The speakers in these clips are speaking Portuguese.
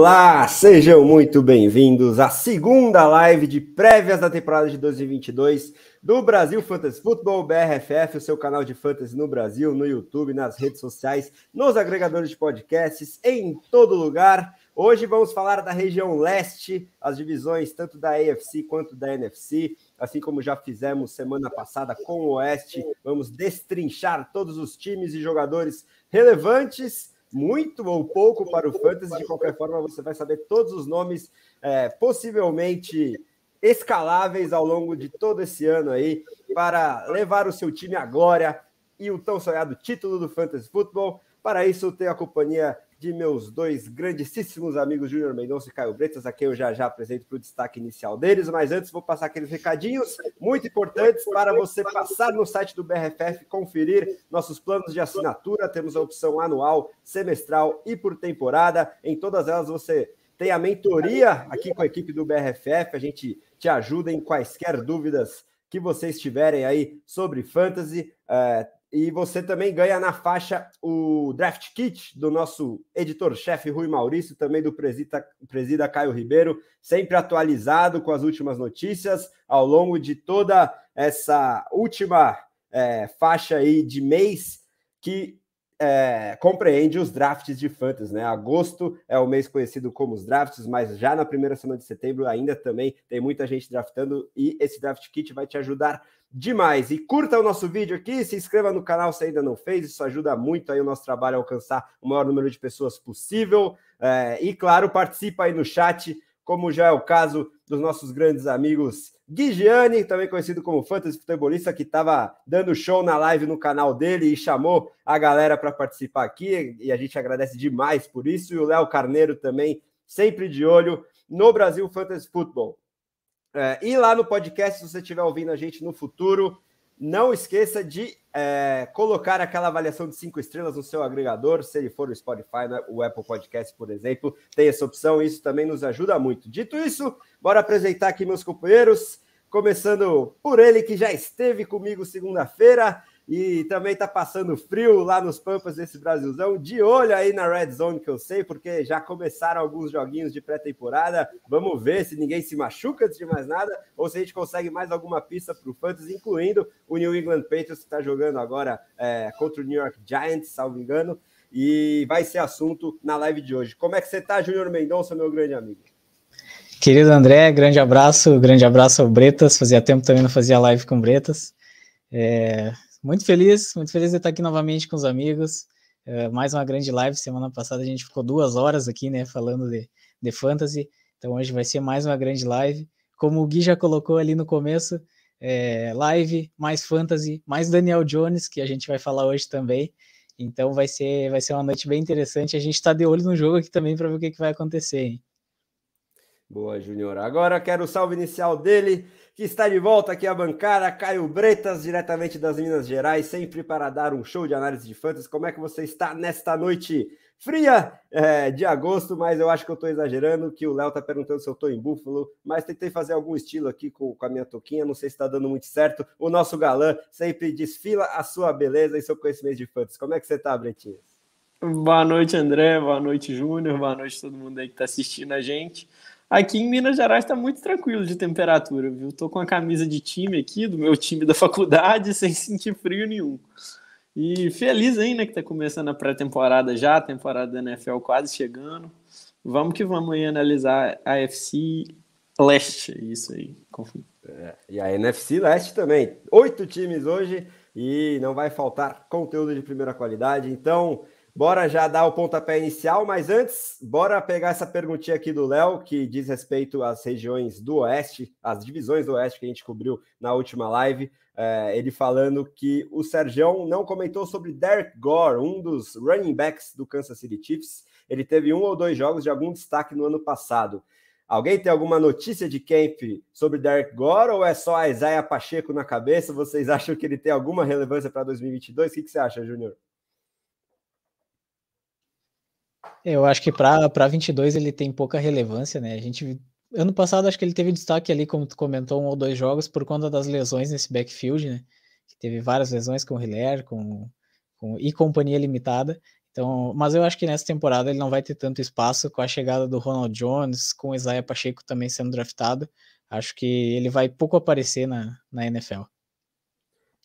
Olá, sejam muito bem-vindos à segunda live de prévias da temporada de 2022 do Brasil Fantasy Football BRFF, o seu canal de fantasy no Brasil, no YouTube, nas redes sociais, nos agregadores de podcasts, em todo lugar. Hoje vamos falar da região leste, as divisões tanto da AFC quanto da NFC, assim como já fizemos semana passada com o Oeste. Vamos destrinchar todos os times e jogadores relevantes muito ou pouco para o Fantasy. De qualquer forma, você vai saber todos os nomes é, possivelmente escaláveis ao longo de todo esse ano aí para levar o seu time à glória e o tão sonhado título do Fantasy Football. Para isso, tenho a companhia de meus dois grandíssimos amigos, Júnior Mendonça e Caio Bretas, a quem eu já já apresento para o destaque inicial deles, mas antes vou passar aqueles recadinhos muito importantes para você passar no site do BRFF, conferir nossos planos de assinatura, temos a opção anual, semestral e por temporada, em todas elas você tem a mentoria aqui com a equipe do BRFF, a gente te ajuda em quaisquer dúvidas que vocês tiverem aí sobre fantasy, é, e você também ganha na faixa o draft kit do nosso editor-chefe Rui Maurício, também do presida, presida Caio Ribeiro, sempre atualizado com as últimas notícias ao longo de toda essa última é, faixa aí de mês que é, compreende os drafts de fantasy, né? Agosto é o mês conhecido como os drafts, mas já na primeira semana de setembro ainda também tem muita gente draftando e esse draft kit vai te ajudar demais. E curta o nosso vídeo aqui, se inscreva no canal se ainda não fez, isso ajuda muito aí o nosso trabalho a alcançar o maior número de pessoas possível. É, e claro, participa aí no chat, como já é o caso dos nossos grandes amigos Gui Gianni, também conhecido como fantasy futebolista, que estava dando show na live no canal dele e chamou a galera para participar aqui, e a gente agradece demais por isso. E o Léo Carneiro também, sempre de olho no Brasil Fantasy Football. É, e lá no podcast, se você estiver ouvindo a gente no futuro, não esqueça de é, colocar aquela avaliação de cinco estrelas no seu agregador, se ele for o Spotify, né, o Apple Podcast, por exemplo, tem essa opção, isso também nos ajuda muito. Dito isso, bora apresentar aqui meus companheiros, começando por ele que já esteve comigo segunda-feira, e também está passando frio lá nos Pampas desse Brasilzão. De olho aí na Red Zone, que eu sei, porque já começaram alguns joguinhos de pré-temporada. Vamos ver se ninguém se machuca antes de mais nada, ou se a gente consegue mais alguma pista para o Fantasy, incluindo o New England Patriots, que está jogando agora é, contra o New York Giants, salvo engano. E vai ser assunto na live de hoje. Como é que você está, Júnior Mendonça, meu grande amigo? Querido André, grande abraço, grande abraço ao Bretas. Fazia tempo também não fazia live com Bretas. É, muito feliz, muito feliz de estar aqui novamente com os amigos. Uh, mais uma grande live. Semana passada a gente ficou duas horas aqui, né, falando de, de fantasy. Então hoje vai ser mais uma grande live. Como o Gui já colocou ali no começo, é, live, mais fantasy, mais Daniel Jones, que a gente vai falar hoje também. Então vai ser, vai ser uma noite bem interessante. A gente está de olho no jogo aqui também para ver o que, que vai acontecer. Hein? Boa, Júnior. Agora quero o salve inicial dele que está de volta aqui à bancada, Caio Bretas, diretamente das Minas Gerais, sempre para dar um show de análise de fantasy. Como é que você está nesta noite fria é, de agosto? Mas eu acho que eu estou exagerando, que o Léo está perguntando se eu estou em Búfalo, mas tentei fazer algum estilo aqui com, com a minha toquinha, não sei se está dando muito certo. O nosso galã sempre desfila a sua beleza e seu conhecimento de fantasy. Como é que você está, Bretinho? Boa noite, André. Boa noite, Júnior. Boa noite todo mundo aí que está assistindo a gente. Aqui em Minas Gerais está muito tranquilo de temperatura, viu? Tô com a camisa de time aqui, do meu time da faculdade, sem sentir frio nenhum. E feliz ainda que tá começando a pré-temporada já, a temporada da NFL quase chegando. Vamos que vamos aí analisar a FC Leste, isso aí. É, e a NFC Leste também. Oito times hoje e não vai faltar conteúdo de primeira qualidade. Então, Bora já dar o pontapé inicial, mas antes, bora pegar essa perguntinha aqui do Léo, que diz respeito às regiões do Oeste, as divisões do Oeste que a gente cobriu na última live. É, ele falando que o Sergião não comentou sobre Derek Gore, um dos running backs do Kansas City Chiefs. Ele teve um ou dois jogos de algum destaque no ano passado. Alguém tem alguma notícia de camp sobre Derek Gore ou é só a Isaiah Pacheco na cabeça? Vocês acham que ele tem alguma relevância para 2022? O que, que você acha, Júnior? Eu acho que para 22 ele tem pouca relevância, né? A gente ano passado acho que ele teve destaque ali, como tu comentou, um ou dois jogos por conta das lesões nesse backfield, né? Que teve várias lesões com o Hiller, com, com e companhia limitada. Então, mas eu acho que nessa temporada ele não vai ter tanto espaço com a chegada do Ronald Jones, com o Isaiah Pacheco também sendo draftado. Acho que ele vai pouco aparecer na, na NFL.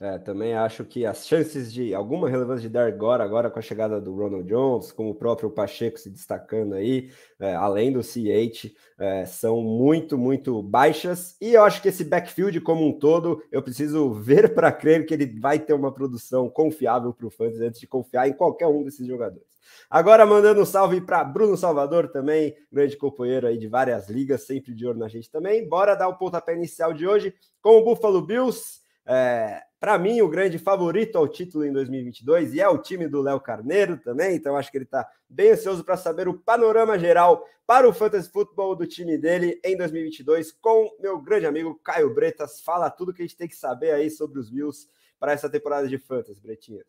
É, também acho que as chances de alguma relevância de dar agora, agora com a chegada do Ronald Jones, como o próprio Pacheco se destacando aí, é, além do CH, é, são muito, muito baixas. E eu acho que esse backfield como um todo, eu preciso ver para crer que ele vai ter uma produção confiável para o Fantasy antes de confiar em qualquer um desses jogadores. Agora mandando um salve para Bruno Salvador também, grande companheiro aí de várias ligas, sempre de olho na gente também. Bora dar o pontapé inicial de hoje com o Buffalo Bills. É, para mim, o grande favorito ao título em 2022 e é o time do Léo Carneiro também, então acho que ele está bem ansioso para saber o panorama geral para o Fantasy Football do time dele em 2022 com meu grande amigo Caio Bretas. Fala tudo que a gente tem que saber aí sobre os Bills para essa temporada de Fantasy, Bretinhas.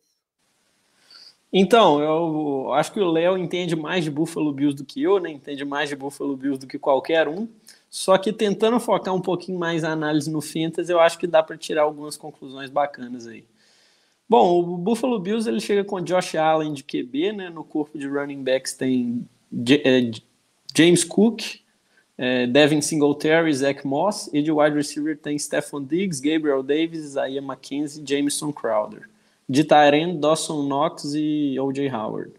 Então, eu acho que o Léo entende mais de Buffalo Bills do que eu, né? Entende mais de Buffalo Bills do que qualquer um. Só que tentando focar um pouquinho mais a análise no Fantasy, eu acho que dá para tirar algumas conclusões bacanas aí. Bom, o Buffalo Bills ele chega com Josh Allen de QB, né? No corpo de running backs tem é, James Cook, é, Devin Singletary, Zach Moss, e de wide receiver tem Stephon Diggs, Gabriel Davis, Isaiah McKenzie, Jameson Crowder. De Tyrant, Dawson Knox e O.J. Howard.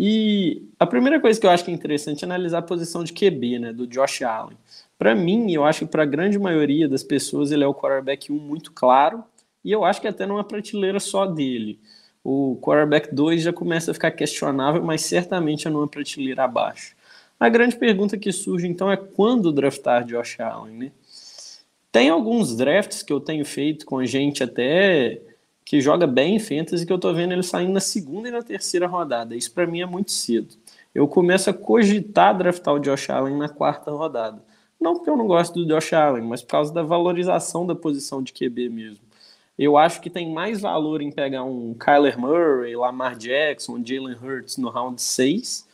E a primeira coisa que eu acho que é interessante é analisar a posição de QB, né, do Josh Allen. Para mim, eu acho que para a grande maioria das pessoas ele é o quarterback 1 muito claro, e eu acho que até numa prateleira só dele. O quarterback 2 já começa a ficar questionável, mas certamente é numa prateleira abaixo. A grande pergunta que surge então é quando draftar Josh Allen, né? Tem alguns drafts que eu tenho feito com gente até que joga bem em fantasy, que eu tô vendo ele saindo na segunda e na terceira rodada. Isso para mim é muito cedo. Eu começo a cogitar draftar o Josh Allen na quarta rodada. Não porque eu não gosto do Josh Allen, mas por causa da valorização da posição de QB mesmo. Eu acho que tem mais valor em pegar um Kyler Murray, Lamar Jackson, Jalen Hurts no round 6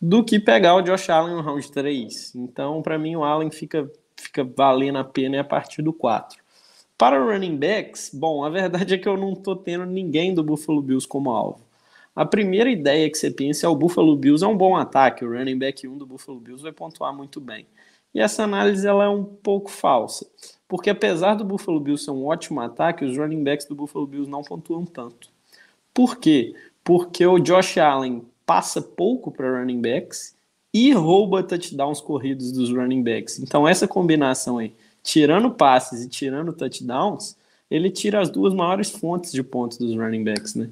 do que pegar o Josh Allen no round 3. Então, para mim, o Allen fica, fica valendo a pena a partir do 4. Para running backs, bom, a verdade é que eu não estou tendo ninguém do Buffalo Bills como alvo. A primeira ideia que você pensa é o Buffalo Bills é um bom ataque, o running back 1 do Buffalo Bills vai pontuar muito bem. E essa análise ela é um pouco falsa, porque apesar do Buffalo Bills ser um ótimo ataque, os running backs do Buffalo Bills não pontuam tanto. Por quê? Porque o Josh Allen passa pouco para running backs e rouba touchdowns corridos dos running backs. Então essa combinação aí tirando passes e tirando touchdowns, ele tira as duas maiores fontes de pontos dos running backs, né?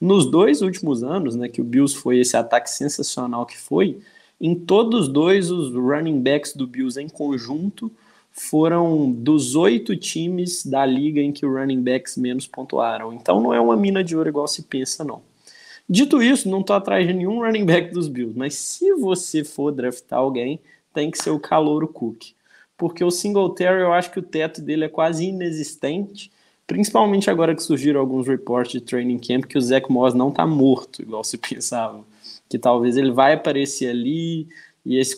Nos dois últimos anos, né, que o Bills foi esse ataque sensacional que foi, em todos dois os running backs do Bills em conjunto foram dos oito times da liga em que os running backs menos pontuaram. Então não é uma mina de ouro igual se pensa, não. Dito isso, não estou atrás de nenhum running back dos Bills, mas se você for draftar alguém, tem que ser o Calouro Cook porque o Singletary eu acho que o teto dele é quase inexistente, principalmente agora que surgiram alguns reportes de training camp que o Zach Moss não está morto, igual se pensava, que talvez ele vai aparecer ali e esse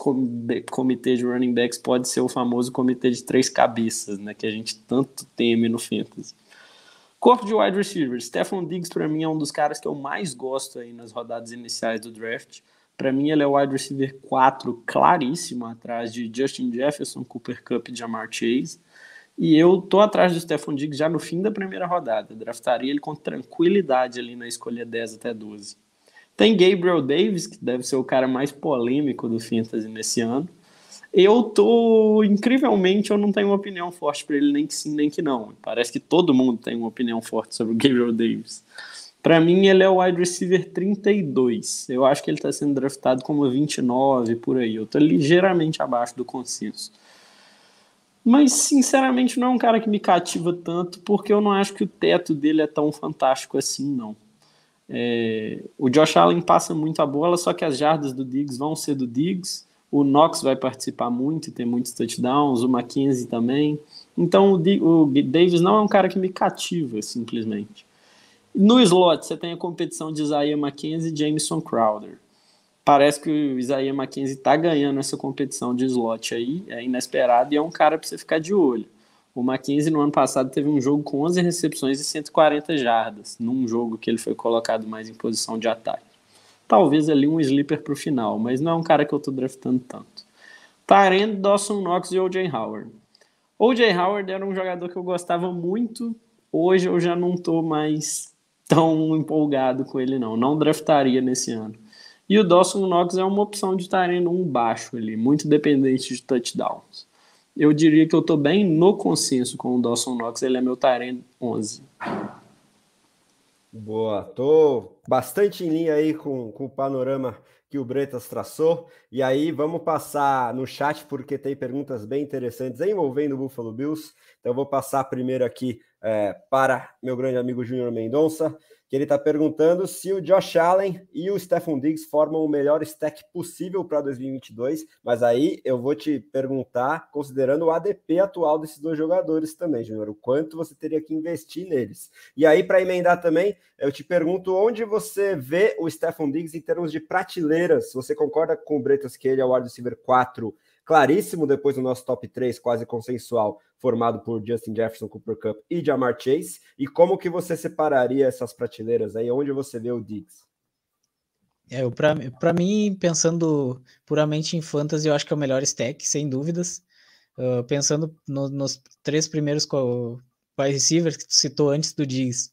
comitê de running backs pode ser o famoso comitê de três cabeças, né, que a gente tanto teme no fantasy. Corpo de wide receivers, Stephon Diggs para mim é um dos caras que eu mais gosto aí nas rodadas iniciais do draft. Para mim, ele é o wide receiver 4, claríssimo, atrás de Justin Jefferson, Cooper Cup e Jamar Chase. E eu tô atrás do Stephon Diggs já no fim da primeira rodada. Draftaria ele com tranquilidade ali na escolha 10 até 12. Tem Gabriel Davis, que deve ser o cara mais polêmico do Fantasy nesse ano. Eu tô, incrivelmente, eu não tenho uma opinião forte para ele, nem que sim, nem que não. Parece que todo mundo tem uma opinião forte sobre o Gabriel Davis. Para mim, ele é o wide receiver 32. Eu acho que ele está sendo draftado como 29 por aí. Eu estou ligeiramente abaixo do consenso. Mas, sinceramente, não é um cara que me cativa tanto, porque eu não acho que o teto dele é tão fantástico assim, não. É... o Josh Allen passa muito a bola, só que as jardas do Diggs vão ser do Diggs. O Knox vai participar muito e tem muitos touchdowns, o Mackenzie também. Então, o, o Davis não é um cara que me cativa, simplesmente. No slot, você tem a competição de Isaiah McKenzie e Jameson Crowder. Parece que o Isaiah McKenzie está ganhando essa competição de slot aí, é inesperado e é um cara para você ficar de olho. O McKenzie no ano passado teve um jogo com 11 recepções e 140 jardas, num jogo que ele foi colocado mais em posição de ataque. talvez ali um sleeper para o final, mas não é um cara que eu estou draftando tanto. Tyrande, Dawson Knox e O.J. Howard. O.J. Howard era um jogador que eu gostava muito, hoje eu já não estou mais tão empolgado com ele não, não draftaria nesse ano. E o Dawson Knox é uma opção de estar indo um baixo ali, muito dependente de touchdowns. Eu diria que eu estou bem no consenso com o Dawson Knox, ele é meu Tyrant 11. Boa, tô bastante em linha aí com, com o panorama que o Bretas traçou. E aí vamos passar no chat, porque tem perguntas bem interessantes envolvendo o Buffalo Bills. Então vou passar primeiro aqui é, para meu grande amigo Júnior Mendonça que ele está perguntando se o Josh Allen e o Stephon Diggs formam o melhor stack possível para 2022, mas aí eu vou te perguntar, considerando o ADP atual desses dois jogadores também, Júnior, o quanto você teria que investir neles. E aí, para emendar também, eu te pergunto onde você vê o Stephon Diggs em termos de prateleiras, você concorda com o Bretas que ele é o wide receiver 4 claríssimo depois do nosso top 3, quase consensual, formado por Justin Jefferson, Cooper Cup e Jamar Chase. E como que você separaria essas prateleiras aí? Onde você vê o Diggs? É, para mim, pensando puramente em fantasy, eu acho que é o melhor stack, sem dúvidas. Uh, pensando no, nos três primeiros wide receivers que tu citou antes do Diggs,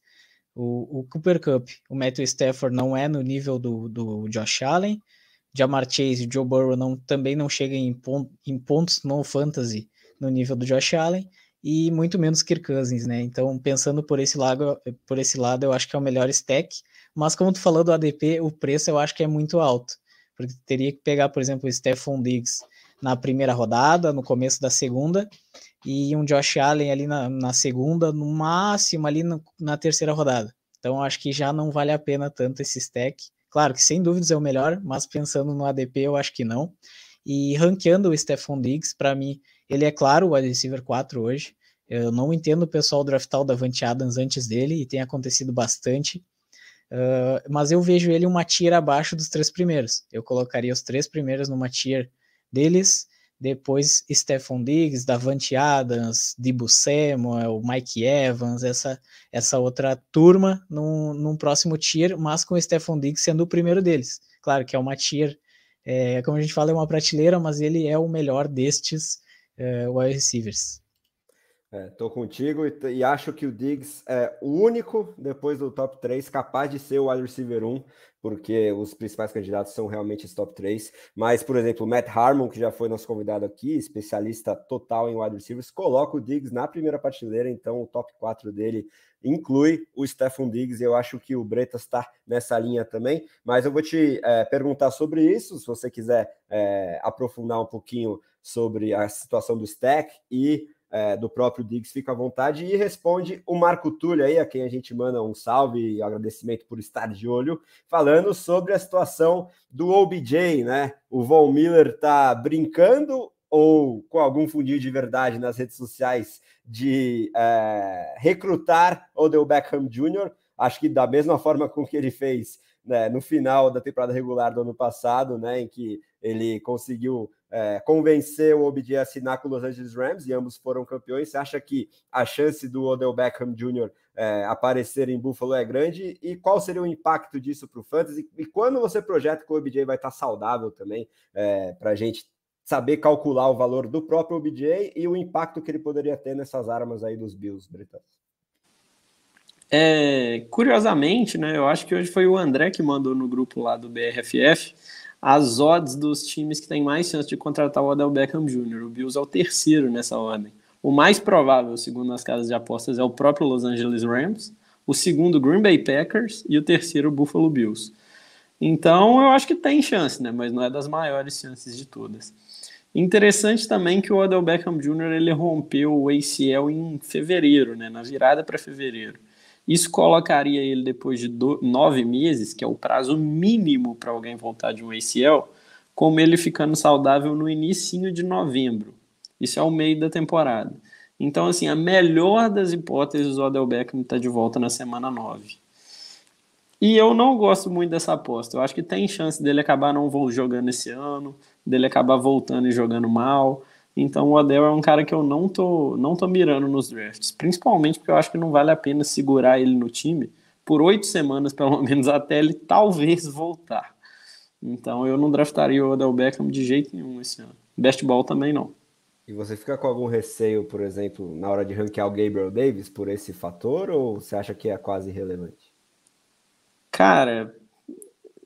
o, o, Cooper Cup, o Matthew Stafford não é no nível do, do Josh Allen, Jamar Chase e Joe Burrow não, também não chegam em, em pontos no fantasy no nível do Josh Allen e muito menos Kirk Cousins, né? Então, pensando por esse lado, por esse lado, eu acho que é o melhor stack, mas como tu falou do ADP, o preço eu acho que é muito alto, porque teria que pegar, por exemplo, o Stephon Diggs na primeira rodada, no começo da segunda, e um Josh Allen ali na, na segunda, no máximo ali no, na terceira rodada. Então, acho que já não vale a pena tanto esse stack. Claro que sem dúvidas é o melhor, mas pensando no ADP eu acho que não. E ranqueando o Stephon Diggs, para mim, ele é claro o wide receiver 4 hoje. Eu não entendo o pessoal draftar o Davante Adams antes dele, e tem acontecido bastante. Uh, mas eu vejo ele uma tier abaixo dos três primeiros. Eu colocaria os três primeiros numa tier deles, depois Stephon Diggs, Davante Adams, Dibu Samuel, Mike Evans, essa, essa outra turma num, num próximo tier, mas com o Stephon Diggs sendo o primeiro deles. Claro que é uma tier, é, como a gente fala, é uma prateleira, mas ele é o melhor destes é, wide receivers. Estou é, contigo e, e, acho que o Diggs é o único, depois do top 3, capaz de ser o wide receiver 1, porque os principais candidatos são realmente os top 3. Mas, por exemplo, Matt Harmon, que já foi nosso convidado aqui, especialista total em wide receivers, coloca o Diggs na primeira prateleira, então o top 4 dele inclui o Stephon Diggs. Eu acho que o Bretas está nessa linha também, mas eu vou te é, perguntar sobre isso, se você quiser é, aprofundar um pouquinho sobre a situação do stack e é, do próprio Diggs, fica à vontade e responde o Marco Túlio aí, a quem a gente manda um salve e agradecimento por estar de olho, falando sobre a situação do OBJ, né? O Von Miller tá brincando ou com algum fundinho de verdade nas redes sociais de é, recrutar Odell Beckham Jr., acho que da mesma forma com que ele fez né, no final da temporada regular do ano passado, né, em que ele conseguiu é, convencer o OBJ a assinar com os Los Angeles Rams e ambos foram campeões. Você acha que a chance do Odell Beckham Jr. É, aparecer em Buffalo é grande? E qual seria o impacto disso para o Fantasy? E quando você projeta que o OBJ vai estar saudável também, é, para a gente saber calcular o valor do próprio OBJ e o impacto que ele poderia ter nessas armas aí dos Bills britânicos? É, curiosamente, né, eu acho que hoje foi o André que mandou no grupo lá do BRFF as odds dos times que têm mais chance de contratar o Odell Beckham Jr. O Bills é o terceiro nessa ordem. O mais provável, segundo as casas de apostas, é o próprio Los Angeles Rams, o segundo Green Bay Packers e o terceiro Buffalo Bills. Então, eu acho que tem chance, né, mas não é das maiores chances de todas. Interessante também que o Odell Beckham Jr. ele rompeu o ACL em fevereiro, né, na virada para fevereiro. Isso colocaria ele depois de do, nove meses, que é o prazo mínimo para alguém voltar de um ACL, como ele ficando saudável no início de novembro. Isso é o meio da temporada. Então, assim, a melhor das hipóteses, o Odell Beckham está de volta na semana 9. E eu não gosto muito dessa aposta. Eu acho que tem chance dele acabar não jogando esse ano, dele acabar voltando e jogando mal. Então o Odell é um cara que eu não tô, não tô mirando nos drafts, principalmente porque eu acho que não vale a pena segurar ele no time por oito semanas, pelo menos, até ele talvez voltar. Então eu não draftaria o Odell Beckham de jeito nenhum esse ano. Best ball também não. E você fica com algum receio, por exemplo, na hora de ranquear o Gabriel Davis por esse fator ou você acha que é quase irrelevante? Cara,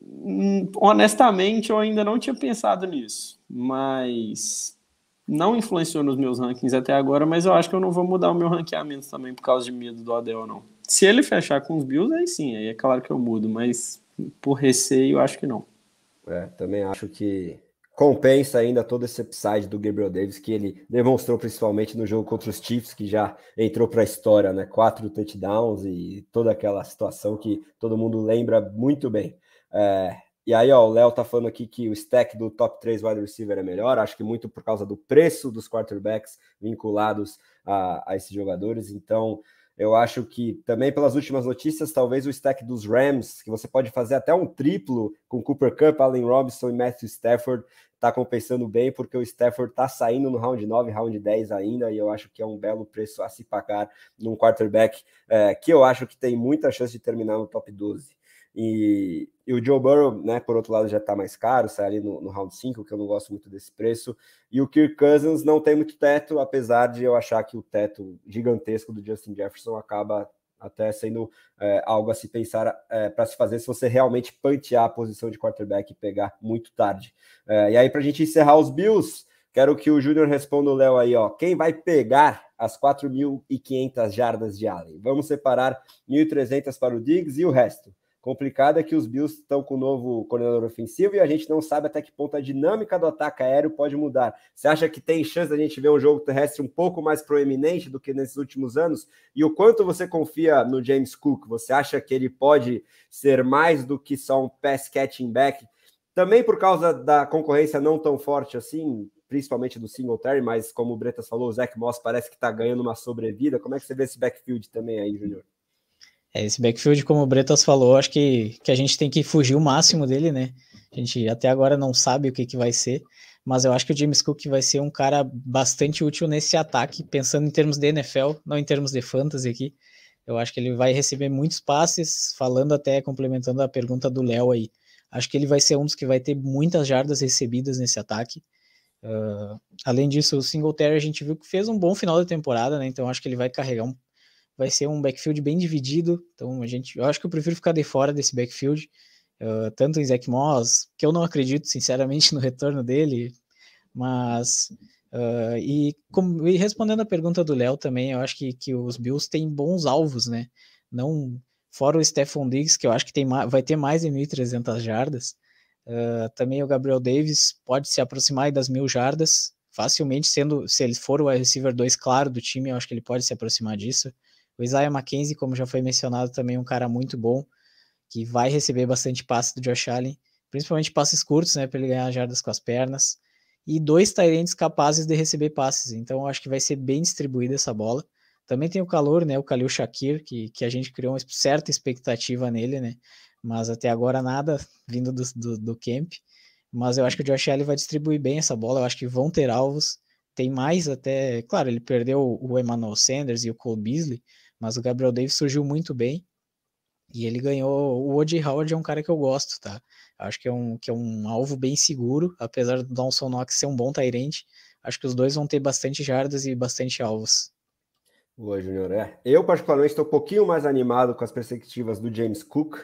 hum, honestamente eu ainda não tinha pensado nisso, mas não influenciou nos meus rankings até agora, mas eu acho que eu não vou mudar o meu ranqueamento também por causa de medo do Adel, não. Se ele fechar com os Bills, aí sim, aí é claro que eu mudo, mas por receio, acho que não. É, também acho que compensa ainda todo esse upside do Gabriel Davis que ele demonstrou principalmente no jogo contra os Chiefs, que já entrou para a história, né? Quatro touchdowns e toda aquela situação que todo mundo lembra muito bem. É, e aí, ó, o Léo tá falando aqui que o stack do top 3 wide receiver é melhor, acho que muito por causa do preço dos quarterbacks vinculados a, a esses jogadores. Então, eu acho que também pelas últimas notícias, talvez o stack dos Rams, que você pode fazer até um triplo com Cooper Cup, Allen Robinson e Matthew Stafford, tá compensando bem, porque o Stafford tá saindo no round 9, round 10 ainda, e eu acho que é um belo preço a se pagar num quarterback é, que eu acho que tem muita chance de terminar no top 12. E, e, o Joe Burrow, né, por outro lado, já está mais caro, sai ali no, no, round 5, que eu não gosto muito desse preço. E o Kirk Cousins não tem muito teto, apesar de eu achar que o teto gigantesco do Justin Jefferson acaba até sendo é, algo a se pensar é, para se fazer se você realmente pantear a posição de quarterback e pegar muito tarde. É, e aí, para a gente encerrar os Bills, quero que o Júnior responda o Léo aí, ó. Quem vai pegar as 4.500 jardas de Allen? Vamos separar 1.300 para o Diggs e o resto. Complicado é que os Bills estão com o um novo coordenador ofensivo e a gente não sabe até que ponto a dinâmica do ataque aéreo pode mudar. Você acha que tem chance da gente ver um jogo terrestre um pouco mais proeminente do que nesses últimos anos? E o quanto você confia no James Cook? Você acha que ele pode ser mais do que só um pass catching back? Também por causa da concorrência não tão forte assim, principalmente do Singletary, mas como o Bretas falou, o Zach Moss parece que está ganhando uma sobrevida. Como é que você vê esse backfield também aí, Júnior? É, esse backfield, como o Bretas falou, acho que, que a gente tem que fugir o máximo dele, né? A gente até agora não sabe o que, que vai ser, mas eu acho que o James Cook vai ser um cara bastante útil nesse ataque, pensando em termos de NFL, não em termos de fantasy aqui. Eu acho que ele vai receber muitos passes, falando até, complementando a pergunta do Léo aí. Acho que ele vai ser um dos que vai ter muitas jardas recebidas nesse ataque. Uh, além disso, o Singletary a gente viu que fez um bom final da temporada, né? Então acho que ele vai carregar um vai ser um backfield bem dividido. Então a gente, eu acho que eu prefiro ficar de fora desse backfield, uh, tanto em Zach Moss, que eu não acredito sinceramente no retorno dele, mas uh, e, como, e respondendo a pergunta do Léo também, eu acho que, que os Bills têm bons alvos, né? Não fora o Stephon Diggs, que eu acho que tem, vai ter mais de 1.300 jardas. Uh, também o Gabriel Davis pode se aproximar das mil jardas facilmente, sendo se ele for o receiver 2 claro do time, eu acho que ele pode se aproximar disso. O Isaiah McKenzie, como já foi mencionado, também é um cara muito bom, que vai receber bastante passe do Josh Allen, principalmente passes curtos, né, para ele ganhar jardas com as pernas. E dois Tyrants capazes de receber passes, então acho que vai ser bem distribuída essa bola. Também tem o calor, né, o Khalil Shakir, que, que a gente criou uma certa expectativa nele, né, mas até agora nada vindo do, do, do camp. Mas eu acho que o Josh Allen vai distribuir bem essa bola, eu acho que vão ter alvos. Tem mais até, claro, ele perdeu o Emmanuel Sanders e o Cole Beasley, mas o Gabriel Davis surgiu muito bem e ele ganhou. O Woody Howard é um cara que eu gosto, tá? Acho que é um, que é um alvo bem seguro, apesar do Dawson Knox ser um bom tairente. Acho que os dois vão ter bastante jardas e bastante alvos. Boa, Junior. É. Eu, particularmente, estou um pouquinho mais animado com as perspectivas do James Cook,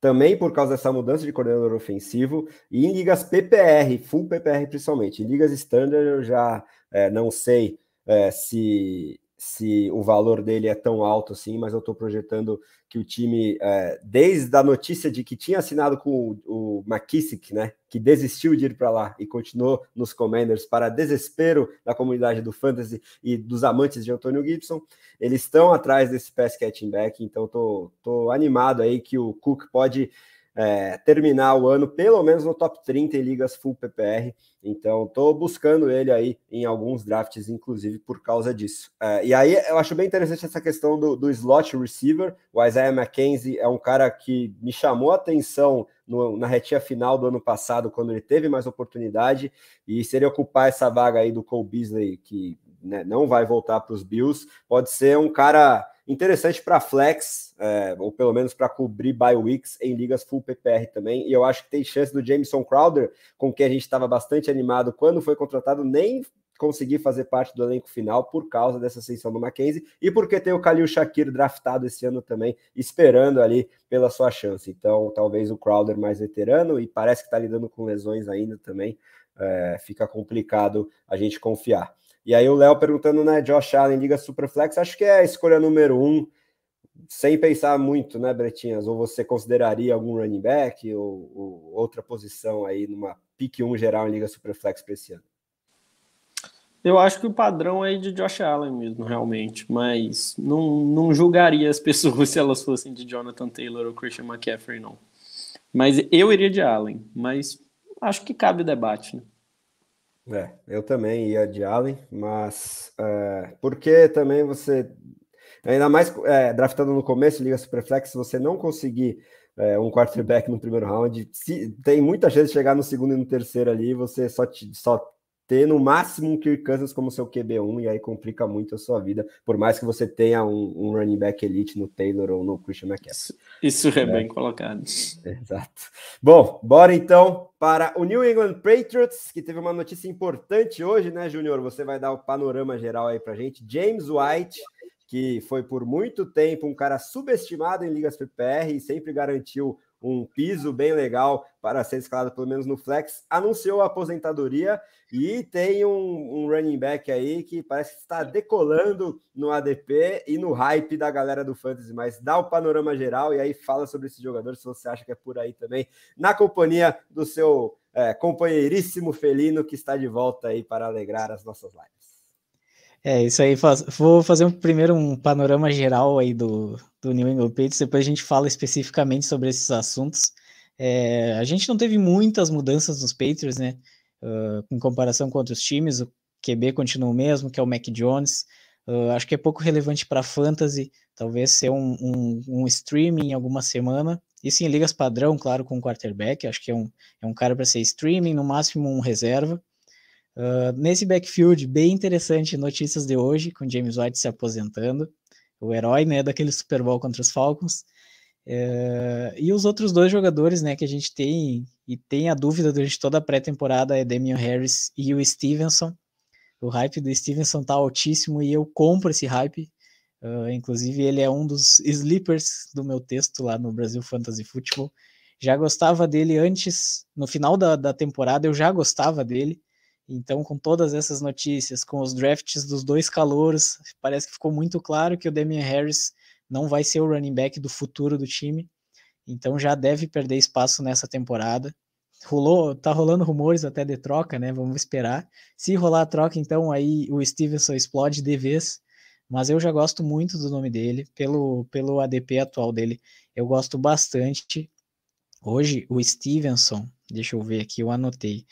também por causa dessa mudança de coordenador ofensivo, e em ligas PPR, full PPR principalmente. Em ligas standard, eu já é, não sei é, se se o valor dele é tão alto assim, mas eu estou projetando que o time, é, desde a notícia de que tinha assinado com o, o McKissick, né, que desistiu de ir para lá e continuou nos Commanders para desespero da comunidade do Fantasy e dos amantes de Antônio Gibson, eles estão atrás desse pass catching back, então tô, tô animado aí que o Cook pode é, terminar o ano pelo menos no top 30 em ligas full PPR. Então, estou buscando ele aí em alguns drafts, inclusive por causa disso. É, e aí eu acho bem interessante essa questão do, do slot receiver. O Isaiah McKenzie é um cara que me chamou a atenção no, na retinha final do ano passado, quando ele teve mais oportunidade. E se ele ocupar essa vaga aí do Cole Beasley, que né, não vai voltar para os Bills, pode ser um cara interessante para flex, é, ou pelo menos para cobrir bye weeks em ligas full PPR também. E eu acho que tem chance do Jameson Crowder, com quem a gente estava bastante animado quando foi contratado, nem conseguir fazer parte do elenco final por causa dessa ascensão do Mackenzie e porque tem o Khalil Shakir draftado esse ano também, esperando ali pela sua chance. Então, talvez o Crowder mais veterano e parece que está lidando com lesões ainda também, é, fica complicado a gente confiar. E aí o Léo perguntando, né, Josh Allen, Liga Superflex, acho que é a escolha número um, sem pensar muito, né, Bretinhas? Ou você consideraria algum running back ou, ou outra posição aí numa pick 1 geral em Liga Superflex para esse ano? Eu acho que o padrão é de Josh Allen mesmo, realmente, mas não, não julgaria as pessoas se elas fossem de Jonathan Taylor ou Christian McCaffrey, não. Mas eu iria de Allen, mas acho que cabe o debate, né? É, eu também ia de Allen, mas é, porque também você, ainda mais é, draftando no começo, Liga Superflex, se você não conseguir é, um quarterback no primeiro round, se, tem muita chance de chegar no segundo e no terceiro ali, você só, te, só ter no máximo um Kirk Cousins como seu QB1 e aí complica muito a sua vida, por mais que você tenha um, um running back elite no Taylor ou no Christian McCaffrey. Isso é, é bem colocado. Exato. Bom, bora então para o New England Patriots, que teve uma notícia importante hoje, né, Júnior? Você vai dar o panorama geral aí pra gente. James White, que foi por muito tempo um cara subestimado em ligas PPR e sempre garantiu um piso bem legal para ser escalado pelo menos no flex, anunciou a aposentadoria e tem um, um, running back aí que parece que está decolando no ADP e no hype da galera do Fantasy, mas dá o panorama geral e aí fala sobre esse jogador, se você acha que é por aí também, na companhia do seu é, companheiríssimo felino que está de volta aí para alegrar as nossas lives. É, isso aí. Faz, vou fazer um, primeiro um panorama geral aí do, do New England Patriots, depois a gente fala especificamente sobre esses assuntos. É, a gente não teve muitas mudanças nos Patriots, né? Uh, em comparação com outros times, o QB continua o mesmo, que é o Mac Jones. Uh, acho que é pouco relevante para fantasy, talvez ser um, um, um, streaming em alguma semana. Isso em ligas padrão, claro, com o quarterback. Acho que é um, é um cara para ser streaming, no máximo um reserva. Uh, nesse backfield, bem interessante, notícias de hoje, com James White se aposentando, o herói né, daquele Super Bowl contra os Falcons. Uh, e os outros dois jogadores né, que a gente tem, e tem a dúvida durante toda a pré-temporada, é Damian Harris e o Stevenson. O hype do Stevenson tá altíssimo e eu compro esse hype. Uh, inclusive, ele é um dos sleepers do meu texto lá no Brasil Fantasy Football. Já gostava dele antes, no final da, da temporada, eu já gostava dele. Então, com todas essas notícias, com os drafts dos dois calouros, parece que ficou muito claro que o Damian Harris não vai ser o running back do futuro do time. Então já deve perder espaço nessa temporada. Rolou, tá rolando rumores até de troca, né? Vamos esperar. Se rolar a troca, então aí o Stevenson explode de vez. Mas eu já gosto muito do nome dele, pelo, pelo ADP atual dele. Eu gosto bastante. Hoje, o Stevenson, deixa eu ver aqui, eu anotei.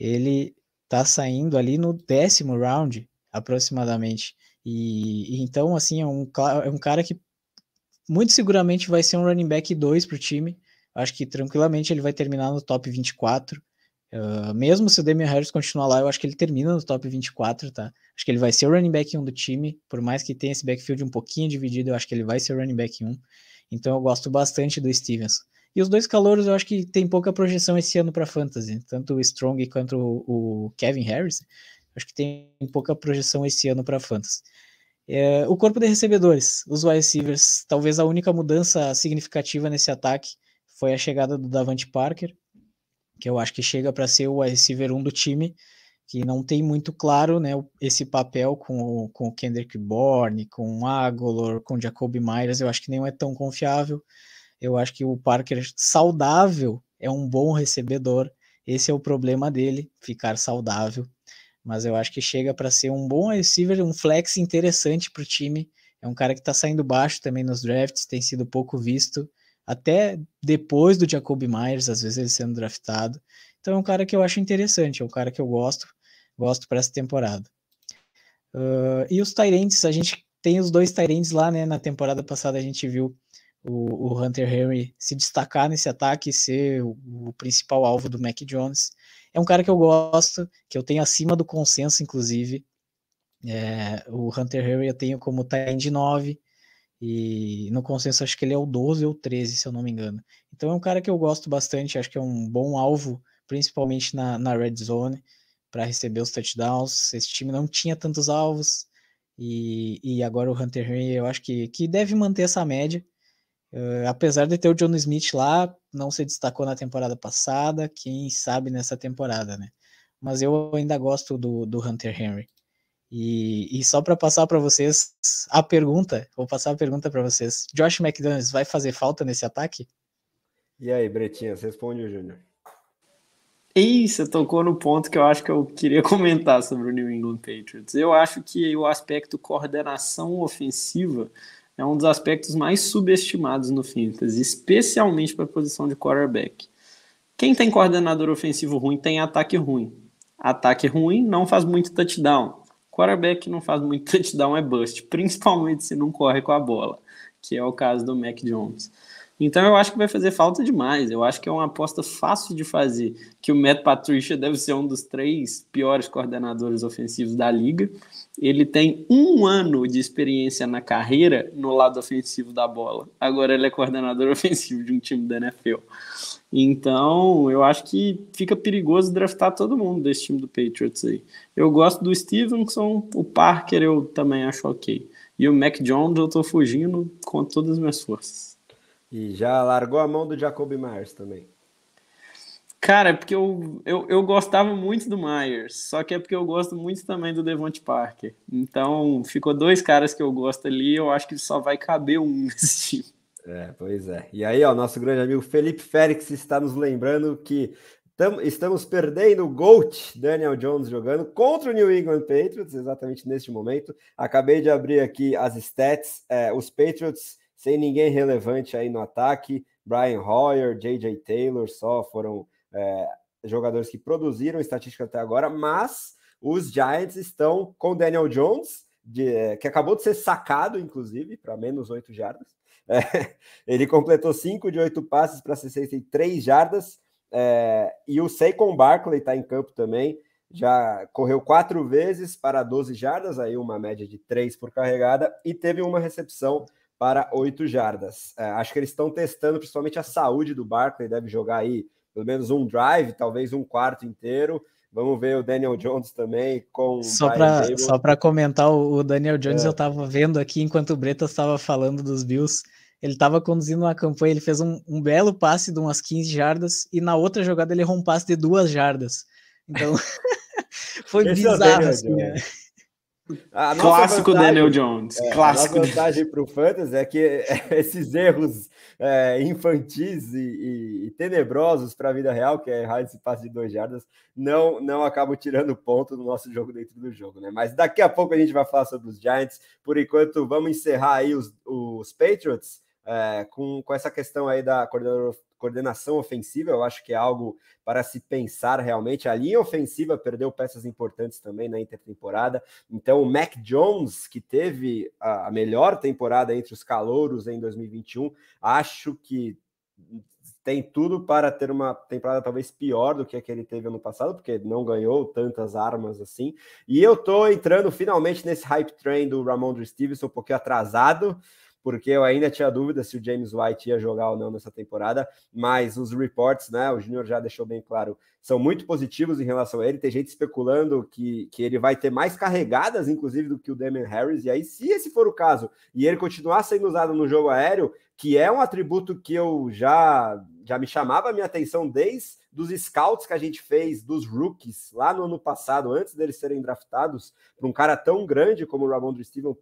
Ele tá saindo ali no décimo round, aproximadamente. E, e então, assim, é um, é um cara que muito seguramente vai ser um running back 2 para o time. Acho que tranquilamente ele vai terminar no top 24. Uh, ah, mesmo se o Damian Harris continuar lá, eu acho que ele termina no top 24, tá? Acho que ele vai ser o running back 1 do time, por mais que tenha esse backfield um pouquinho dividido, eu acho que ele vai ser o running back 1. Então eu gosto bastante do Stevens. E os dois calouros eu acho que tem pouca projeção esse ano para fantasy, tanto o Strong quanto o, Kevin Harris. Acho que tem pouca projeção esse ano para fantasy. É, o corpo de recebedores, os wide receivers, talvez a única mudança significativa nesse ataque foi a chegada do Davante Parker, que eu acho que chega para ser o wide receiver 1 do time, que não tem muito claro né, esse papel com o, com o Kendrick Bourne, com o Agolor, com o Jacoby Myers, eu acho que nem é tão confiável. Eu acho que o Parker saudável é um bom recebedor. Esse é o problema dele, ficar saudável. Mas eu acho que chega para ser um bom receiver, um flex interessante para o time. É um cara que está saindo baixo também nos drafts, tem sido pouco visto, até depois do Jacoby Myers, às vezes ele sendo draftado. Então é um cara que eu acho interessante, é um cara que eu gosto, gosto para essa temporada. Uh, e os Tyrants, a gente tem os dois Tyrants lá, né? Na temporada passada a gente viu o, o, Hunter Henry se destacar nesse ataque e ser o, o, principal alvo do Mac Jones. É um cara que eu gosto, que eu tenho acima do consenso, inclusive. É, o Hunter Henry eu tenho como de 9, E no consenso acho que ele é o 12 ou 13, se eu não me engano. Então é um cara que eu gosto bastante, acho que é um bom alvo, principalmente na, na red zone, para receber os touchdowns. Esse time não tinha tantos alvos, e, e agora o Hunter Henry eu acho que, que deve manter essa média. Uh, apesar de ter o John Smith lá, não se destacou na temporada passada, quem sabe nessa temporada, né? Mas eu ainda gosto do, do Hunter Henry. E, e só para passar para vocês a pergunta, vou passar a pergunta para vocês. Josh McDaniels vai fazer falta nesse ataque? E aí, Bretinha, você responde o Júnior. E você tocou no ponto que eu acho que eu queria comentar sobre o New England Patriots. Eu acho que o aspecto coordenação ofensiva é um dos aspectos mais subestimados no Fantasy, especialmente para a posição de quarterback. Quem tem coordenador ofensivo ruim tem ataque ruim. Ataque ruim não faz muito touchdown. Quarterback não faz muito touchdown é bust, principalmente se não corre com a bola, que é o caso do Mac Jones. Então eu acho que vai fazer falta demais. Eu acho que é uma aposta fácil de fazer. Que o Matt Patricia deve ser um dos três piores coordenadores ofensivos da liga. Ele tem um ano de experiência na carreira no lado ofensivo da bola. Agora ele é coordenador ofensivo de um time da NFL. Então, eu acho que fica perigoso draftar todo mundo desse time do Patriots aí. Eu gosto do Stevenson, o Parker eu também acho ok. E o Mac Jones eu tô fugindo com todas as minhas forças. E já largou a mão do Jacoby Myers também. Cara, é porque eu, eu, eu gostava muito do Myers, só que é porque eu gosto muito também do Devonte Parker. Então, ficou dois caras que eu gosto ali, eu acho que só vai caber um nesse time. É, pois é. E aí, ó, nosso grande amigo Felipe Félix está nos lembrando que tam, estamos perdendo o GOAT Daniel Jones jogando contra o New England Patriots, exatamente neste momento. Acabei de abrir aqui as stats. É, os Patriots sem ninguém relevante aí no ataque. Brian Hoyer, J.J. Taylor só foram é, jogadores que produziram estatística até agora, mas os Giants estão com Daniel Jones, de, é, que acabou de ser sacado, inclusive, para menos 8 jardas. É, ele completou 5 de 8 passes para 63 jardas. É, e o Saquon Barkley está em campo também. Já correu quatro vezes para 12 jardas, aí uma média de 3 por carregada, e teve uma recepção para 8 jardas. É, acho que eles estão testando principalmente a saúde do Barkley, deve jogar aí pelo menos um drive, talvez um quarto inteiro. Vamos ver o Daniel Jones também com. Só para comentar o Daniel Jones, é. eu estava vendo aqui enquanto o Bretas estava falando dos Bills ele estava conduzindo uma campanha, ele fez um, um, belo passe de umas 15 jardas e na outra jogada ele errou um passe de duas jardas. Então, foi Esse bizarro, é assim, né? Clássico vantagem, Daniel Jones. É, Clássico. A vantagem para o Fantasy é que esses erros é, infantis e, e, e tenebrosos para a vida real, que é errar esse passe de duas jardas, não, não acabam tirando ponto no nosso jogo dentro do jogo, né? Mas daqui a pouco a gente vai falar sobre os Giants. Por enquanto, vamos encerrar aí os, os Patriots é, com, com essa questão aí da coordenação ofensiva, eu acho que é algo para se pensar realmente. A linha ofensiva perdeu peças importantes também na intertemporada. Então, o Mac Jones, que teve a, a melhor temporada entre os calouros em 2021, acho que tem tudo para ter uma temporada talvez pior do que a que ele teve ano passado, porque não ganhou tantas armas assim. E eu tô entrando finalmente nesse hype train do Ramondre Stevenson, um pouquinho atrasado porque eu ainda tinha dúvida se o James White ia jogar ou não nessa temporada, mas os reports, né, o Júnior já deixou bem claro, são muito positivos em relação a ele. Tem gente especulando que, que ele vai ter mais carregadas, inclusive, do que o Damian Harris, e aí, se esse for o caso, e ele continuar sendo usado no jogo aéreo, que é um atributo que eu já, já me chamava a minha atenção desde dos scouts que a gente fez dos rookies lá no ano passado, antes deles serem draftados, para um cara tão grande como o Ramondre Stevenson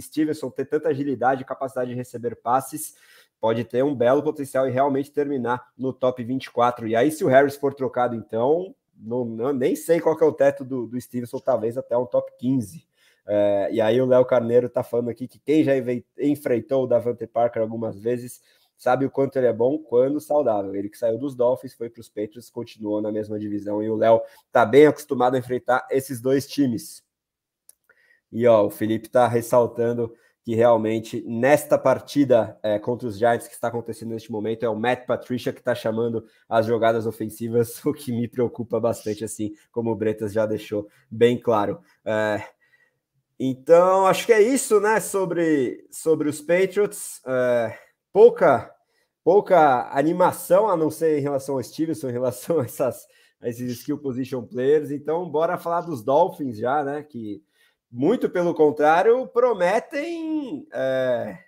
Stevenson ter tanta agilidade e capacidade de receber passes, pode ter um belo potencial e realmente terminar no top 24. E aí, se o Harris for trocado, então, não, não nem sei qual é o teto do, do Stevenson, talvez até um top 15. É, e aí o Léo Carneiro tá falando aqui que quem já enfrentou o Davante Parker algumas vezes sabe o quanto ele é bom quando saudável. Ele que saiu dos Dolphins, foi para os Patriots, continuou na mesma divisão e o Léo tá bem acostumado a enfrentar esses dois times. E ó, o Felipe está ressaltando que realmente nesta partida é, contra os Giants que está acontecendo neste momento é o Matt Patricia que está chamando as jogadas ofensivas, o que me preocupa bastante, assim como o Bretas já deixou bem claro. É, Então, acho que é isso, né? Sobre, sobre os Patriots. É, pouca, pouca animação, a não ser em relação ao Stevenson, em relação a, essas, a esses skill position players. Então, bora falar dos Dolphins já, né? Que, muito pelo contrário, prometem é,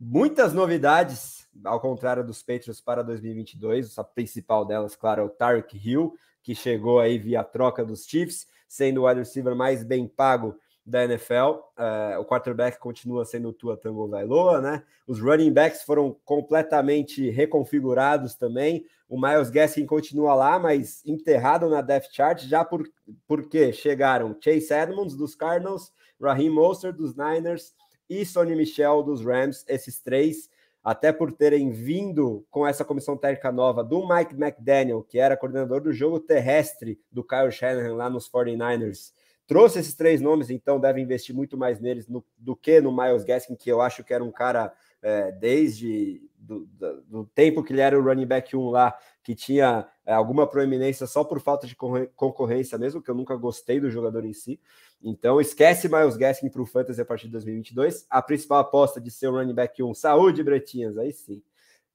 muitas novidades, ao contrário dos Patriots para 2022. A principal delas, claro, é o Tarek Hill, que chegou aí via troca dos Chiefs, sendo o wide receiver mais bem pago da NFL. Uh, o quarterback continua sendo o Tua Tango Vailoa, né? Os running backs foram completamente reconfigurados também. O Miles Gaskin continua lá, mas enterrado na depth chart, já por, porque chegaram Chase Edmonds dos Cardinals, Raheem Mostert dos Niners e Sonny Michel dos Rams, esses três, até por terem vindo com essa comissão técnica nova do Mike McDaniel, que era coordenador do jogo terrestre do Kyle Shanahan lá nos 49ers trouxe esses três nomes, então deve investir muito mais neles no, do que no Miles Gaskin, que eu acho que era um cara é, desde do, do, do, tempo que ele era o running back 1 lá, que tinha é, alguma proeminência só por falta de concorrência mesmo, que eu nunca gostei do jogador em si. Então esquece Miles Gaskin para o Fantasy a partir de 2022. A principal aposta de ser o running back 1, saúde, Bretinhas, aí sim.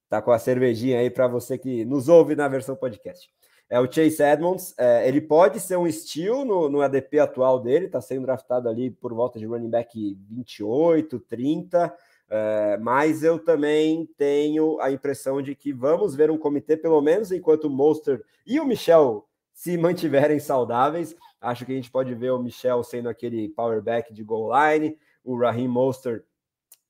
Tá com a cervejinha aí para você que nos ouve na versão podcast. É o Chase Edmonds, é, ele pode ser um steal no, no ADP atual dele, está sendo draftado ali por volta de running back 28, 30, é, mas eu também tenho a impressão de que vamos ver um comitê, pelo menos enquanto o Monster e o Michel se mantiverem saudáveis. Acho que a gente pode ver o Michel sendo aquele power back de goal line, o Raheem Monster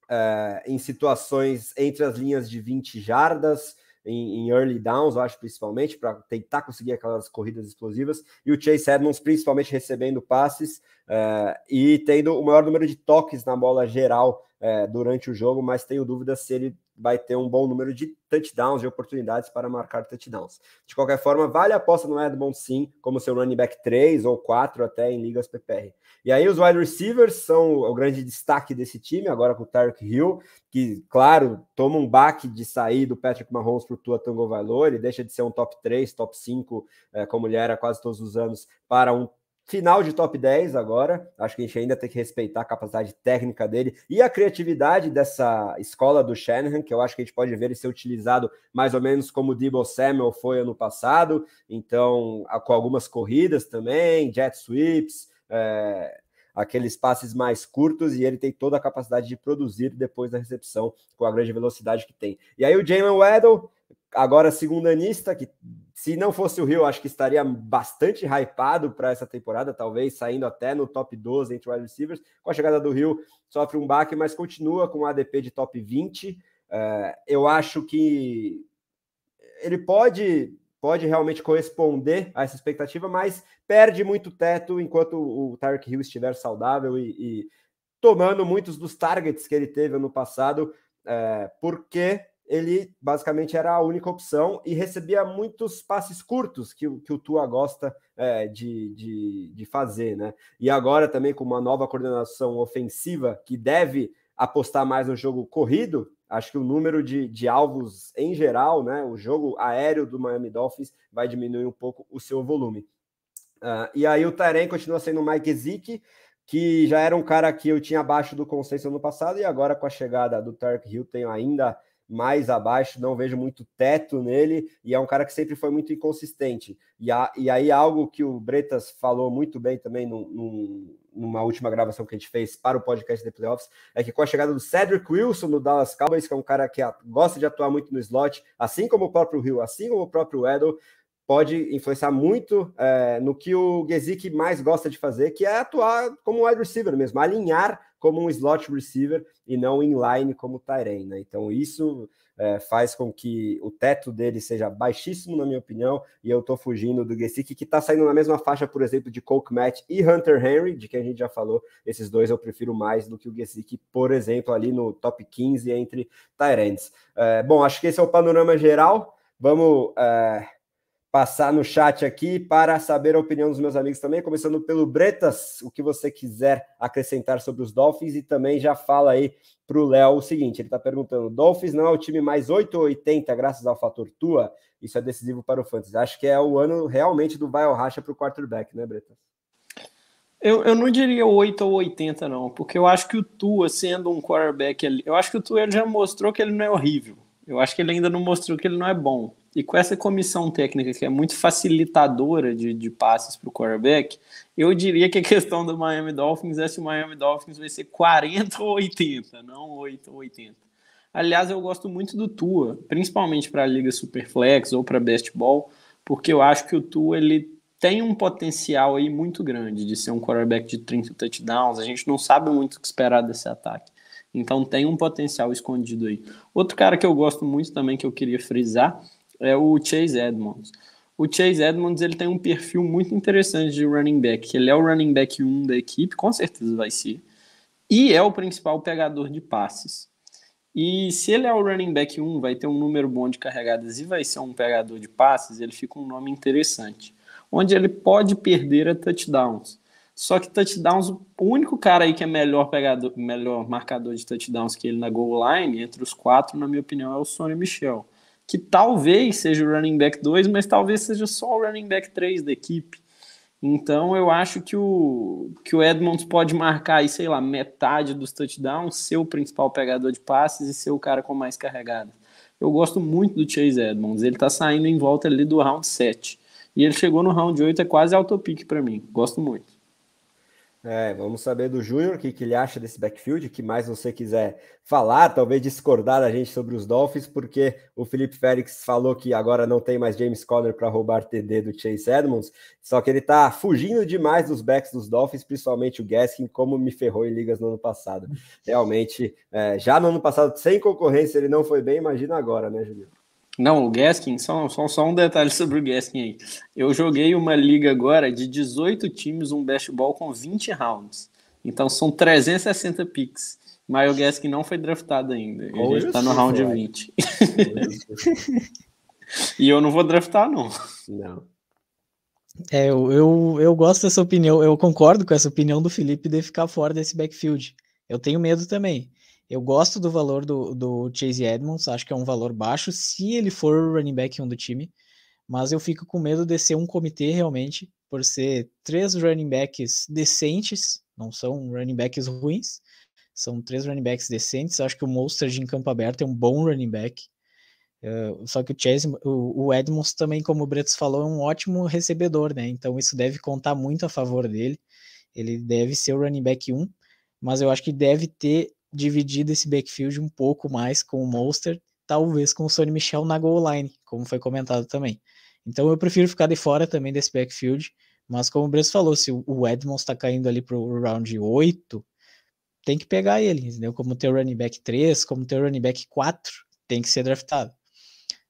é, em situações entre as linhas de 20 jardas, em, em early downs, eu acho, principalmente, para tentar conseguir aquelas corridas explosivas, e o Chase Edmonds, principalmente, recebendo passes uh, e tendo o maior número de toques na bola geral uh, durante o jogo, mas tenho dúvidas se ele vai ter um bom número de touchdowns, de oportunidades para marcar touchdowns. De qualquer forma, vale a aposta no Edmond sim, como seu running back 3 ou 4 até em ligas PPR. E aí os wide receivers são o grande destaque desse time, agora com o Tarek Hill, que, claro, toma um baque de sair do Patrick Mahomes para o Tua Tango Valor, ele deixa de ser um top 3, top 5, é, como ele era quase todos os anos, para um Final de top 10 agora. Acho que a gente ainda tem que respeitar a capacidade técnica dele e a criatividade dessa escola do Shanahan, que eu acho que a gente pode ver ele ser utilizado mais ou menos como o Debo Samuel foi ano passado. Então, com algumas corridas também, jet sweeps, é, aqueles passes mais curtos e ele tem toda a capacidade de produzir depois da recepção com a grande velocidade que tem. E aí o Jalen Waddle agora segundanista, que se não fosse o Rio, acho que estaria bastante hypado para essa temporada, talvez saindo até no top 12 entre wide receivers. Com a chegada do Rio, sofre um baque, mas continua com um ADP de top 20. É, eu acho que ele pode pode realmente corresponder a essa expectativa, mas perde muito teto enquanto o Tarek Hill estiver saudável e, e tomando muitos dos targets que ele teve ano passado, é, porque ele basicamente era a única opção e recebia muitos passes curtos que, que o Tua gosta é, de, de, de, fazer, né? E agora também com uma nova coordenação ofensiva que deve apostar mais no jogo corrido, acho que o número de, de alvos em geral, né? O jogo aéreo do Miami Dolphins vai diminuir um pouco o seu volume. Uh, e aí o Taren continua sendo o Mike Zick, que já era um cara que eu tinha abaixo do consenso no passado, e agora com a chegada do Tark Hill tenho ainda mais abaixo, não vejo muito teto nele, e é um cara que sempre foi muito inconsistente. E, a, e aí, algo que o Bretas falou muito bem também num, numa última gravação que a gente fez para o podcast de playoffs, é que com a chegada do Cedric Wilson no Dallas Cowboys, que é um cara que gosta de atuar muito no slot, assim como o próprio Hill, assim como o próprio Edel, pode influenciar muito é, no que o Gesick mais gosta de fazer, que é atuar como wide receiver mesmo, alinhar como um slot receiver e não inline como Tyren, né? Então isso é, faz com que o teto dele seja baixíssimo, na minha opinião, e eu tô fugindo do Gesick, que tá saindo na mesma faixa, por exemplo, de Coke Matt e Hunter Henry, de quem a gente já falou, esses dois eu prefiro mais do que o Gesick, por exemplo, ali no top 15 entre Tyrants. É, bom, acho que esse é o panorama geral. Vamos é, passar no chat aqui para saber a opinião dos meus amigos também, começando pelo Bretas, o que você quiser acrescentar sobre os Dolphins e também já fala aí para o Léo o seguinte, ele está perguntando, Dolphins não é o time mais 8 ou 80 graças ao fator tua? Isso é decisivo para o Fantasy. Acho que é o ano realmente do vai racha para o quarterback, né, Bretas? Eu, eu não diria 8 ou 80, não, porque eu acho que o Tua, sendo um quarterback eu acho que o Tua ele já mostrou que ele não é horrível. Eu acho que ele ainda não mostrou que ele não é bom. E com essa comissão técnica que é muito facilitadora de, de passes para o quarterback, eu diria que a questão do Miami Dolphins é se o Miami Dolphins vai ser 40 ou 80, não 8 ou 80. Aliás, eu gosto muito do Tua, principalmente para a Liga Superflex ou para Best Ball, porque eu acho que o Tua ele tem um potencial aí muito grande de ser um quarterback de 30 touchdowns. A gente não sabe muito o que esperar desse ataque. Então tem um potencial escondido aí. Outro cara que eu gosto muito também que eu queria frisar é o Chase Edmonds. O Chase Edmonds ele tem um perfil muito interessante de running back. Ele é o running back 1 da equipe, com certeza vai ser. E é o principal pegador de passes. E se ele é o running back 1, vai ter um número bom de carregadas e vai ser um pegador de passes, ele fica um nome interessante onde ele pode perder a touchdowns. Só que touchdowns, o único cara aí que é melhor pegador, melhor marcador de touchdowns que ele na goal line, entre os quatro, na minha opinião, é o Sonny Michel. Que talvez seja o running back 2, mas talvez seja só o running back 3 da equipe. Então eu acho que o, que o Edmonds pode marcar aí, sei lá, metade dos touchdowns, ser o principal pegador de passes e ser o cara com mais carregada. Eu gosto muito do Chase Edmonds, ele tá saindo em volta ali do round 7. E ele chegou no round 8, é quase autopique para mim. Gosto muito. É, vamos saber do Júnior o que, que ele acha desse backfield, que mais você quiser falar, talvez discordar da gente sobre os Dolphins, porque o Felipe Félix falou que agora não tem mais James Conner para roubar TD do Chase Edmonds, só que ele está fugindo demais dos backs dos Dolphins, principalmente o Gaskin, como me ferrou em ligas no ano passado. Realmente, é, já no ano passado, sem concorrência, ele não foi bem, imagina agora, né, Júnior? Não, o Gaskin, só, só, só um detalhe sobre o Gaskin aí. Eu joguei uma liga agora de 18 times, um ball com 20 rounds. Então são 360 picks. Mas o Gaskin não foi draftado ainda. Ele está no round 20. e eu não vou draftar, não. Não. É, eu, eu, eu gosto dessa opinião, eu concordo com essa opinião do Felipe de ficar fora desse backfield. Eu tenho medo também. Eu gosto do valor do, do Chase Edmonds, acho que é um valor baixo se ele for o running back um do time, mas eu fico com medo de ser um comitê realmente, por ser três running backs decentes, não são running backs ruins, são três running backs decentes. Acho que o Monster em campo aberto é um bom running back. Uh, só que o Chase, o, o Edmonds também, como o Bretos falou, é um ótimo recebedor, né? Então isso deve contar muito a favor dele. Ele deve ser o running back 1, mas eu acho que deve ter dividido esse backfield um pouco mais com o Monster, talvez com o Sonny Michel na goal line, como foi comentado também. Então eu prefiro ficar de fora também desse backfield, mas como o Bresso falou, se o Edmonds está caindo ali para o round 8, tem que pegar ele, entendeu? Como ter running back 3, como ter running back 4, tem que ser draftado.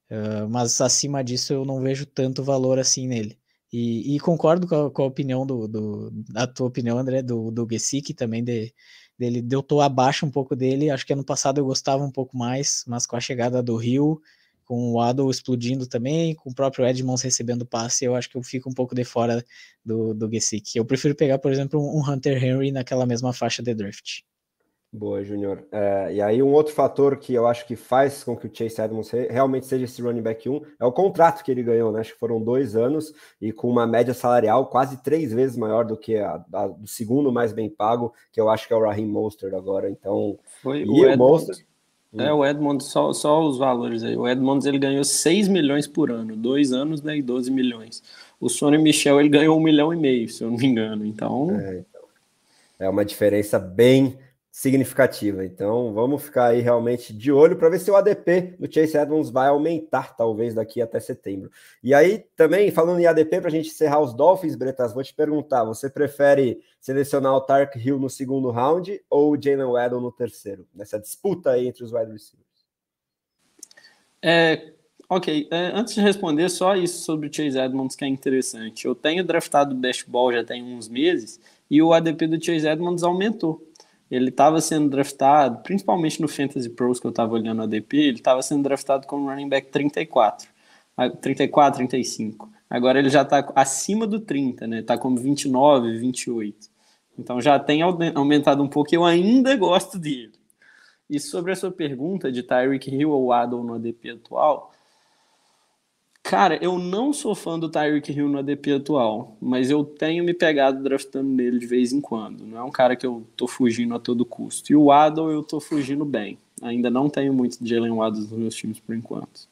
Uh, mas acima disso eu não vejo tanto valor assim nele. E, e concordo com a, com a, opinião do, do, a tua opinião, André, do, do Gesick também de, dele, eu tô abaixo um pouco dele. Acho que ano passado eu gostava um pouco mais, mas com a chegada do Rio, com o Adol explodindo também, com o próprio Edmonds recebendo passe, eu acho que eu fico um pouco de fora do, do Gesick. Eu prefiro pegar, por exemplo, um Hunter Henry naquela mesma faixa de draft. Boa, Júnior. É, e aí, um outro fator que eu acho que faz com que o Chase Edmonds realmente seja esse running back 1 é o contrato que ele ganhou, né? Acho que foram dois anos e com uma média salarial quase três vezes maior do que a, a do segundo mais bem pago, que eu acho que é o Raheem Mostert agora. Então, foi o, Edmonds, Mostert... É, o Edmonds, só, só os valores aí. O Edmonds ele ganhou 6 milhões por ano, dois anos né, e 12 milhões. O Sonny Michel ele ganhou um milhão e meio, se eu não me engano. Então. É, então, é uma diferença bem significativa. Então, vamos ficar aí realmente de olho para ver se o ADP do Chase Edmonds vai aumentar, talvez, daqui até setembro. E aí, também, falando em ADP, para a gente encerrar os Dolphins, Bretas, vou te perguntar: você prefere selecionar o Tark Hill no segundo round ou o Jalen Waddle no terceiro, nessa disputa aí entre os wide receivers? É, ok, é, antes de responder, só isso sobre o Chase Edmonds que é interessante. Eu tenho draftado o já tem uns meses e o ADP do Chase Edmonds aumentou ele estava sendo draftado, principalmente no Fantasy Pros que eu estava olhando a ADP, ele estava sendo draftado como running back 34, 34, 35. Agora ele já está acima do 30, né? Está como 29, 28. Então já tem aumentado um pouco. Eu ainda gosto dele. E sobre a sua pergunta de Tyreek Hill ou Waddle no ADP atual, Cara, eu não sou fã do Tyreek Hill no ADP atual, mas eu tenho me pegado draftando nele de vez em quando. Não é um cara que eu tô fugindo a todo custo. E o Waddle eu tô fugindo bem. Ainda não tenho muito de Jalen Waddle nos meus times por enquanto.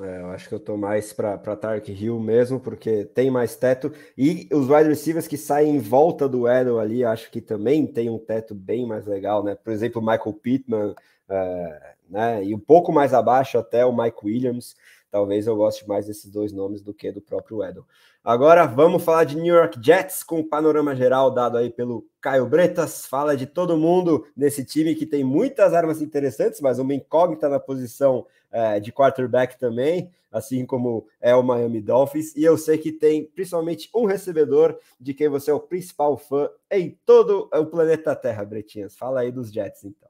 É, eu acho que eu tô mais para Tark Hill mesmo, porque tem mais teto. E os wide receivers que saem em volta do Edel ali, acho que também tem um teto bem mais legal, né? Por exemplo, Michael Pittman, é, né? E um pouco mais abaixo até o Mike Williams. Talvez eu goste mais desses dois nomes do que do próprio Edel. Agora vamos falar de New York Jets com o panorama geral dado aí pelo Caio Bretas. Fala de todo mundo nesse time que tem muitas armas interessantes, mas uma incógnita na posição é, de quarterback também, assim como é o Miami Dolphins. E eu sei que tem principalmente um recebedor de quem você é o principal fã em todo o planeta Terra, Bretinhas. Fala aí dos Jets, então.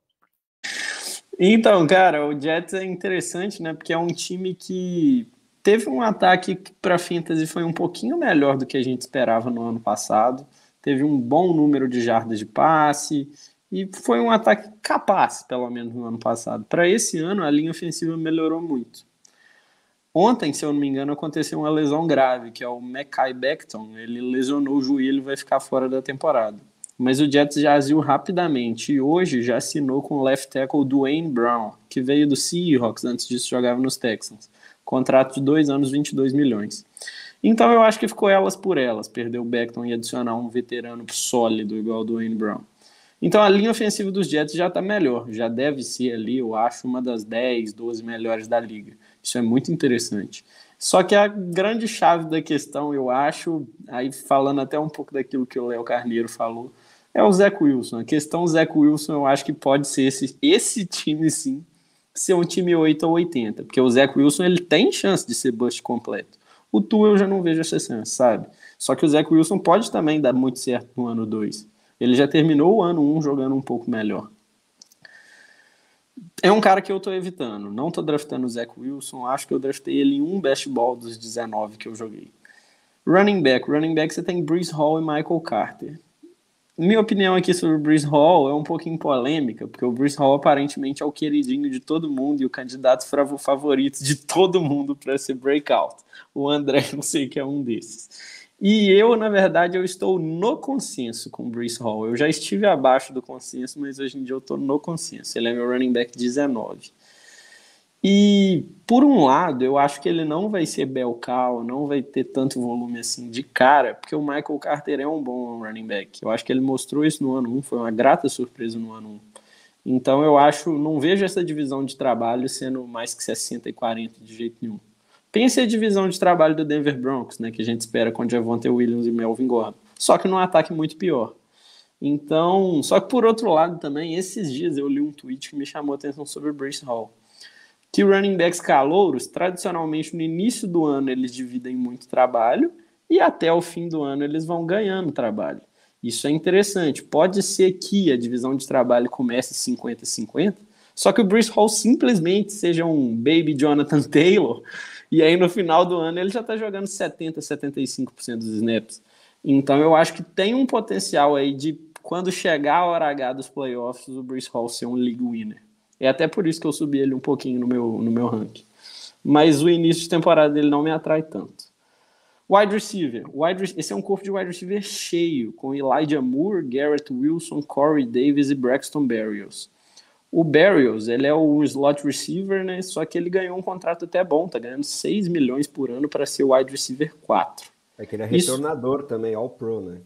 Então, cara, o Jets é interessante, né? Porque é um time que teve um ataque para fantasy foi um pouquinho melhor do que a gente esperava no ano passado. Teve um bom número de jardas de passe e foi um ataque capaz, pelo menos no ano passado. Para esse ano, a linha ofensiva melhorou muito. Ontem, se eu não me engano, aconteceu uma lesão grave, que é o Mackay Becton. Ele lesionou o joelho e vai ficar fora da temporada mas o Jets já agiu rapidamente e hoje já assinou com o left tackle Dwayne Brown, que veio do Seahawks, antes disso jogava nos Texans. Contrato de dois anos, 22 milhões. Então eu acho que ficou elas por elas, perder o Beckton e adicionar um veterano sólido igual o Dwayne Brown. Então a linha ofensiva dos Jets já está melhor, já deve ser ali, eu acho, uma das 10, 12 melhores da liga. Isso é muito interessante. Só que a grande chave da questão, eu acho, aí falando até um pouco daquilo que o Léo Carneiro falou, é o Zach Wilson. A questão Zach Wilson, eu acho que pode ser esse, esse time sim, ser um time 8 ou 80, porque o Zach Wilson ele tem chance de ser bust completo. O Tu eu já não vejo essa chance, sabe? Só que o Zach Wilson pode também dar muito certo no ano 2. Ele já terminou o ano 1 um jogando um pouco melhor. É um cara que eu tô evitando. Não tô draftando o Zach Wilson. Acho que eu draftei ele em um best ball dos 19 que eu joguei. Running back. Running back você tem Bruce Hall e Michael Carter. Minha opinião aqui sobre o Bruce Hall é um pouquinho polêmica, porque o Bruce Hall aparentemente é o queridinho de todo mundo e o candidato favorito de todo mundo para ser breakout. O André, não sei que é um desses. E eu, na verdade, eu estou no consenso com o Bruce Hall. Eu já estive abaixo do consenso, mas hoje em dia eu estou no consenso. Ele é meu running back 19. E por um lado, eu acho que ele não vai ser Belcal, não vai ter tanto volume assim de cara, porque o Michael Carter é um bom running back. Eu acho que ele mostrou isso no ano 1, foi uma grata surpresa no ano 1. Então eu acho, não vejo essa divisão de trabalho sendo mais que 60 e 40 de jeito nenhum. Pense a divisão de trabalho do Denver Broncos, né, que a gente espera com Javonte Williams e Melvin Gordon. Só que num ataque muito pior. Então, só que por outro lado também, esses dias eu li um tweet que me chamou a atenção sobre o Bruce Hall que running backs calouros, tradicionalmente no início do ano eles dividem muito trabalho e até o fim do ano eles vão ganhando trabalho. Isso é interessante. Pode ser que a divisão de trabalho comece 50-50, só que o Bruce Hall simplesmente seja um baby Jonathan Taylor e aí no final do ano ele já está jogando 70-75% dos snaps. Então eu acho que tem um potencial aí de quando chegar a hora H dos playoffs, o Bruce Hall ser um league winner. É até por isso que eu subi ele um pouquinho no meu, no meu ranking. Mas o início de temporada dele não me atrai tanto. Wide receiver. Wide, esse é um corpo de wide receiver cheio, com Elijah Moore, Garrett Wilson, Corey Davis e Braxton Berrios. O Berrios, ele é o slot receiver, né? Só que ele ganhou um contrato até bom, tá ganhando 6 milhões por ano para ser wide receiver 4. É que ele é retornador Isso... também, all pro, né?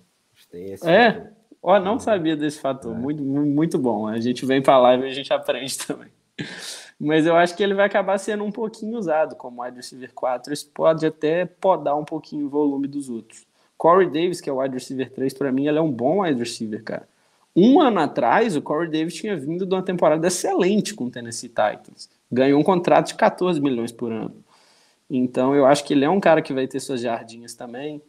Tem esse é, fator. Ó, oh, não sabia desse fator. É. Muito, muito bom. A gente vem para live e a gente aprende também. Mas eu acho que ele vai acabar sendo um pouquinho usado como wide receiver 4. Isso pode até podar um pouquinho o volume dos outros. Corey Davis, que é o wide receiver 3, para mim, ele é um bom wide receiver, cara. Um ano atrás, o Corey Davis tinha vindo de uma temporada excelente com o Tennessee Titans. Ganhou um contrato de 14 milhões por ano. Então, eu acho que ele é um cara que vai ter suas jardinhas também.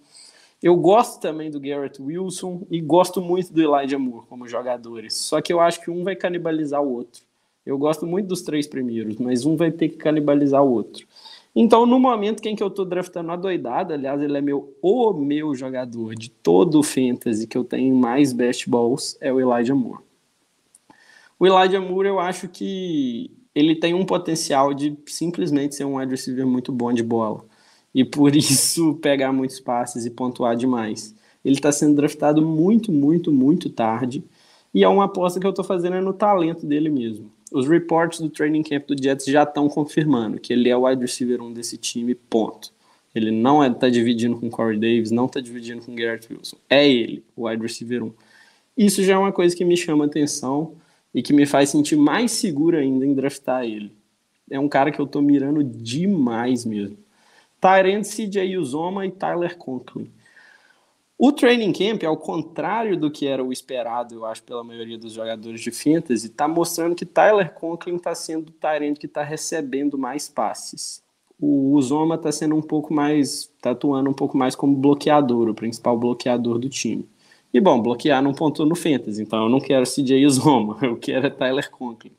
Eu gosto também do Garrett Wilson e gosto muito do Elijah Moore como jogadores. Só que eu acho que um vai canibalizar o outro. Eu gosto muito dos três primeiros, mas um vai ter que canibalizar o outro. Então, no momento, quem que eu tô draftando a doidada, aliás, ele é meu o meu jogador de todo o fantasy que eu tenho mais best balls, é o Elijah Moore. O Elijah Moore, eu acho que ele tem um potencial de simplesmente ser um wide receiver muito bom de bola. E por isso pegar muitos passes e pontuar demais. Ele está sendo draftado muito, muito, muito tarde. E é uma aposta que eu estou fazendo é no talento dele mesmo. Os reports do training camp do Jets já estão confirmando que ele é o wide receiver 1 desse time, ponto. Ele não está é, tá dividindo com Corey Davis, não está dividindo com Garrett Wilson. É ele, o wide receiver 1. Isso já é uma coisa que me chama atenção e que me faz sentir mais seguro ainda em draftar ele. É um cara que eu estou mirando demais mesmo. Tyrant CJ Uzoma e Tyler Conklin. O training camp, ao contrário do que era o esperado, eu acho, pela maioria dos jogadores de fantasy, está mostrando que Tyler Conklin está sendo o Tyrant que está recebendo mais passes. O Uzoma está sendo um pouco mais, está atuando um pouco mais como bloqueador, o principal bloqueador do time. E bom, bloquear não pontuou no fantasy, então eu não quero CJ Uzoma, eu quero é Tyler Conklin.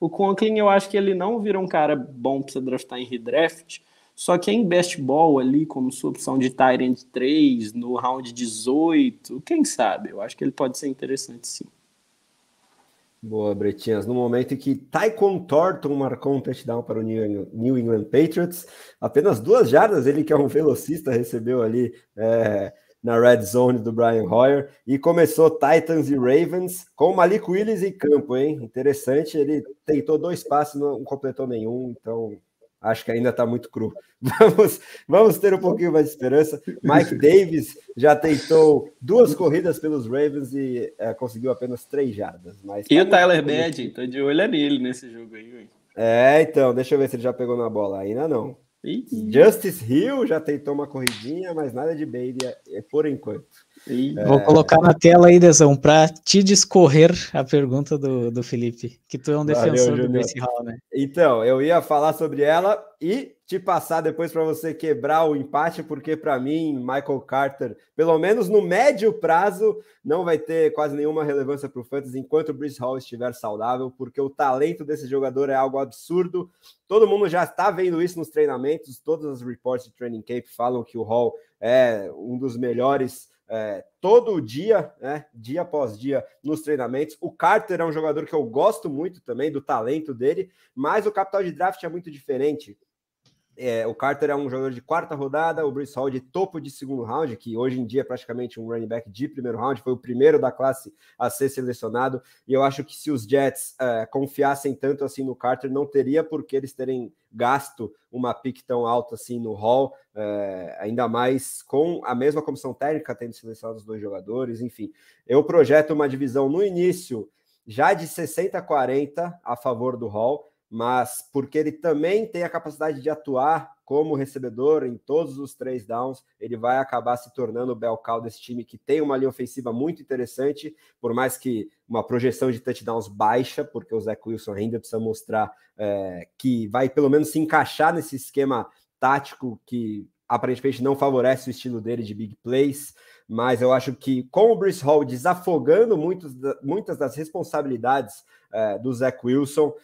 O Conklin, eu acho que ele não vira um cara bom para você draftar em redraft, só que em best ball ali, como sua opção de Tyrant 3, no round 18, quem sabe? Eu acho que ele pode ser interessante sim. Boa, Bretinhas. No momento em que Tyquan Thornton marcou um touchdown para o New England Patriots, apenas duas jardas, ele que é um velocista, recebeu ali é, na red zone do Brian Hoyer, e começou Titans e Ravens com Malik Willis em campo, hein? Interessante, ele tentou dois passes, não completou nenhum, então acho que ainda está muito cru. Vamos, vamos ter um pouquinho mais de esperança. Mike Davis já tentou duas corridas pelos Ravens e é, conseguiu apenas três jardas. Mas e tá o Tyler Bad, tô de olho nele nesse jogo aí. É, então, deixa eu ver se ele já pegou na bola. Ainda não. Justice Hill já tentou uma corridinha, mas nada de Baby é, é por enquanto. É... Vou colocar na tela aí, Dezão, para te discorrer a pergunta do, do Felipe, que tu é um defensor do Grace Hall, né? Então, eu ia falar sobre ela e te passar depois para você quebrar o empate, porque para mim, Michael Carter, pelo menos no médio prazo, não vai ter quase nenhuma relevância para o Fantasy enquanto o Bruce Hall estiver saudável, porque o talento desse jogador é algo absurdo. Todo mundo já está vendo isso nos treinamentos, todos os reports de training camp falam que o Hall é um dos melhores é, todo dia, né, dia após dia, nos treinamentos. O Carter é um jogador que eu gosto muito também do talento dele, mas o capital de draft é muito diferente. É, o Carter é um jogador de quarta rodada, o Bruce Hall de topo de segundo round, que hoje em dia é praticamente um running back de primeiro round, foi o primeiro da classe a ser selecionado. E eu acho que se os Jets é, confiassem tanto assim no Carter, não teria por que eles terem gasto uma pick tão alta assim no Hall, é, ainda mais com a mesma comissão técnica tendo selecionado os dois jogadores. Enfim, eu projeto uma divisão no início já de 60-40 a favor do Hall mas porque ele também tem a capacidade de atuar como recebedor em todos os três downs, ele vai acabar se tornando o belcal desse time que tem uma linha ofensiva muito interessante, por mais que uma projeção de touchdowns baixa, porque o Zach Wilson ainda precisa mostrar é, que vai pelo menos se encaixar nesse esquema tático que aparentemente não favorece o estilo dele de big plays, mas eu acho que com o Bruce Hall desafogando muitos, muitas das responsabilidades é, do Zach Wilson,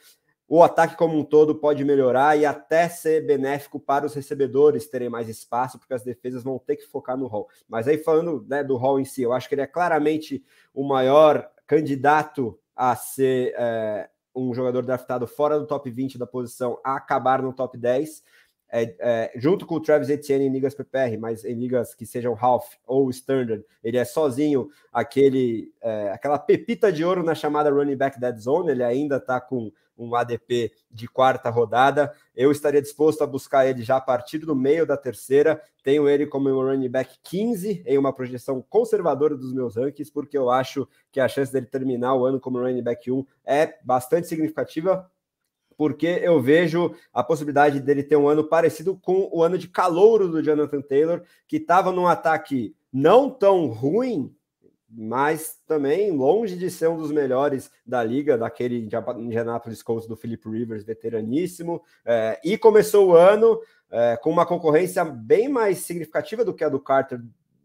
o ataque como um todo pode melhorar e até ser benéfico para os recebedores terem mais espaço, porque as defesas vão ter que focar no Hall. Mas aí falando né, do Hall em si, eu acho que ele é claramente o maior candidato a ser é, um jogador draftado fora do top 20 da posição, a acabar no top 10. É, é, junto com o Travis Etienne em ligas PPR, mas em ligas que sejam half ou standard, ele é sozinho aquele, é, aquela pepita de ouro na chamada running back dead zone, ele ainda está com um ADP de quarta rodada. Eu estaria disposto a buscar ele já a partir do meio da terceira. Tenho ele como um running back 15 em uma projeção conservadora dos meus rankings, porque eu acho que a chance dele terminar o ano como running back 1 é bastante significativa, porque eu vejo a possibilidade dele ter um ano parecido com o ano de calouro do Jonathan Taylor, que estava num ataque não tão ruim, mas também longe de ser um dos melhores da liga, daquele Indianapolis Colts do Philip Rivers, veteraníssimo, é, e começou o ano é, com uma concorrência bem mais significativa do que a do Carter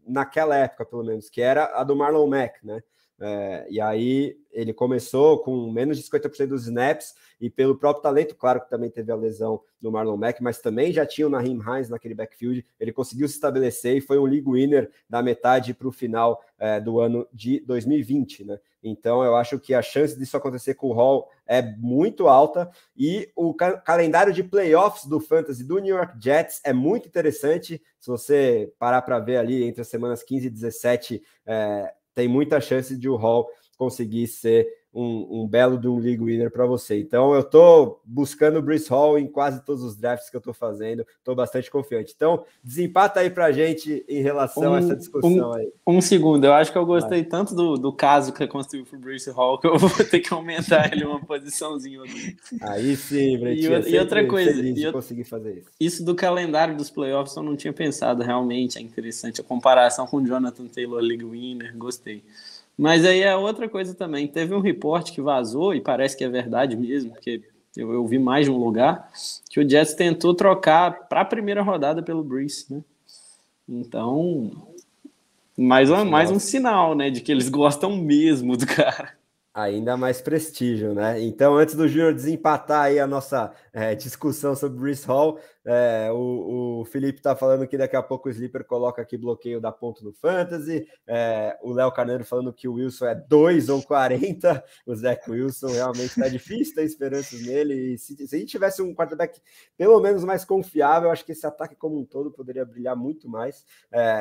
naquela época, pelo menos, que era a do Marlon Mack, né? É, e aí ele começou com menos de 50% dos snaps e pelo próprio talento, claro que também teve a lesão do Marlon Mack, mas também já tinha o Naheem Hines naquele backfield, ele conseguiu se estabelecer e foi um league winner da metade para o final é, do ano de 2020, né? Então eu acho que a chance disso acontecer com o Hall é muito alta e o ca calendário de playoffs do Fantasy do New York Jets é muito interessante. Se você parar para ver ali entre as semanas 15 e 17, é, tem muita chance de o Hall conseguir ser um, um belo de um league winner para você. Então eu estou buscando o Brice Hall em quase todos os drafts que eu estou fazendo, estou bastante confiante. Então, desempata aí para a gente em relação um, a essa discussão um, aí. Um segundo, eu acho que eu gostei Vai. tanto do, do caso que construiu para o Brice Hall que eu vou ter que aumentar ele uma posiçãozinha. Aí sim, e, e outra coisa, eu, fazer isso. Isso do calendário dos playoffs eu não tinha pensado, realmente é interessante. A comparação com o Jonathan Taylor League Winner, gostei. Mas aí é outra coisa também. Teve um reporte que vazou, e parece que é verdade mesmo, porque eu, eu vi mais de um lugar, que o Jets tentou trocar para a primeira rodada pelo Breeze, né? Então, mais, uma, mais um sinal, né, de que eles gostam mesmo do cara ainda mais prestígio, né? Então, antes do Júnior desempatar aí a nossa é, discussão sobre Bruce Hall, é, o, o, Felipe está falando que daqui a pouco o Sleeper coloca aqui bloqueio da ponto no Fantasy. É, o Léo Carneiro falando que o Wilson é 2 ou 40. O Zach Wilson realmente está difícil ter esperanças nele. E se, se a gente tivesse um quarterback pelo menos mais confiável, acho que esse ataque como um todo poderia brilhar muito mais.